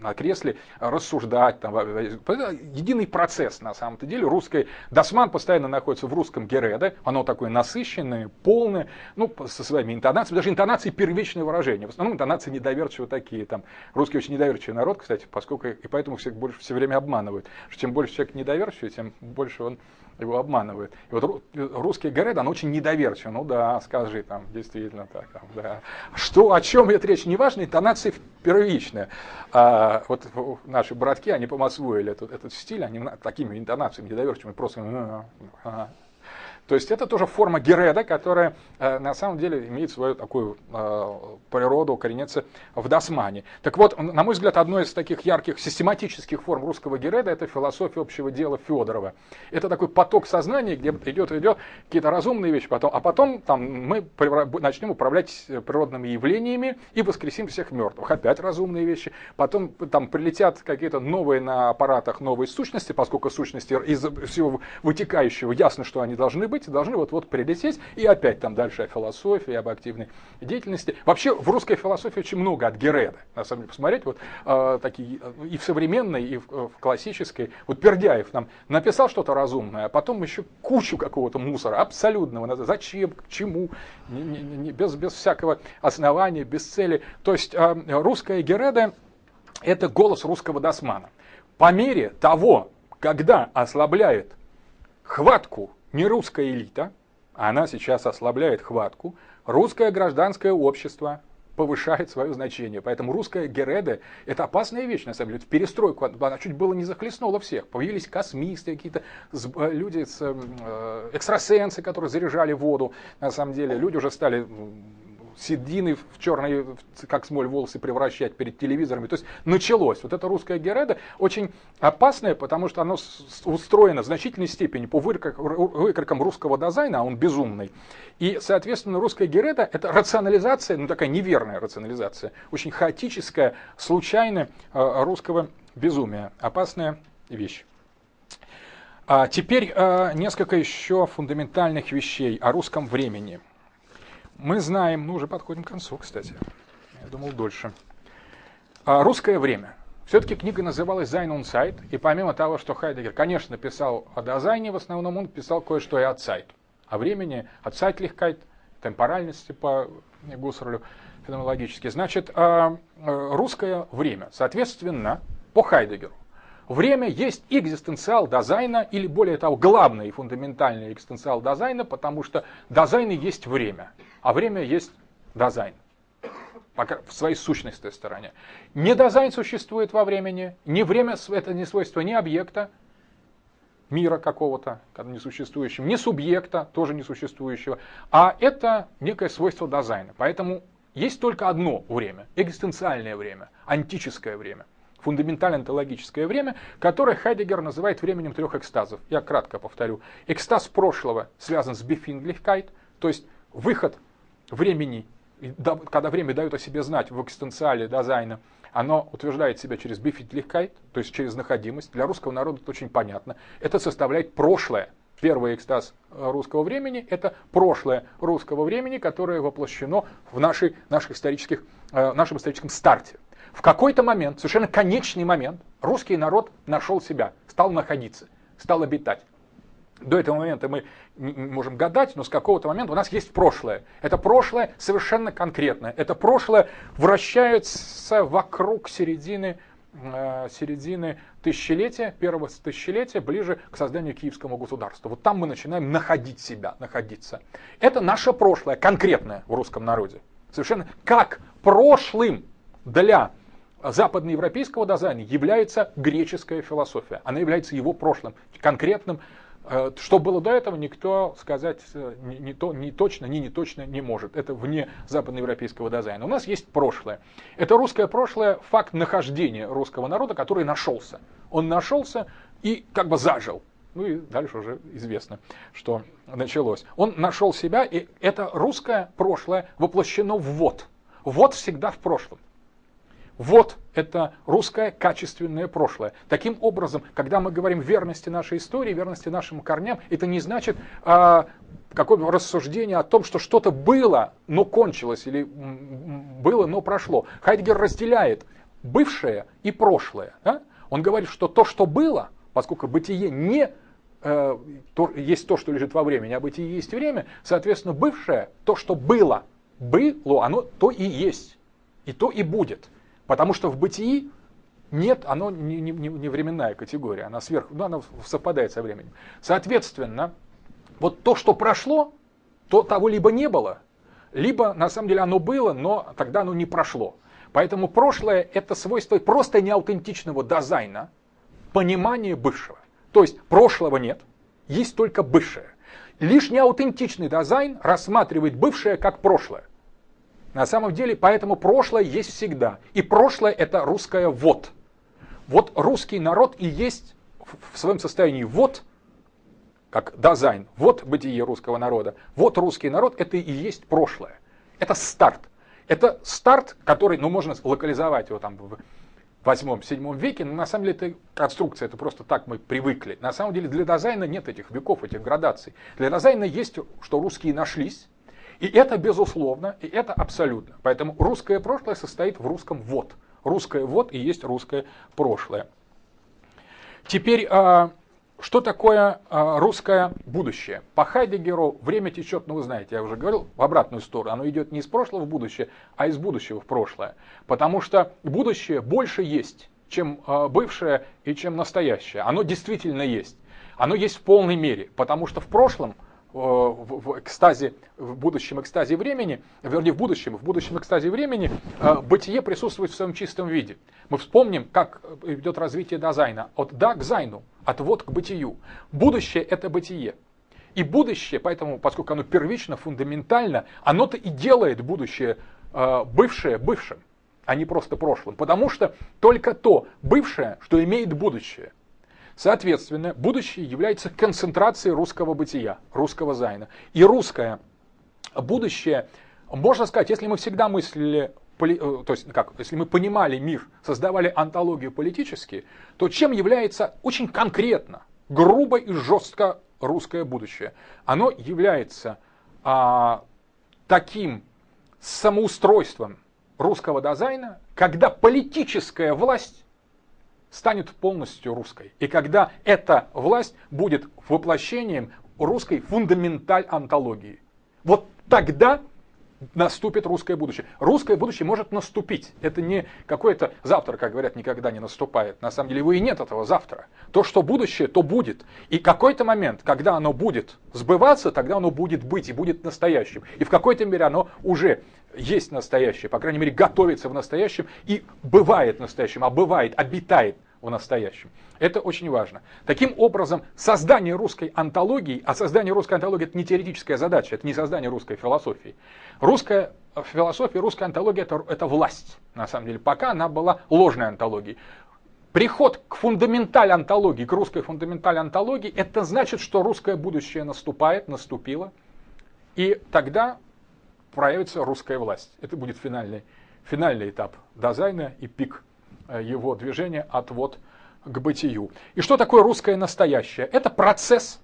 на кресле рассуждать. Там, единый процесс на самом-то деле. Русский Досман постоянно находится в русском Гереде. Оно такое насыщенное, полное, ну, со своими интонациями. Даже интонации первичное выражение. В основном интонации недоверчивые такие. Там, русский очень недоверчивый народ, кстати, поскольку и поэтому всех больше все время обманывают. Что чем больше человек недоверчивый, тем больше он его обманывает. И вот русский говорит, он очень недоверчив. Ну да, скажи там, действительно так. Там, да. Что, о чем идет речь, неважно, интонация первичная. А, вот наши братки, они помосвоили этот, этот стиль, они такими интонациями недоверчивыми просто то есть это тоже форма гереда, которая э, на самом деле имеет свою такую э, природу, коренится в досмане. Так вот, на мой взгляд, одной из таких ярких систематических форм русского гереда это философия общего дела Федорова. Это такой поток сознания, где идет идет какие-то разумные вещи, потом, а потом там, мы начнем управлять природными явлениями и воскресим всех мертвых. Опять разумные вещи. Потом там прилетят какие-то новые на аппаратах новые сущности, поскольку сущности из всего вытекающего ясно, что они должны быть события должны вот-вот прилететь, и опять там дальше о философии, об активной деятельности. Вообще в русской философии очень много от Гереда, на самом деле, посмотреть, вот э, такие и в современной, и в, в классической. Вот Пердяев нам написал что-то разумное, а потом еще кучу какого-то мусора, абсолютного, зачем, к чему, не, не, не, без, без всякого основания, без цели. То есть э, русская Гереда – это голос русского досмана. По мере того, когда ослабляет хватку не русская элита, она сейчас ослабляет хватку, русское гражданское общество повышает свое значение. Поэтому русская Гереда – это опасная вещь, на самом деле. Перестройку, она чуть было не захлестнула всех. Появились космисты, какие-то э, люди, э, экстрасенсы, которые заряжали воду. На самом деле люди уже стали седины в черные, как смоль, волосы превращать перед телевизорами. То есть началось. Вот это русская гереда очень опасная, потому что оно устроено в значительной степени по выкрикам русского дизайна, а он безумный. И, соответственно, русская гереда – это рационализация, ну такая неверная рационализация, очень хаотическая, случайная э, русского безумия. Опасная вещь. А теперь э, несколько еще фундаментальных вещей о русском времени. Мы знаем, ну уже подходим к концу, кстати. Я думал дольше. А, русское время. Все-таки книга называлась «Sein und Zeit», и помимо того, что Хайдегер, конечно, писал о Dasein е, в основном он писал кое-что и о Zeit. О времени, о Zeitlichkeit, темпоральности по Гуссерлю феноменологически. Значит, а, а, русское время. Соответственно, по Хайдегеру, Время есть экзистенциал Dasein а, или более того, главный и фундаментальный экзистенциал Dasein а, потому что Dasein есть время, а время есть дизайн в своей сущностной стороне. Не дизайн существует во времени, не время это не свойство ни объекта, мира какого-то, несуществующего, не субъекта, тоже несуществующего, а это некое свойство дизайна. Поэтому есть только одно время, экзистенциальное время, антическое время – фундаментально-онтологическое время, которое Хайдегер называет временем трех экстазов. Я кратко повторю. Экстаз прошлого связан с Befindlichkeit, то есть выход времени, когда время дает о себе знать в экстенциале дизайна, оно утверждает себя через Befindlichkeit, то есть через находимость. Для русского народа это очень понятно. Это составляет прошлое. Первый экстаз русского времени – это прошлое русского времени, которое воплощено в нашей, наших исторических, э, нашем историческом старте. В какой-то момент, совершенно конечный момент, русский народ нашел себя, стал находиться, стал обитать. До этого момента мы можем гадать, но с какого-то момента у нас есть прошлое. Это прошлое совершенно конкретное. Это прошлое вращается вокруг середины, э, середины тысячелетия, первого тысячелетия, ближе к созданию киевского государства. Вот там мы начинаем находить себя, находиться. Это наше прошлое, конкретное в русском народе. Совершенно как прошлым для западноевропейского дизайна является греческая философия. Она является его прошлым, конкретным. Э, что было до этого, никто сказать э, не, не, то, не точно, не не точно не может. Это вне западноевропейского дизайна. У нас есть прошлое. Это русское прошлое, факт нахождения русского народа, который нашелся. Он нашелся и как бы зажил. Ну и дальше уже известно, что началось. Он нашел себя, и это русское прошлое воплощено в вот. Вот всегда в прошлом. Вот это русское качественное прошлое. Таким образом, когда мы говорим верности нашей истории, верности нашим корням, это не значит а, какое рассуждение о том, что что-то было, но кончилось, или было, но прошло. Хайдгер разделяет бывшее и прошлое. Да? Он говорит, что то, что было, поскольку бытие не э, то, есть то, что лежит во времени, а бытие есть время, соответственно, бывшее, то, что было, было, оно то и есть, и то и будет. Потому что в бытии нет, оно не, не, не временная категория, она сверх, ну, она совпадает со временем. Соответственно, вот то, что прошло, то того либо не было, либо на самом деле оно было, но тогда оно не прошло. Поэтому прошлое это свойство просто неаутентичного дизайна, понимания бывшего. То есть прошлого нет, есть только бывшее. Лишь неаутентичный Dasein рассматривает бывшее как прошлое. На самом деле, поэтому прошлое есть всегда. И прошлое это русское вот. Вот русский народ и есть в своем состоянии вот, как Dasein, вот бытие русского народа. Вот русский народ это и есть прошлое. Это старт. Это старт, который, ну, можно локализовать его там в восьмом-седьмом веке, но на самом деле это конструкция, это просто так мы привыкли. На самом деле для Dasein а нет этих веков, этих градаций. Для Dasein а есть, что русские нашлись, и это безусловно, и это абсолютно. Поэтому русское прошлое состоит в русском «вот». Русское «вот» и есть русское прошлое. Теперь, а, что такое а, русское будущее? По Хайдегеру время течет, ну вы знаете, я уже говорил, в обратную сторону. Оно идет не из прошлого в будущее, а из будущего в прошлое. Потому что будущее больше есть, чем а, бывшее и чем настоящее. Оно действительно есть. Оно есть в полной мере, потому что в прошлом – в экстазе, в будущем экстазе времени, вернее в будущем, в будущем экстазе времени э, бытие присутствует в своем чистом виде. Мы вспомним, как идет развитие дизайна от да к зайну, от вот к бытию. Будущее это бытие. И будущее, поэтому, поскольку оно первично, фундаментально, оно-то и делает будущее э, бывшее бывшим, а не просто прошлым. Потому что только то бывшее, что имеет будущее. Соответственно, будущее является концентрацией русского бытия, русского Sein а. И русское будущее, можно сказать, если мы всегда мыслили э, то есть как, если мы понимали мир, создавали онтологию политически, то чем является очень конкретно, грубо и жестко русское будущее? Оно является а, таким самоустройством русского Dasein а, когда политическая власть станет полностью русской. И когда эта власть будет воплощением русской фундаменталь антологии. Вот тогда наступит русское будущее. Русское будущее может наступить. Это не какое-то завтра, как говорят, никогда не наступает. На самом деле его и нет этого завтра. То, что будущее, то будет. И какой-то момент, когда оно будет сбываться, тогда оно будет быть и будет настоящим. И в какой-то мере оно уже есть настоящее, по крайней мере, готовится в настоящем и бывает настоящим, а бывает, обитает в настоящем. Это очень важно. Таким образом, создание русской антологии, а создание русской антологии это не теоретическая задача, это не создание русской философии. Русская философия, русская антология это, это власть, на самом деле, пока она была ложной антологией. Приход к фундаменталь антологии, к русской фундаменталь антологии, это значит, что русское будущее наступает, наступило, и тогда проявится русская власть. Это будет финальный, финальный этап Dasein а и пик Э, его движение от вот к бытию. И что такое русское настоящее? Это процесс,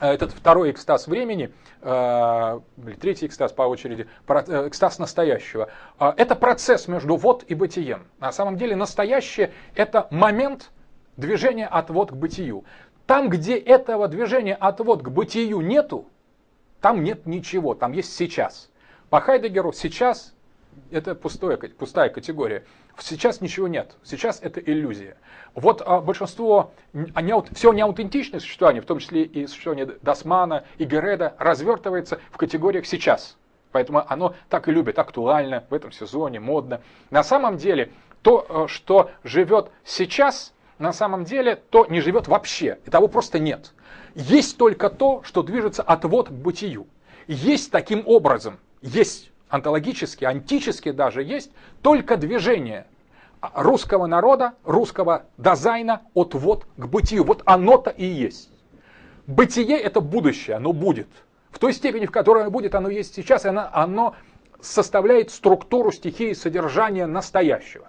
э, этот второй экстаз времени, э, третий экстаз по очереди, экстаз настоящего. Это процесс между вот и бытием. На самом деле настоящее – это момент движения от вот к бытию. Там, где этого движения от вот к бытию нету, там нет ничего, там есть сейчас. По Хайдегеру сейчас это пустое, пустая категория. Сейчас ничего нет. Сейчас это иллюзия. Вот а, большинство, они, все неаутентичное существование, в том числе и существование Дасмана и Гереда, развертывается в категориях сейчас. Поэтому оно так и любит, актуально, в этом сезоне, модно. На самом деле, то, э, что живет сейчас, на самом деле, то не живет вообще. И того просто нет. Есть только то, что движется от вот к бытию. Есть таким образом, есть онтологически, антически даже есть только движение русского народа, русского дизайна от вот к бытию. Вот оно-то и есть. Бытие это будущее, оно будет. В той степени, в которой оно будет, оно есть сейчас, и оно, оно составляет структуру стихии содержания настоящего.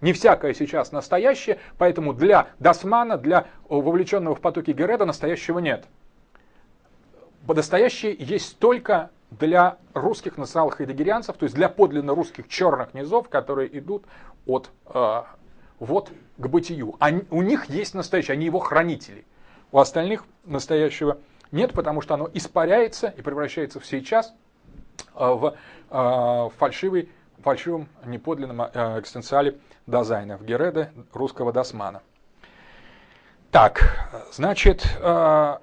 Не всякое сейчас настоящее, поэтому для Дасмана, для вовлеченного в потоки Гереда настоящего нет. Настоящее есть только для русских национал-хайдегерианцев, то есть для подлинно русских черных низов, которые идут от э, вот к бытию. Они, у них есть настоящее, они его хранители. У остальных настоящего нет, потому что оно испаряется и превращается в сейчас э, в э, фальшивый, фальшивом неподлинном э, экзистенциале Dasein а, в Gerede русского das Man а. Так, значит, э,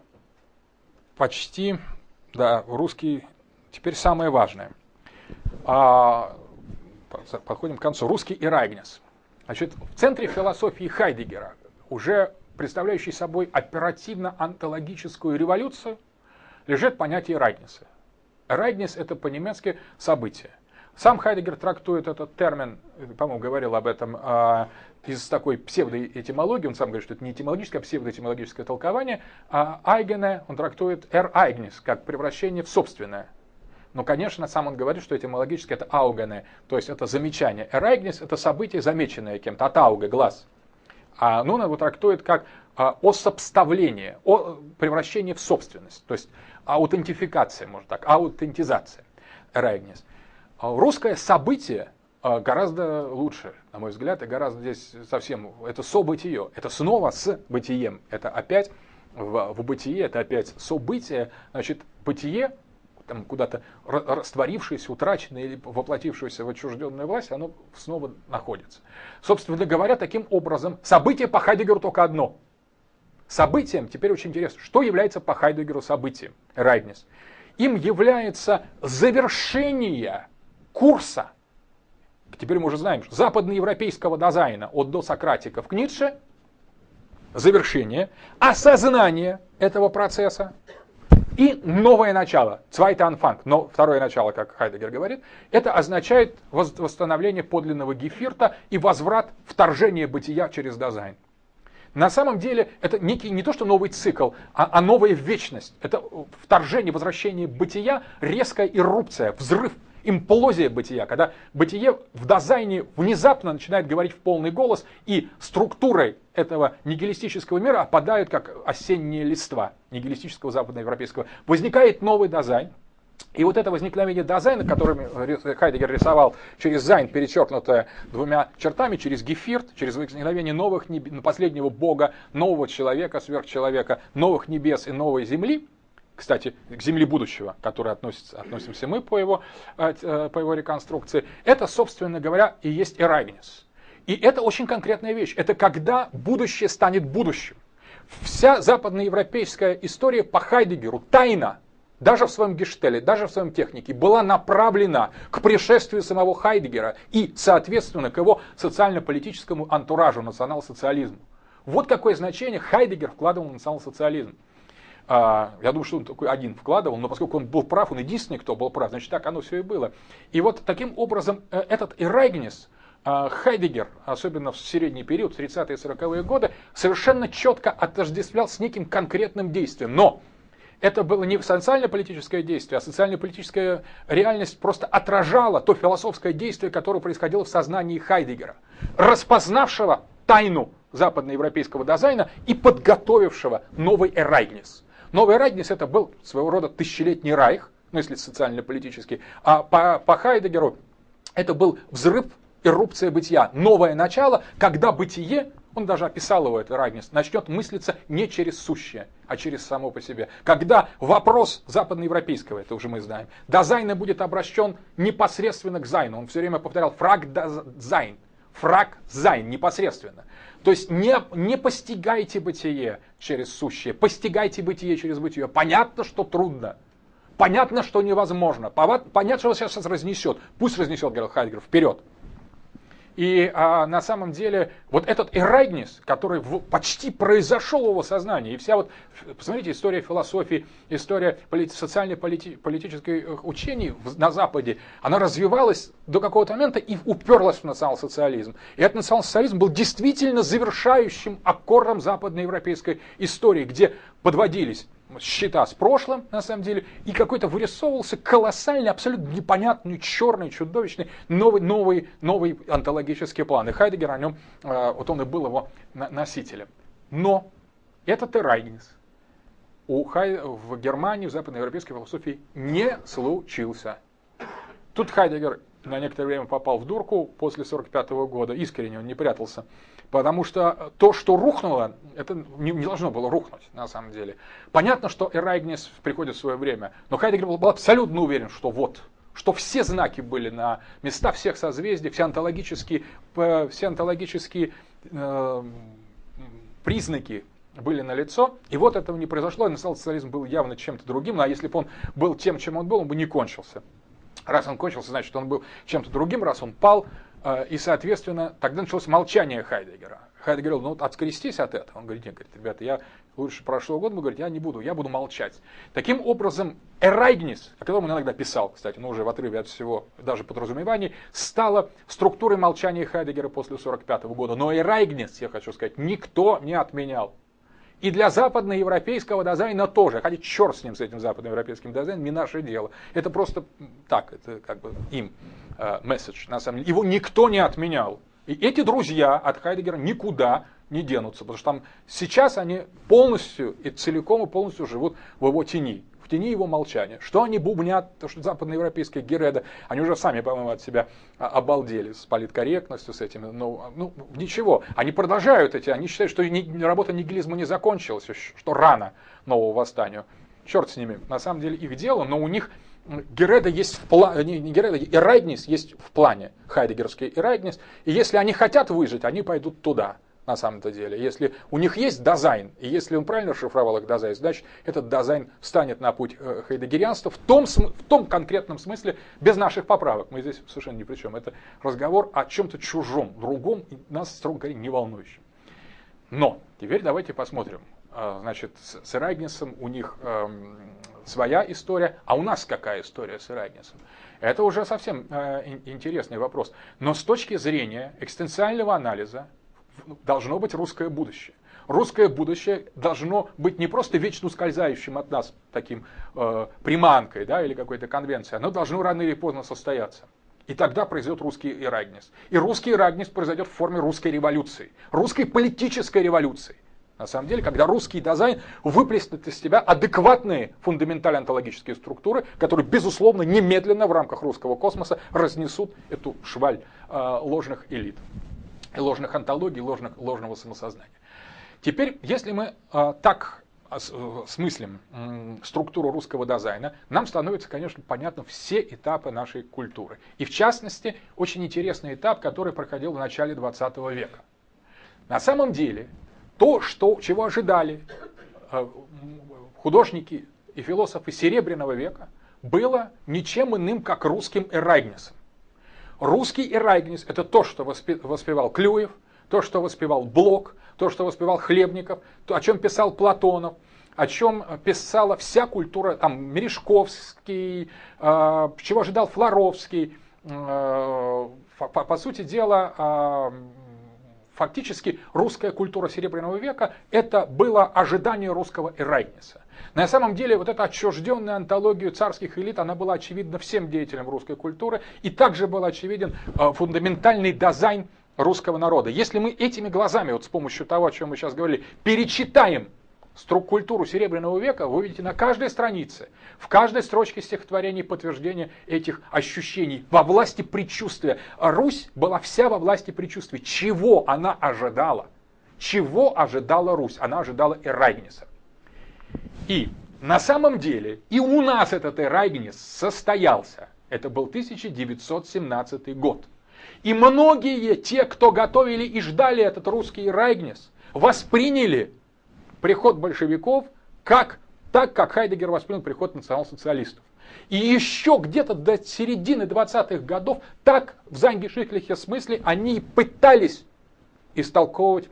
почти, да, русский Теперь самое важное. А, подходим к концу. Русский и Райгнес. Значит, в центре философии Хайдегера, уже представляющий собой оперативно-онтологическую революцию, лежит понятие Райгнеса. Райгнес – это по-немецки событие. Сам Хайдегер трактует этот термин, по-моему, говорил об этом, а, из такой псевдоэтимологии, он сам говорит, что это не этимологическое, а псевдоэтимологическое толкование, а Айгене он трактует «эр айгнес» как превращение в собственное. Но, конечно, сам он говорит, что этимологически это аугане, то есть это замечание. Эрайгнис – это событие, замеченное кем-то, от ауга, глаз. А Нуна его трактует как а, особставление, о превращение в собственность, то есть аутентификация, можно так, аутентизация. Эрайгнис. А русское событие а, гораздо лучше, на мой взгляд, и гораздо здесь совсем, это событие, это снова с бытием, это опять в, в бытие, это опять событие, значит, бытие там куда-то растворившееся, утраченное или воплотившееся в отчужденную власть, оно снова находится. Собственно говоря, таким образом, событие по Хайдегеру только одно. Событием, теперь очень интересно, что является по Хайдегеру событием, Райднес? Им является завершение курса, теперь мы уже знаем, западноевропейского дизайна от до Сократиков к Ницше, завершение, осознание этого процесса, И новое начало, zweite но второе начало, как Хайдегер говорит, это означает восстановление подлинного гефирта и возврат вторжения бытия через дизайн. На самом деле это некий не то что новый цикл, а, а новая вечность. Это вторжение, возвращение бытия, резкая иррупция, взрыв, имплозия бытия, когда бытие в Dasein е внезапно начинает говорить в полный голос, и структуры этого нигилистического мира опадают как осенние листва нигилистического западноевропейского. Возникает новый Dasein, и вот это возникновение Dasein а, которым Хайдегер рисовал через Sein, перечеркнутое двумя чертами, через Geviert, через возникновение новых последнего бога, нового человека, сверхчеловека, новых небес и новой земли, кстати, к земле будущего, к которой относится, относимся мы по его, э, э, по его реконструкции, это, собственно говоря, и есть эрагнис. И это очень конкретная вещь. Это когда будущее станет будущим. Вся западноевропейская история по Хайдегеру тайна даже в своем гештеле, даже в своем технике, была направлена к пришествию самого Хайдегера и, соответственно, к его социально-политическому антуражу, национал-социализму. Вот какое значение Хайдегер вкладывал в национал-социализм. А, я думаю, что он такой один вкладывал, но поскольку он был прав, он единственный, кто был прав, значит так оно все и было. И вот таким образом э, этот Ирайгнес, а, Хайдегер, особенно в средний период, 30-е и 40-е годы, совершенно четко отождествлял с неким конкретным действием. Но это было не социально-политическое действие, а социально-политическая реальность просто отражала то философское действие, которое происходило в сознании Хайдегера, распознавшего тайну западноевропейского дизайна и подготовившего новый эрайгнес. Новый эрайгнес это был своего рода тысячелетний райх, ну если социально-политический, а по, по Хайдегеру это был взрыв, эрупция бытия, новое начало, когда бытие он даже описал его, это Рагнес, начнет мыслиться не через сущее, а через само по себе. Когда вопрос западноевропейского, это уже мы знаем, до Зайна будет обращен непосредственно к Зайну. Он все время повторял фраг Sein, Frage Sein, непосредственно. То есть не, не постигайте бытие через сущее, постигайте бытие через бытие. Понятно, что трудно. Понятно, что невозможно. Понятно, что сейчас разнесет. Пусть разнесет, говорил Хайдгер, вперед. И а, на самом деле вот этот Ereignis, который в, почти произошел в его сознании, и вся вот, посмотрите, история философии, история полит, социально-политической э, учений на Западе, она развивалась до какого-то момента и уперлась в национал-социализм. И этот национал-социализм был действительно завершающим аккордом западноевропейской истории, где подводились счета с прошлым, на самом деле, и какой-то вырисовывался колоссальный, абсолютно непонятный, черный, чудовищный, новый, новый, новый онтологический план. И Хайдегер о нем, э, вот он и был его носителем. Но этот Эрайгнис у Хай... в Германии, в западноевропейской философии не случился. Тут Хайдегер на некоторое время попал в дурку после 1945 года, искренне он не прятался. Потому что то, что рухнуло, это не, не должно было рухнуть на самом деле. Понятно, что Эрайгнес приходит в свое время, но Хайдегер был, был абсолютно уверен, что вот, что все знаки были на места всех созвездий, все онтологические, все онтологические э, признаки были на лицо, и вот этого не произошло, и национал-социализм был явно чем-то другим, а если бы он был тем, чем он был, он бы не кончился. Раз он кончился, значит, он был чем-то другим, раз он пал, э, и, соответственно, тогда началось молчание Хайдегера. Хайдегер говорил, ну вот открестись от этого. Он говорит, нет, говорит, ребята, я лучше прошлого года, говорит, я не буду, я буду молчать. Таким образом, Эрайгнис, о котором он иногда писал, кстати, но уже в отрыве от всего, даже подразумеваний, стала структурой молчания Хайдегера после 1945 года. Но Эрайгнис, я хочу сказать, никто не отменял. И для западноевропейского дизайна тоже. Хотя черт с ним, с этим западноевропейским дизайном, не наше дело. Это просто так, это как бы им месседж. Uh, на самом деле. Его никто не отменял. И эти друзья от Хайдегера никуда не денутся, потому что там сейчас они полностью и целиком и полностью живут в его тени в тени его молчания. Что они бубнят, то что западноевропейские гереды, они уже сами, по-моему, от себя обалдели с политкорректностью, с этим. Ну, ну, ничего, они продолжают эти, они считают, что работа нигилизма не закончилась, что рано нового восстанию. Черт с ними, на самом деле их дело, но у них Gerede есть в плане, не Gerede, Ereignis есть в плане, хайдегерский Ereignis, и если они хотят выжить, они пойдут туда на самом-то деле. Если у них есть Dasein, и если он правильно расшифровал их Dasein, значит этот Dasein встанет на путь э, хайдегерианства в том, в том конкретном смысле, без наших поправок. Мы здесь совершенно ни при чем. Это разговор о чем-то чужом, другом, и нас, строго говоря, не волнующем. Но теперь давайте посмотрим. А, значит, с Эрагнисом у них эм, своя история, а у нас какая история с Ирагнисом? Это уже совсем э, интересный вопрос. Но с точки зрения экстенциального анализа должно быть русское будущее. Русское будущее должно быть не просто вечно ускользающим от нас таким э, приманкой да, или какой-то конвенцией, оно должно рано или поздно состояться. И тогда произойдет русский ирагнис. И русский ирагнис произойдет в форме русской революции, русской политической революции. На самом деле, когда русский дизайн выплеснет из себя адекватные фундаментальные онтологические структуры, которые, безусловно, немедленно в рамках русского космоса разнесут эту шваль э, ложных элит, ложных антологий, ложных, ложного самосознания. Теперь, если мы э, так э, смыслим э, структуру русского дизайна, нам становится, конечно, понятно все этапы нашей культуры. И в частности, очень интересный этап, который проходил в начале 20 века. На самом деле, то, что, чего ожидали э, художники и философы Серебряного века, было ничем иным, как русским эрайгнесом. Русский эрайгнес – это то, что воспевал Клюев, то, что воспевал Блок, то, что воспевал Хлебников, то, о чем писал Платонов, о чем писала вся культура, там, Мережковский, э, чего ожидал Флоровский. Э, по, по сути дела, э, фактически русская культура Серебряного века – это было ожидание русского эрайнеса. На самом деле вот эта отчужденная антология царских элит, она была очевидна всем деятелям русской культуры, и также был очевиден э, фундаментальный дизайн русского народа. Если мы этими глазами, вот с помощью того, о чем мы сейчас говорили, перечитаем культуру Серебряного века вы увидите на каждой странице, в каждой строчке стихотворений подтверждение этих ощущений во власти предчувствия. Русь была вся во власти предчувствия. Чего она ожидала? Чего ожидала Русь? Она ожидала Эрайгниса. И на самом деле и у нас этот Эрайгнис состоялся. Это был 1917 год. И многие те, кто готовили и ждали этот русский Эрайгнис, восприняли приход большевиков как, так, как Хайдегер воспринял приход национал-социалистов. И еще где-то до середины 20-х годов так в Зангешихлихе смысле они пытались истолковывать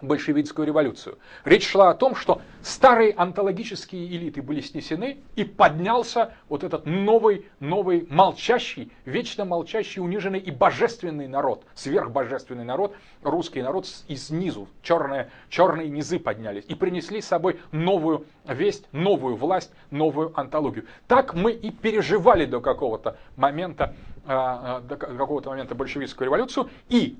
большевистскую революцию. Речь шла о том, что старые антологические элиты были снесены, и поднялся вот этот новый, новый молчащий, вечно молчащий, униженный и божественный народ, сверхбожественный народ, русский народ из низу, черные, черные низы поднялись и принесли с собой новую весть, новую власть, новую антологию. Так мы и переживали до какого-то момента, а, а, до какого-то момента большевистскую революцию, и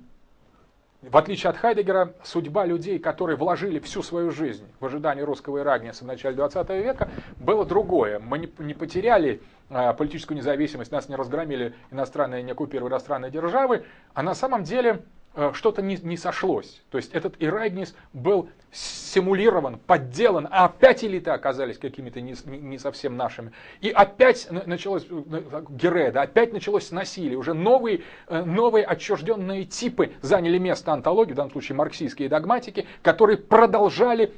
в отличие от Хайдегера, судьба людей, которые вложили всю свою жизнь в ожидании русского Ирагниса в начале 20 века, было другое. Мы не, потеряли а, политическую независимость, нас не разгромили иностранные, не оккупировали иностранные державы, а на самом деле что-то не, не сошлось. То есть этот Ирагнис был симулирован, подделан, а опять элиты оказались какими-то не, не совсем нашими. И опять началось э, Гереда, опять началось насилие. Уже новые, э, новые отчужденные типы заняли место антологии, в данном случае марксистские догматики, которые продолжали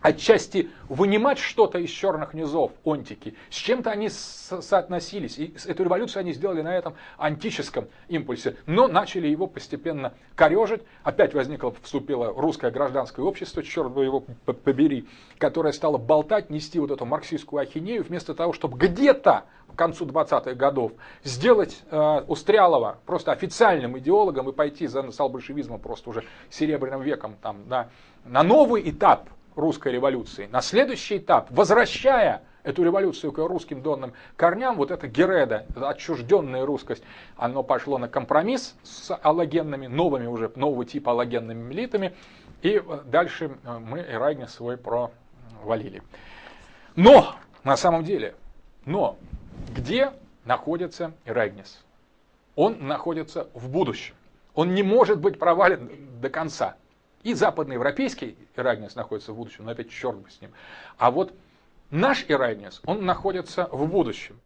отчасти вынимать что-то из черных низов онтики. С чем-то они соотносились. И эту революцию они сделали на этом антическом импульсе. Но начали его постепенно корежить. Опять возникло, вступило русское гражданское общество, черт бы его побери, которое стало болтать, нести вот эту марксистскую ахинею, вместо того, чтобы где-то к концу 20-х годов сделать э, Устрялова просто официальным идеологом и пойти за национал-большевизмом просто уже серебряным веком там, да, на новый этап русской революции. На следующий этап, возвращая эту революцию к русским донным корням, вот эта гереда, отчужденная русскость, оно пошло на компромисс с аллогенными, новыми уже, нового типа аллогенными элитами, и дальше э, мы Ирайгнес свой провалили. Но, на самом деле, но, где находится Ирайгнес? Он находится в будущем. Он не может быть провален до конца. И западноевропейский Ирагнес находится в будущем, но опять черт бы с ним. А вот наш Ирагнес, он находится в будущем.